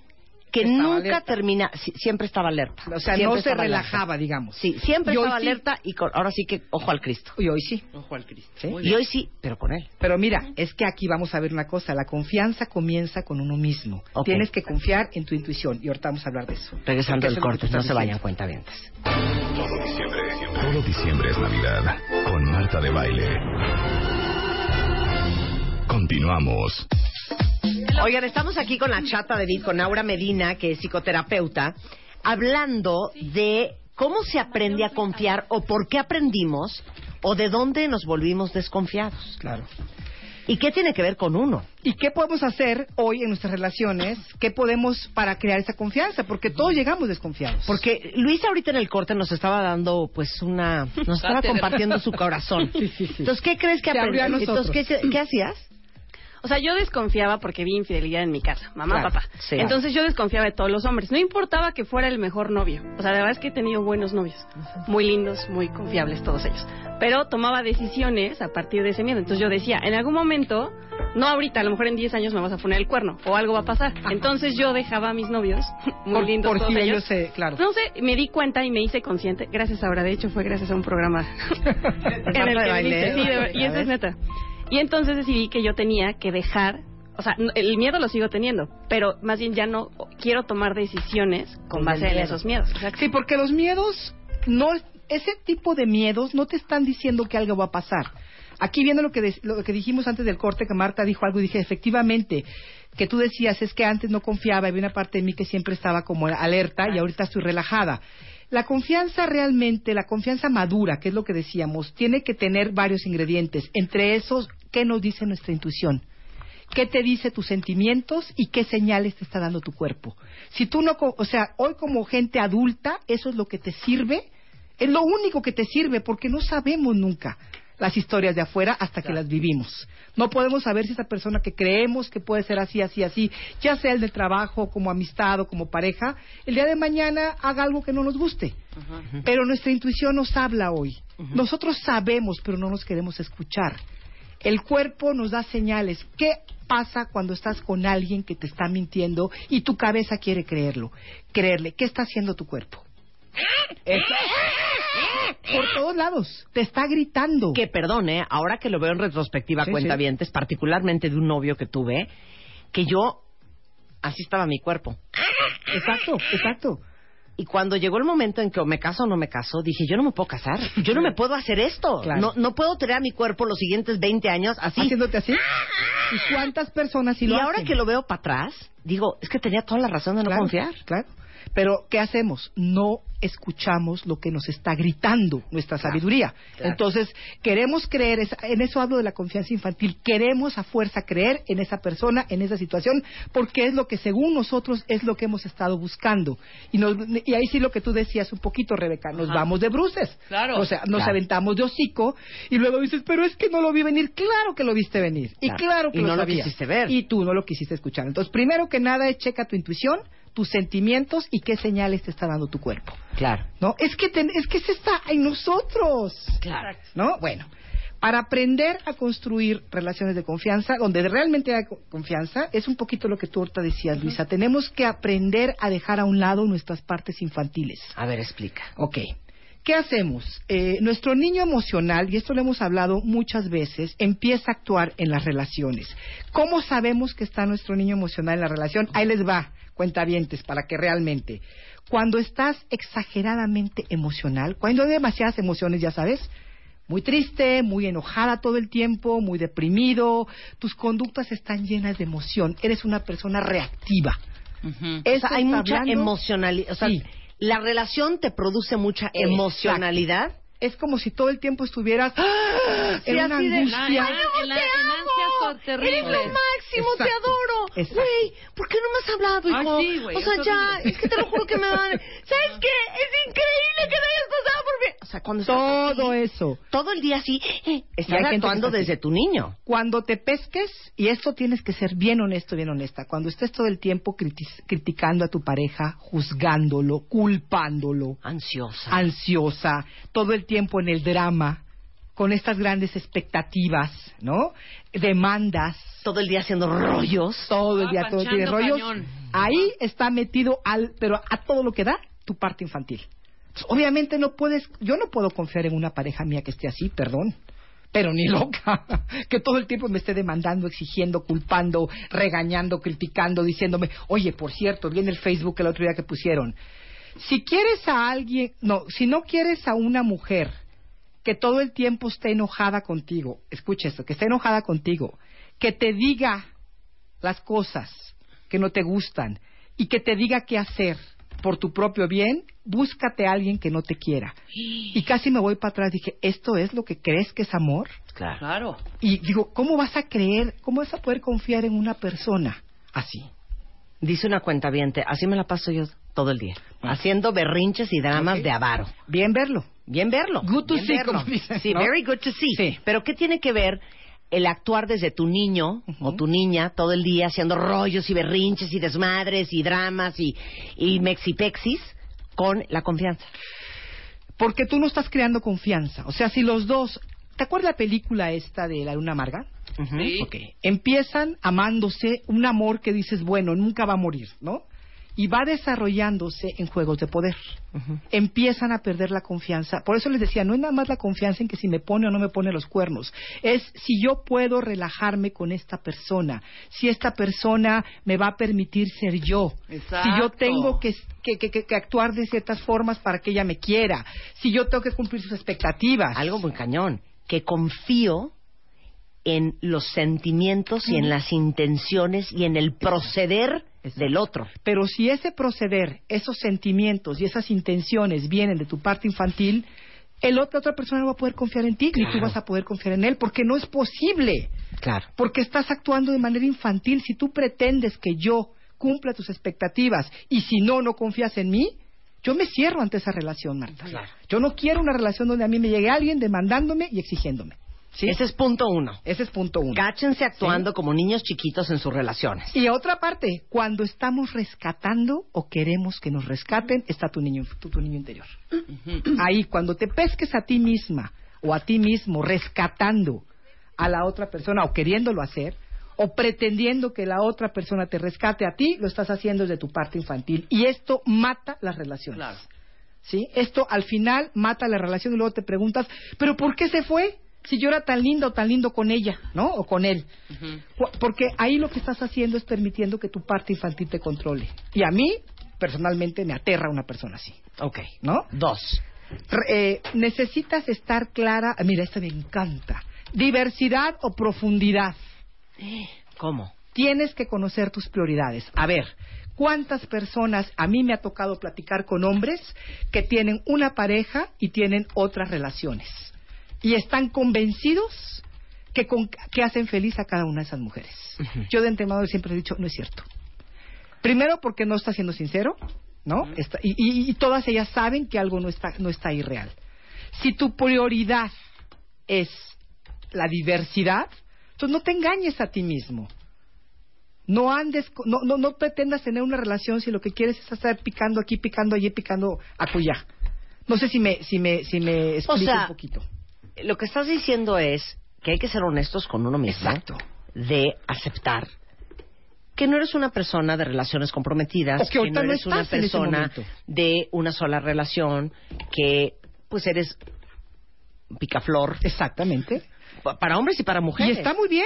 que Estaba nunca alerta. termina, si- siempre estaba alerta. O sea, Siempre no se alerta. relajaba, digamos. Sí, siempre Y estaba sí. alerta y con- ahora sí que ojo al Cristo. Y hoy sí. Ojo al Cristo. Y hoy sí, pero con él. Pero mira, es que aquí vamos a ver una cosa. La confianza comienza con uno mismo. Tienes que confiar en tu intuición. Y ahorita vamos a hablar de eso. Regresando que corte, no se vayan cuenta vientes. Todo diciembre, todo diciembre es Navidad con Marta de Baile. Continuamos. Oigan, estamos aquí con la chata de Vid, con Aura Medina, que es psicoterapeuta, hablando de cómo se aprende a confiar o por qué aprendimos o de dónde nos volvimos desconfiados. Claro. ¿Y qué tiene que ver con uno? ¿Y qué podemos hacer hoy en nuestras relaciones? ¿Qué podemos para crear esa confianza? Porque todos llegamos desconfiados. Porque Luis ahorita en el corte nos estaba dando, pues, una... Nos estaba compartiendo su corazón. Entonces, ¿qué crees que aprendiste? Entonces, ¿qué, qué hacías? O sea, yo desconfiaba porque vi infidelidad en mi casa, mamá, Claro, papá. sí. Entonces yo desconfiaba de todos los hombres. No importaba que fuera el mejor novio. O sea, la verdad es que he tenido buenos novios. Muy lindos, muy confiables todos ellos. Pero tomaba decisiones a partir de ese miedo. Entonces yo decía, en algún momento, no ahorita, a lo mejor en 10 años me vas a poner el cuerno o algo va a pasar. Entonces yo dejaba a mis novios, (laughs) muy por, lindos por todos si ellos. ellos se... Claro. No sé, me di cuenta y me hice consciente, gracias ahora, de hecho fue gracias a un programa (laughs) (laughs) en el de que baile, viniste, sí, de y eso es neta. Y entonces decidí que yo tenía que dejar, o sea, el miedo lo sigo teniendo, pero más bien ya no quiero tomar decisiones con Con base en esos miedos. Exacto. Sí, porque los miedos, no, ese tipo de miedos no te están diciendo que algo va a pasar. Aquí viendo lo que, de- lo que dijimos antes del corte, que Marta dijo algo y dije, efectivamente, que tú decías es que antes no confiaba, había una parte de mí que siempre estaba como alerta y ahorita estoy relajada. La confianza realmente, la confianza madura, que es lo que decíamos, tiene que tener varios ingredientes. Entre esos, ¿qué nos dice nuestra intuición? qué te dice tus sentimientos y qué señales te está dando tu cuerpo. Si tú no, o sea, hoy como gente adulta, eso es lo que te sirve, es lo único que te sirve porque no sabemos nunca las historias de afuera hasta que las vivimos. No podemos saber si esa persona que creemos que puede ser así, así, así, ya sea el de trabajo, como amistad o como pareja, el día de mañana haga algo que no nos guste. Pero nuestra intuición nos habla hoy. Nosotros sabemos, pero no nos queremos escuchar. El cuerpo nos da señales. ¿Qué pasa cuando estás con alguien que te está mintiendo y tu cabeza quiere creerlo? Creerle. ¿Qué está haciendo tu cuerpo? Por todos lados. Te está gritando. Que perdone, ahora que lo veo en retrospectiva, Sí, cuenta sí. vientes, particularmente de un novio que tuve, que yo, así estaba mi cuerpo. Exacto, exacto. Y cuando llegó el momento en que o me caso o no me caso, dije, yo no me puedo casar. Yo no me (laughs) puedo hacer esto. Claro. No, no puedo tener a mi cuerpo los siguientes 20 años así. Haciéndote así. ¿Y cuántas personas sí y lo ahora hacen? que lo veo para atrás, digo, es que tenía toda la razón de no Claro, confiar. Claro. Pero, ¿qué hacemos? No escuchamos lo que nos está gritando nuestra sabiduría. claro. Entonces, queremos creer, en eso hablo de la confianza infantil, queremos a fuerza creer en esa persona, en esa situación, porque es lo que según nosotros es lo que hemos estado buscando. Y, nos- y ahí sí lo que tú decías un poquito, Rebeca, nos Ajá. vamos de bruces. Claro. O sea, nos Claro. aventamos de hocico y luego dices, pero es que no lo vi venir. Claro que lo viste venir. Y Claro. que Y lo no lo quisiste ver. Y tú no lo quisiste escuchar. Entonces, primero que nada checa tu intuición, tus sentimientos y qué señales te está dando tu cuerpo. Claro. ¿No? Es que ten- es que se está en nosotros. Claro. ¿No? Bueno, para aprender a construir relaciones de confianza, donde realmente hay co- confianza, es un poquito lo que tú ahorita decías, Luisa. Tenemos que aprender a dejar a un lado nuestras partes infantiles. A ver, explica. Ok. ¿Qué hacemos? Eh, nuestro niño emocional, y esto lo hemos hablado muchas veces, empieza a actuar en las relaciones. ¿Cómo sabemos que está nuestro niño emocional en la relación? Ahí les va, cuentavientes, para que realmente. Cuando estás exageradamente emocional, cuando hay demasiadas emociones, ya sabes, muy triste, muy enojada todo el tiempo, muy deprimido, tus conductas están llenas de emoción, eres una persona reactiva. Eso sea, hay mucha hablando- emocionalidad. O sea, Sí. la relación te produce mucha emocionalidad. Es como si todo el tiempo estuvieras ¡ah! Sí, en una así de- angustia. En, la- en la- en ansias son terribles. Eres lo máximo, te Exacto, adoro. exacto. Güey, ¿por qué no me has hablado, Ay, hijo? sí, güey, o sea, ya, es que te lo juro que me van. (laughs) ¿Sabes qué? Es increíble que me hayas pasado por mí. O sea, cuando estás Todo así, eso. todo el día así, eh, estás actuando desde tu niño. Cuando te pesques, y esto tienes que ser bien honesto, bien honesta, cuando estés todo el tiempo criti- criticando a tu pareja, juzgándolo, culpándolo, Ansiosa. ansiosa, todo el tiempo en el drama, con estas grandes expectativas, ¿no? Demandas. Todo el día haciendo rollos. Todo el día, Ah, todo el día rollos. cañón. Ahí está metido al, pero a todo lo que da tu parte infantil. Obviamente no puedes, yo no puedo confiar en una pareja mía que esté así, perdón. Pero ni (laughs) loca, que todo el tiempo me esté demandando, exigiendo, culpando, regañando, criticando, diciéndome, oye, por cierto, vi en el Facebook el otro día que pusieron, si quieres a alguien, no, si no quieres a una mujer que todo el tiempo esté enojada contigo, escucha esto, que esté enojada contigo, que te diga las cosas que no te gustan y que te diga qué hacer por tu propio bien, búscate a alguien que no te quiera. Y casi me voy para atrás, dije, ¿esto es lo que crees que es amor? Claro. Claro. Y digo, ¿cómo vas a creer, cómo vas a poder confiar en una persona así? Dice una cuenta así me la paso yo todo el día, haciendo berrinches y dramas de avaro. Bien verlo. Bien verlo. Good to bien see, verlo. como dicen, Sí, ¿no? very good to see. Sí. Pero ¿qué tiene que ver el actuar desde tu niño o tu niña todo el día haciendo rollos y berrinches y desmadres y dramas y, y mexipexis con la confianza? Porque tú no estás creando confianza. O sea, si los dos... ¿Te acuerdas la película esta de La Luna Amarga? Sí. Empiezan amándose un amor que dices, bueno, nunca va a morir, ¿no? Y va desarrollándose en juegos de poder. Empiezan a perder la confianza. Por eso les decía, no es nada más la confianza en que si me pone o no me pone los cuernos. Es si yo puedo relajarme con esta persona. Si esta persona me va a permitir ser yo. Si yo tengo que, que, que- que- que actuar de ciertas formas para que ella me quiera. Si yo tengo que cumplir sus expectativas. Algo muy cañón, que confío en los sentimientos y en las intenciones y en el proceder del otro. Pero si ese proceder, esos sentimientos y esas intenciones vienen de tu parte infantil, el otro, otra persona no va a poder confiar en ti, ni tú Claro. vas a poder confiar en él, porque no es posible. Claro. Porque estás actuando de manera infantil. Si tú pretendes que yo cumpla tus expectativas y si no, no confías en mí, yo me cierro ante esa relación, Marta. Yo no quiero una relación donde a mí me llegue alguien demandándome y exigiéndome. ¿Sí? Ese es punto uno. Ese es punto uno. Cáchense actuando como niños chiquitos en sus relaciones. Y otra parte, cuando estamos rescatando o queremos que nos rescaten, está tu niño, tu, tu niño interior. Ahí, cuando te pesques a ti misma o a ti mismo rescatando a la otra persona o queriéndolo hacer, o pretendiendo que la otra persona te rescate a ti, lo estás haciendo desde tu parte infantil. Y esto mata las relaciones. Claro. ¿Sí? Esto al final mata la relación y luego te preguntas, ¿pero por qué se fue? Si yo era tan lindo o tan lindo con ella, ¿no? O con él. Porque ahí lo que estás haciendo es permitiendo que tu parte infantil te controle. Y a mí, personalmente, me aterra una persona así. Ok. ¿No? Dos. Eh, necesitas estar clara. ah, Mira, esta me encanta. Diversidad o profundidad. ¿Cómo? Tienes que conocer tus prioridades. A ver, ¿cuántas personas a mí me ha tocado platicar con hombres que tienen una pareja y tienen otras relaciones? Y están convencidos que, con- que hacen feliz a cada una de esas mujeres. Yo de antemano siempre he dicho, no es cierto. Primero porque no está siendo sincero, ¿no? Está- y, y- y todas ellas saben que algo no está, no está ahí real. Si tu prioridad es la diversidad, entonces no te engañes a ti mismo. No andes, no, no, no pretendas tener una relación si lo que quieres es estar picando aquí, picando allí, picando acullá. No sé si me, si me, si me explico sea, un poquito. Lo que estás diciendo es que hay que ser honestos con uno mismo. Exacto. De aceptar que no eres una persona de relaciones comprometidas, O que no eres una persona de una sola relación, que pues eres picaflor. Exactamente. Pa- Para hombres y para Y mujeres. está muy bien.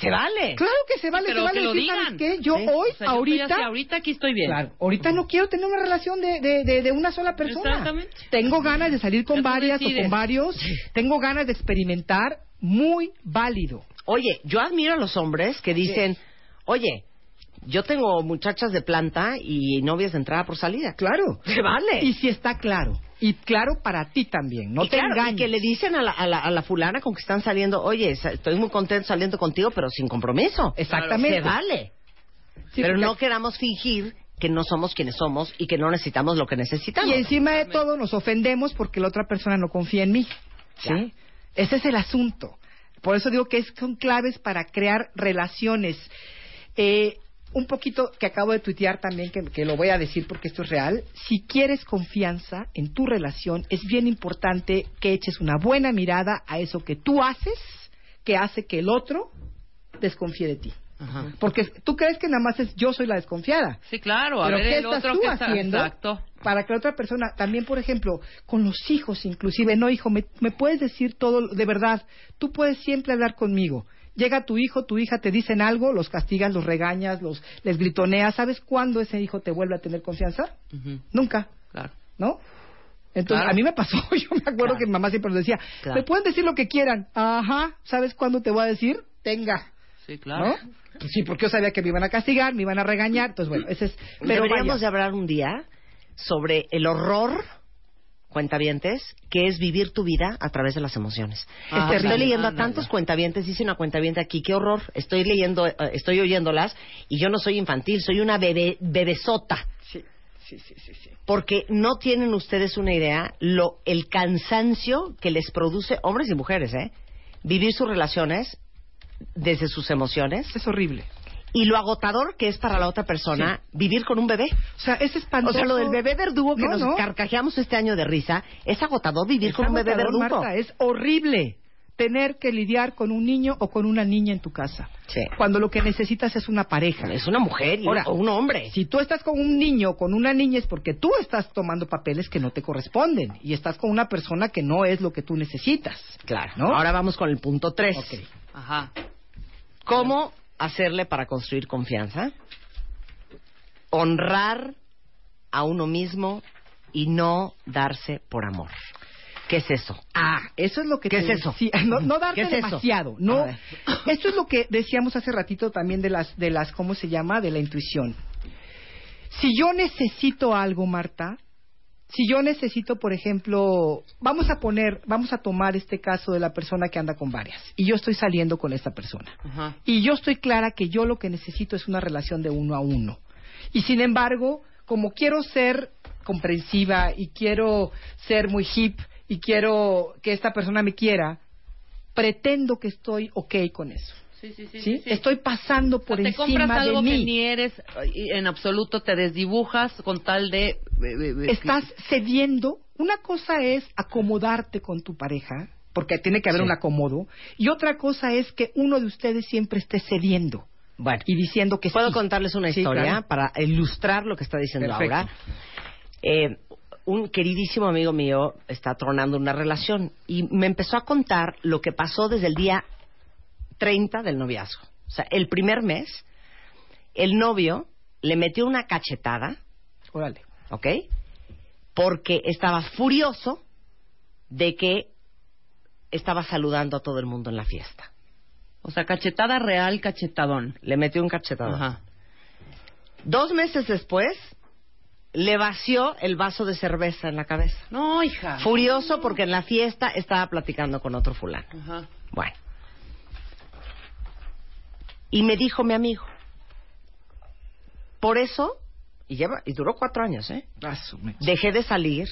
Se vale. Claro que se vale, Pero se vale que lo decir, digan. ¿sabes qué? Yo Sí. hoy, O sea, yo ahorita, ahorita aquí estoy bien. Claro, ahorita no quiero tener una relación de, de, de, de una sola persona. Exactamente. Tengo ganas de salir con varias o con varios. Tengo ganas de experimentar. Muy válido. Oye, yo admiro a los hombres que dicen, oye, yo tengo muchachas de planta y novias de entrada por salida. Claro. Se vale. Y si está claro. Y claro para ti también. No y te claro, y engañes. que le dicen a la, a, la, a la fulana con que están saliendo, oye, estoy muy contento saliendo contigo, pero sin compromiso. Exactamente. Se vale. Sí, pero porque- no queramos fingir que no somos quienes somos y que no necesitamos lo que necesitamos. Y encima de todo nos ofendemos porque la otra persona no confía en mí. ¿Sí? Ese es el asunto. Por eso digo que es- son claves para crear relaciones. Eh, un poquito que acabo de tuitear también, que, que lo voy a decir porque esto es real. Si quieres confianza en tu relación, es bien importante que eches una buena mirada a eso que tú haces, que hace que el otro desconfíe de ti. Porque tú crees que nada más es yo soy la desconfiada. Sí, claro. A Pero ver ¿qué el estás otro tú que está... haciendo Exacto. para que la otra persona, también por ejemplo, con los hijos inclusive, no hijo, me, me puedes decir todo de verdad, tú puedes siempre hablar conmigo. Llega tu hijo, tu hija, te dicen algo, los castigas, los regañas, los les gritoneas. ¿Sabes cuándo ese hijo te vuelve a tener confianza? Nunca. Claro. ¿No? Entonces, Claro. a mí me pasó, (laughs) yo me acuerdo que mi mamá siempre nos decía, Claro. me pueden decir lo que quieran. Ajá, ¿sabes cuándo te voy a decir? Tenga. Sí, claro. ¿No? Pues sí, porque yo sabía que me iban a castigar, me iban a regañar. Entonces, bueno, ese es... Pero Deberíamos vaya. de hablar un día sobre el horror, cuentavientes, que es vivir tu vida a través de las emociones. Ah, estoy leyendo a tantos cuentavientes, dice una cuentaviente aquí, qué horror. Estoy leyendo, eh, estoy oyéndolas y yo no soy infantil, soy una bebé, bebesota. Sí, sí, sí, sí, sí. Porque no tienen ustedes una idea lo el cansancio que les produce hombres y mujeres, ¿eh? Vivir sus relaciones desde sus emociones. Es horrible. Y lo agotador que es para la otra persona vivir con un bebé. O sea, es espantoso. O sea, lo del bebé verdugo que No, nos no. carcajeamos este año de risa, es agotador vivir Es con un bebé verdugo. Marta, es horrible tener que lidiar con un niño o con una niña en tu casa. Cuando lo que necesitas es una pareja. Es una mujer y- Ahora, o un hombre. Si tú estás con un niño o con una niña es porque tú estás tomando papeles que no te corresponden y estás con una persona que no es lo que tú necesitas. Claro. ¿no? Ahora vamos con el punto 3. Ajá. ¿Cómo hacerle para construir confianza? Honrar a uno mismo y no darse por amor. ¿Qué es eso? Ah, eso es lo que ¿Qué te es eso? decía. No, no darte demasiado. No. Esto es lo que decíamos hace ratito también de las de las ¿cómo se llama? de la intuición. Si yo necesito algo, Marta, si yo necesito, por ejemplo, vamos a poner, vamos a tomar este caso de la persona que anda con varias y yo estoy saliendo con esta persona. Ajá. Y yo estoy clara que yo lo que necesito es una relación de uno a uno. Y sin embargo, como quiero ser comprensiva y quiero ser muy hip y quiero que esta persona me quiera, pretendo que estoy ok con eso. Sí, sí, sí. ¿sí? sí, sí. Estoy pasando por te encima compras algo de que mí. ni eres en absoluto te desdibujas con tal de Estás cediendo. Una cosa es acomodarte con tu pareja, porque tiene que haber un acomodo, y otra cosa es que uno de ustedes siempre esté cediendo. Bueno, y diciendo que ¿Puedo contarles una historia claro. para ilustrar lo que está diciendo Perfecto. ahora? Eh, un queridísimo amigo mío está tronando una relación y me empezó a contar lo que pasó desde el día 30 del noviazgo. O sea, el primer mes, el novio le metió una cachetada, Órale. ¿ok? Porque estaba furioso de que estaba saludando a todo el mundo en la fiesta. O sea, cachetada real, cachetadón. Le metió un cachetadón. Ajá. Dos meses después, le vació el vaso de cerveza en la cabeza. No, hija. Furioso porque en la fiesta estaba platicando con otro fulano. Ajá. Bueno. Y me dijo mi amigo, por eso, y, lleva, y duró cuatro años, ¿eh? Dejé de salir,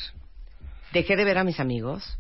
dejé de ver a mis amigos,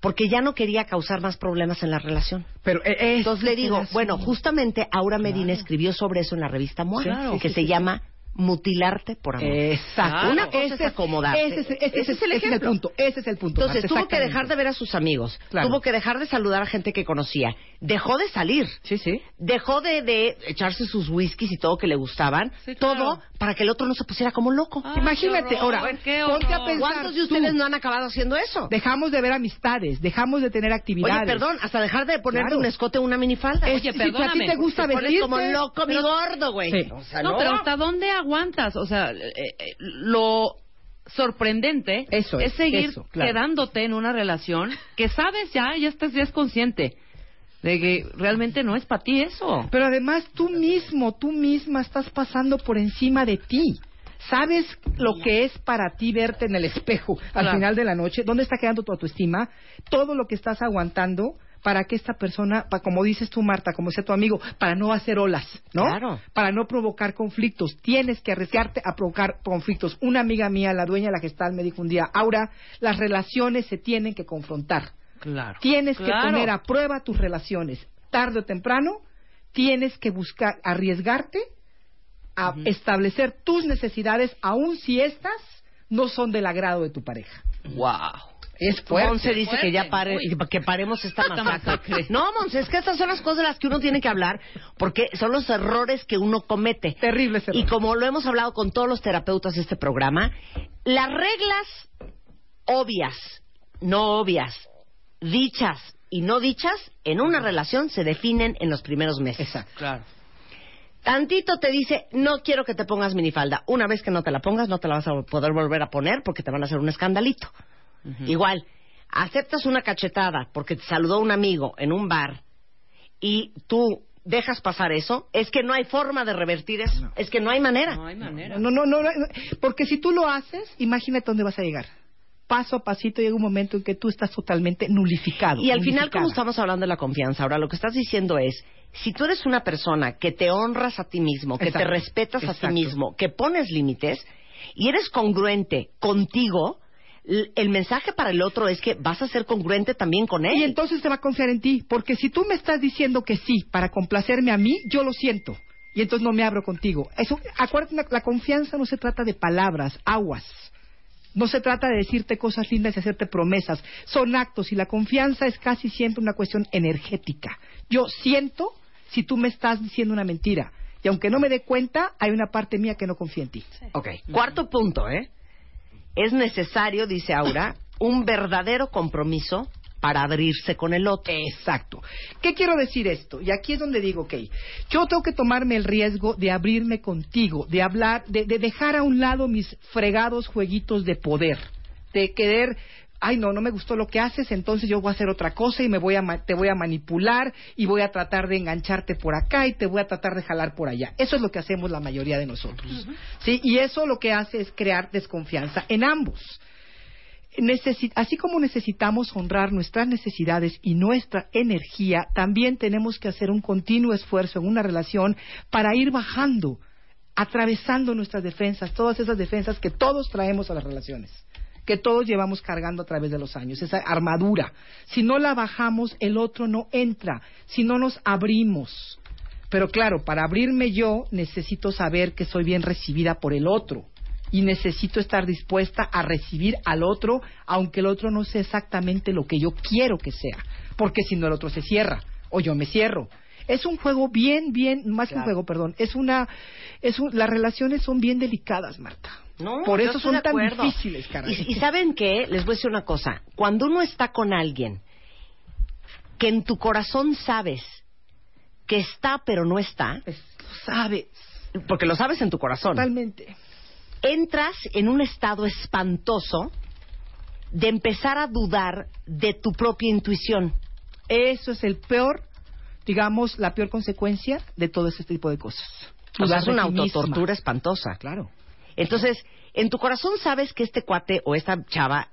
porque ya no quería causar más problemas en la relación. Pero eh, Entonces le digo, pedazo. bueno, justamente Aura Medina escribió sobre eso en la revista MOA, Claro. que Sí, se sí. llama Mutilarte por amor. Exacto. Una cosa Ese es acomodarte. Ese, es- ese es- Ese es el ese ejemplo. punto. Ese es el punto. Entonces Marta, tuvo que dejar de ver a sus amigos, Claro. tuvo que dejar de saludar a gente que conocía, dejó de salir, Sí, sí. dejó de, de echarse sus whiskies y todo que le gustaban, Sí, claro. todo para que el otro no se pusiera como loco. Ah, Imagínate, horror, ahora, qué ponte a pensar. ¿Cuántos de ustedes tú, no han acabado haciendo eso? Dejamos de ver amistades, dejamos de tener actividades. Oye, perdón, hasta dejar de ponerte Claro. un escote o una minifalda. Oye, si a ti perdóname, te gusta te vestirte, como loco, mi gordo, güey. Sí. O sea, no, pero ¿hasta dónde aguantas? O sea, eh, eh, lo sorprendente Eso es, seguir eso, claro. quedándote en una relación que sabes ya, ya estás ya es consciente de que realmente no es para ti eso. Pero además tú mismo, tú misma estás pasando por encima de ti. ¿Sabes lo que es para ti verte en el espejo al Claro. final de la noche? ¿Dónde está quedando tu autoestima? Todo lo que estás aguantando para que esta persona, pa- como dices tú, Marta, como dice tu amigo, para no hacer olas, ¿no? Claro. Para no provocar conflictos. Tienes que arriesgarte a provocar conflictos. Una amiga mía, la dueña de la gestal, me dijo un día, Aura, las relaciones se tienen que confrontar. Claro. Tienes que poner a prueba tus relaciones. Tarde o temprano, tienes que buscar, arriesgarte a establecer tus necesidades, aun si estas no son del agrado de tu pareja. Wow. Es fuerte. Monse dice que ya pare, que paremos esta masacre. No, Monse, es que estas son las cosas de las que uno tiene que hablar porque son los errores que uno comete. Terribles Y como lo hemos hablado con todos los terapeutas de este programa, las reglas obvias, no obvias, dichas y no dichas en una relación se definen en los primeros meses. Exacto. Claro. Tantito te dice, no quiero que te pongas minifalda. Una vez que no te la pongas, no te la vas a poder volver a poner porque te van a hacer un escandalito. Igual, aceptas una cachetada porque te saludó un amigo en un bar y tú dejas pasar eso, es que no hay forma de revertir eso. Es que no hay manera. No hay manera. No, no, no, no, porque si tú lo haces, imagínate dónde vas a llegar. Paso a pasito llega un momento en que tú estás totalmente nulificado. Y al final, como estamos hablando de la confianza, ahora lo que estás diciendo es, si tú eres una persona que te honras a ti mismo, que te Exacto. respetas a ti mismo, que pones límites y eres congruente contigo, el mensaje para el otro es que vas a ser congruente también con él. Y entonces te va a confiar en ti, porque si tú me estás diciendo que sí para complacerme a mí, yo lo siento. Y entonces no me abro contigo. Eso, acuérdate, la- la confianza no se trata de palabras, aguas. No se trata de decirte cosas lindas y hacerte promesas. Son actos y la confianza es casi siempre una cuestión energética. Yo siento si tú me estás diciendo una mentira. Y aunque no me dé cuenta, hay una parte mía que no confía en ti. Ok. Cuarto punto, ¿eh? Es necesario, dice Aura, (laughs) un verdadero compromiso para abrirse con el otro. Exacto. ¿Qué quiero decir esto? Y aquí es donde digo, ok, yo tengo que tomarme el riesgo de abrirme contigo, de hablar, de, de dejar a un lado mis fregados jueguitos de poder, de querer, ay no, no me gustó lo que haces, entonces yo voy a hacer otra cosa y me voy a ma- te voy a manipular y voy a tratar de engancharte por acá y te voy a tratar de jalar por allá. Eso es lo que hacemos la mayoría de nosotros. ¿Sí? Y eso lo que hace es crear desconfianza en ambos. Necesi- así como necesitamos honrar nuestras necesidades y nuestra energía, también tenemos que hacer un continuo esfuerzo en una relación para ir bajando, atravesando nuestras defensas, todas esas defensas que todos traemos a las relaciones, que todos llevamos cargando a través de los años, esa armadura. Si no la bajamos, el otro no entra, si no nos abrimos. Pero claro, para abrirme yo necesito saber que soy bien recibida por el otro y necesito estar dispuesta a recibir al otro, aunque el otro no sea exactamente lo que yo quiero que sea, porque si no el otro se cierra o yo me cierro. Es un juego bien, bien, más que un juego, perdón, es una, es un- las relaciones son bien delicadas, Marta. No, Por eso son tan difíciles, caray. Y, y saben qué, les voy a decir una cosa. Cuando uno está con alguien que en tu corazón sabes que está pero no está, lo sabes, porque lo sabes en tu corazón. Totalmente. Entras en un estado espantoso de empezar a dudar de tu propia intuición. Eso es el peor, digamos, la peor consecuencia de todo ese tipo de cosas. O sea, es una autotortura espantosa. Claro. Entonces, en tu corazón sabes que este cuate o esta chava,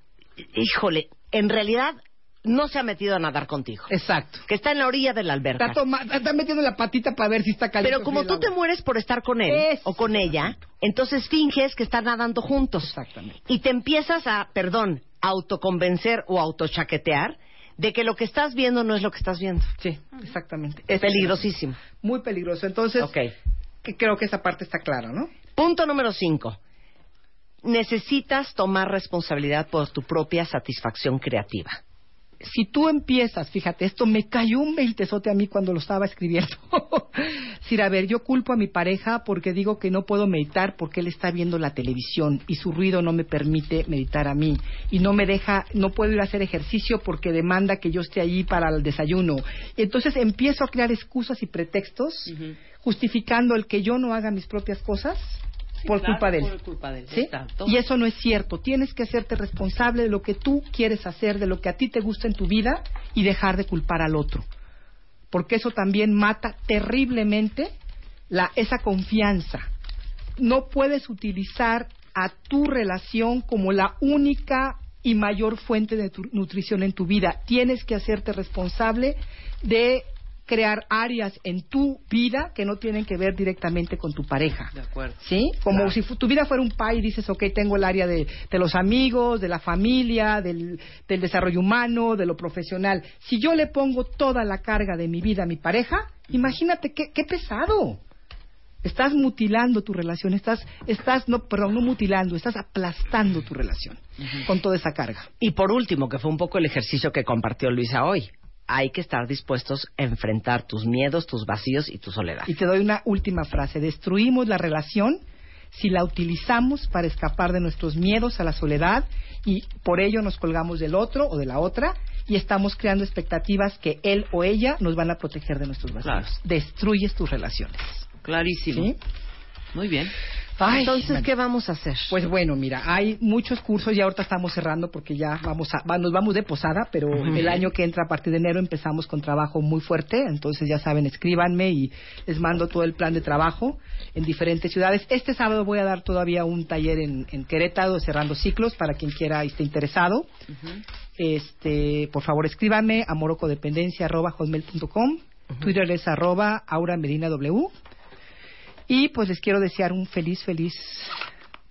híjole, en realidad no se ha metido a nadar contigo. Exacto. Que está en la orilla de la alberca. Está, toma- está metiendo la patita para ver si está caliente. Pero como tú te mueres por estar con él o con ella, entonces finges que están nadando juntos. Exactamente. Y te empiezas a, perdón, autoconvencer o autochaquetear de que lo que estás viendo no es lo que estás viendo. Sí, exactamente. Es peligrosísimo. Muy peligroso. Entonces, Ok. que creo que esa parte está clara, ¿no? Punto número cinco. Necesitas tomar responsabilidad por tu propia satisfacción creativa. Si tú empiezas, fíjate, esto me cayó un veintesote a mí cuando lo estaba escribiendo. (laughs) Decir, a ver, yo culpo a mi pareja porque digo que no puedo meditar porque él está viendo la televisión y su ruido no me permite meditar a mí y no me deja, no puedo ir a hacer ejercicio porque demanda que yo esté allí para el desayuno. Y entonces empiezo a crear excusas y pretextos justificando el que yo no haga mis propias cosas por claro, culpa de él. por culpa de él, ¿Sí? Y eso no es cierto. Tienes que hacerte responsable de lo que tú quieres hacer, de lo que a ti te gusta en tu vida y dejar de culpar al otro. Porque eso también mata terriblemente la, esa confianza. No puedes utilizar a tu relación como la única y mayor fuente de tu- nutrición en tu vida. Tienes que hacerte responsable de crear áreas en tu vida que no tienen que ver directamente con tu pareja. De acuerdo. ¿Sí? Como Claro. si tu vida fuera un pie y dices, ok, tengo el área de, de los amigos, de la familia, del, del desarrollo humano, de lo profesional. Si yo le pongo toda la carga de mi vida a mi pareja, imagínate qué, qué pesado. Estás mutilando tu relación, estás, estás, no, perdón, no mutilando, estás aplastando tu relación con toda esa carga. Y por último, que fue un poco el ejercicio que compartió Luisa hoy, hay que estar dispuestos a enfrentar tus miedos, tus vacíos y tu soledad. Y te doy una última frase. Destruimos la relación si la utilizamos para escapar de nuestros miedos a la soledad y por ello nos colgamos del otro o de la otra y estamos creando expectativas que él o ella nos van a proteger de nuestros vacíos. Destruyes tus relaciones. Clarísimo. ¿Sí? Muy bien. Ay, Entonces, man- ¿qué vamos a hacer? Pues bueno, mira, hay muchos cursos y ahorita estamos cerrando porque ya vamos a, nos vamos de posada, pero Ujú. el año que entra a partir de enero empezamos con trabajo muy fuerte, entonces ya saben, escríbanme y les mando todo el plan de trabajo en diferentes ciudades. Este sábado voy a dar todavía un taller en, en Querétaro cerrando ciclos para quien quiera y esté interesado. Este, por favor, escríbanme a morocodependencia@hotmail.com. Twitter es arroba Aura Medina W. Y pues les quiero desear un feliz, feliz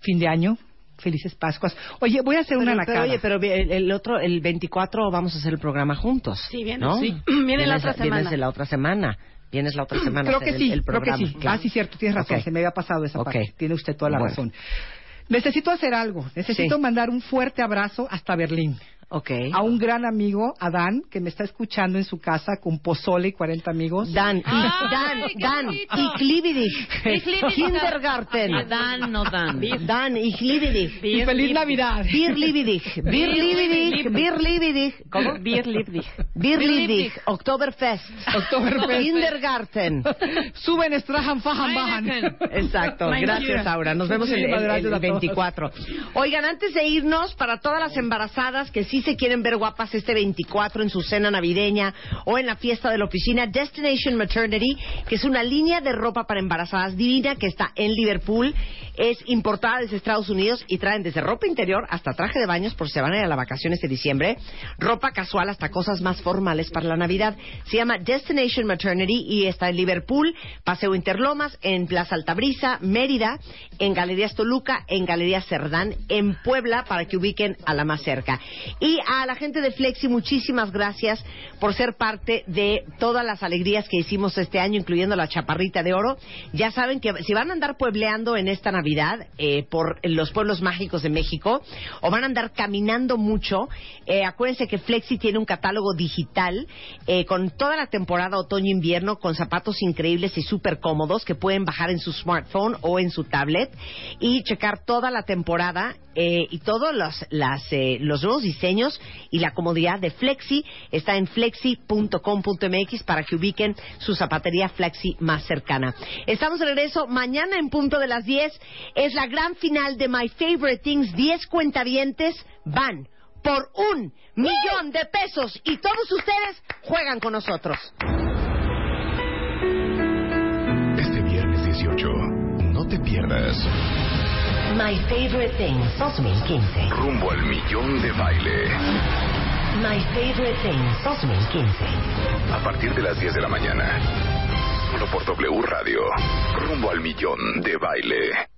fin de año. Felices Pascuas. Oye, voy a hacer una Pero, pero, nacada. oye, pero el, el otro, el 24 vamos a hacer el programa juntos. Sí, viene, ¿no? sí. (clears throat) Viene la otra semana. Vienes la otra semana. Vienes la otra semana. a Creo que el- sí, el creo que programa, sí. claro. Ah, sí, cierto, tienes razón. Se me había pasado esa Ok. parte. Tiene usted toda la Bueno. razón. Necesito hacer algo. Necesito Sí. mandar un fuerte abrazo hasta Berlín. Ok. A un gran amigo, a Dan, que me está escuchando en su casa con pozole y 40 amigos. Dan, Ay, Dan, Dan, bonito. ich liebe dich. Ich liebe dich. Kindergarten. Dan, no Dan. Dan, ich liebe dich. Y feliz Navidad. Wir liebe dich. Wir liebe dich. Wir liebe dich. ¿Cómo? Bier Liebdig. Wir liebe dich. Oktoberfest. Oktoberfest. Kindergarten. Suben, estrajan, fajan, bajan. Exacto, gracias. Aura. Nos vemos el, el- el a todos. 24. Oigan, antes de irnos, para todas las embarazadas que sí se quieren ver guapas este 24 en su cena navideña o en la fiesta de la oficina, Destination Maternity, que es una línea de ropa para embarazadas divina que está en Liverpool, es importada desde Estados Unidos y traen desde ropa interior hasta traje de baños por si se van a ir a las vacaciones de diciembre, ropa casual hasta cosas más formales para la Navidad. Se llama Destination Maternity y está en Liverpool, Paseo Interlomas, en Plaza Altabrisa, Mérida, en Galerías Toluca, en Galerías Cerdán, en Puebla, para que ubiquen a la más cerca. A la gente de Flexi, muchísimas gracias por ser parte de todas las alegrías que hicimos este año, incluyendo la chaparrita de oro. Ya saben que si van a andar puebleando en esta Navidad eh, por los pueblos mágicos de México o van a andar caminando mucho, eh, acuérdense que Flexi tiene un catálogo digital eh, con toda la temporada otoño-invierno con zapatos increíbles y súper cómodos que pueden bajar en su smartphone o en su tablet y checar toda la temporada eh, y todos los, las, eh, los nuevos diseños y la comodidad de Flexi está en flexi.com.mx para que ubiquen su zapatería Flexi más cercana. Estamos de regreso mañana en punto de las 10. Es la gran final de My Favorite Things. 10 cuentavientes van por un millón de pesos y todos ustedes juegan con nosotros. Este viernes 18, no te pierdas My Favorite Things 2015. rumbo al millón de baile. My Favorite Things 2015. A partir de las 10 de la mañana. Solo por W Radio. Rumbo al millón de baile.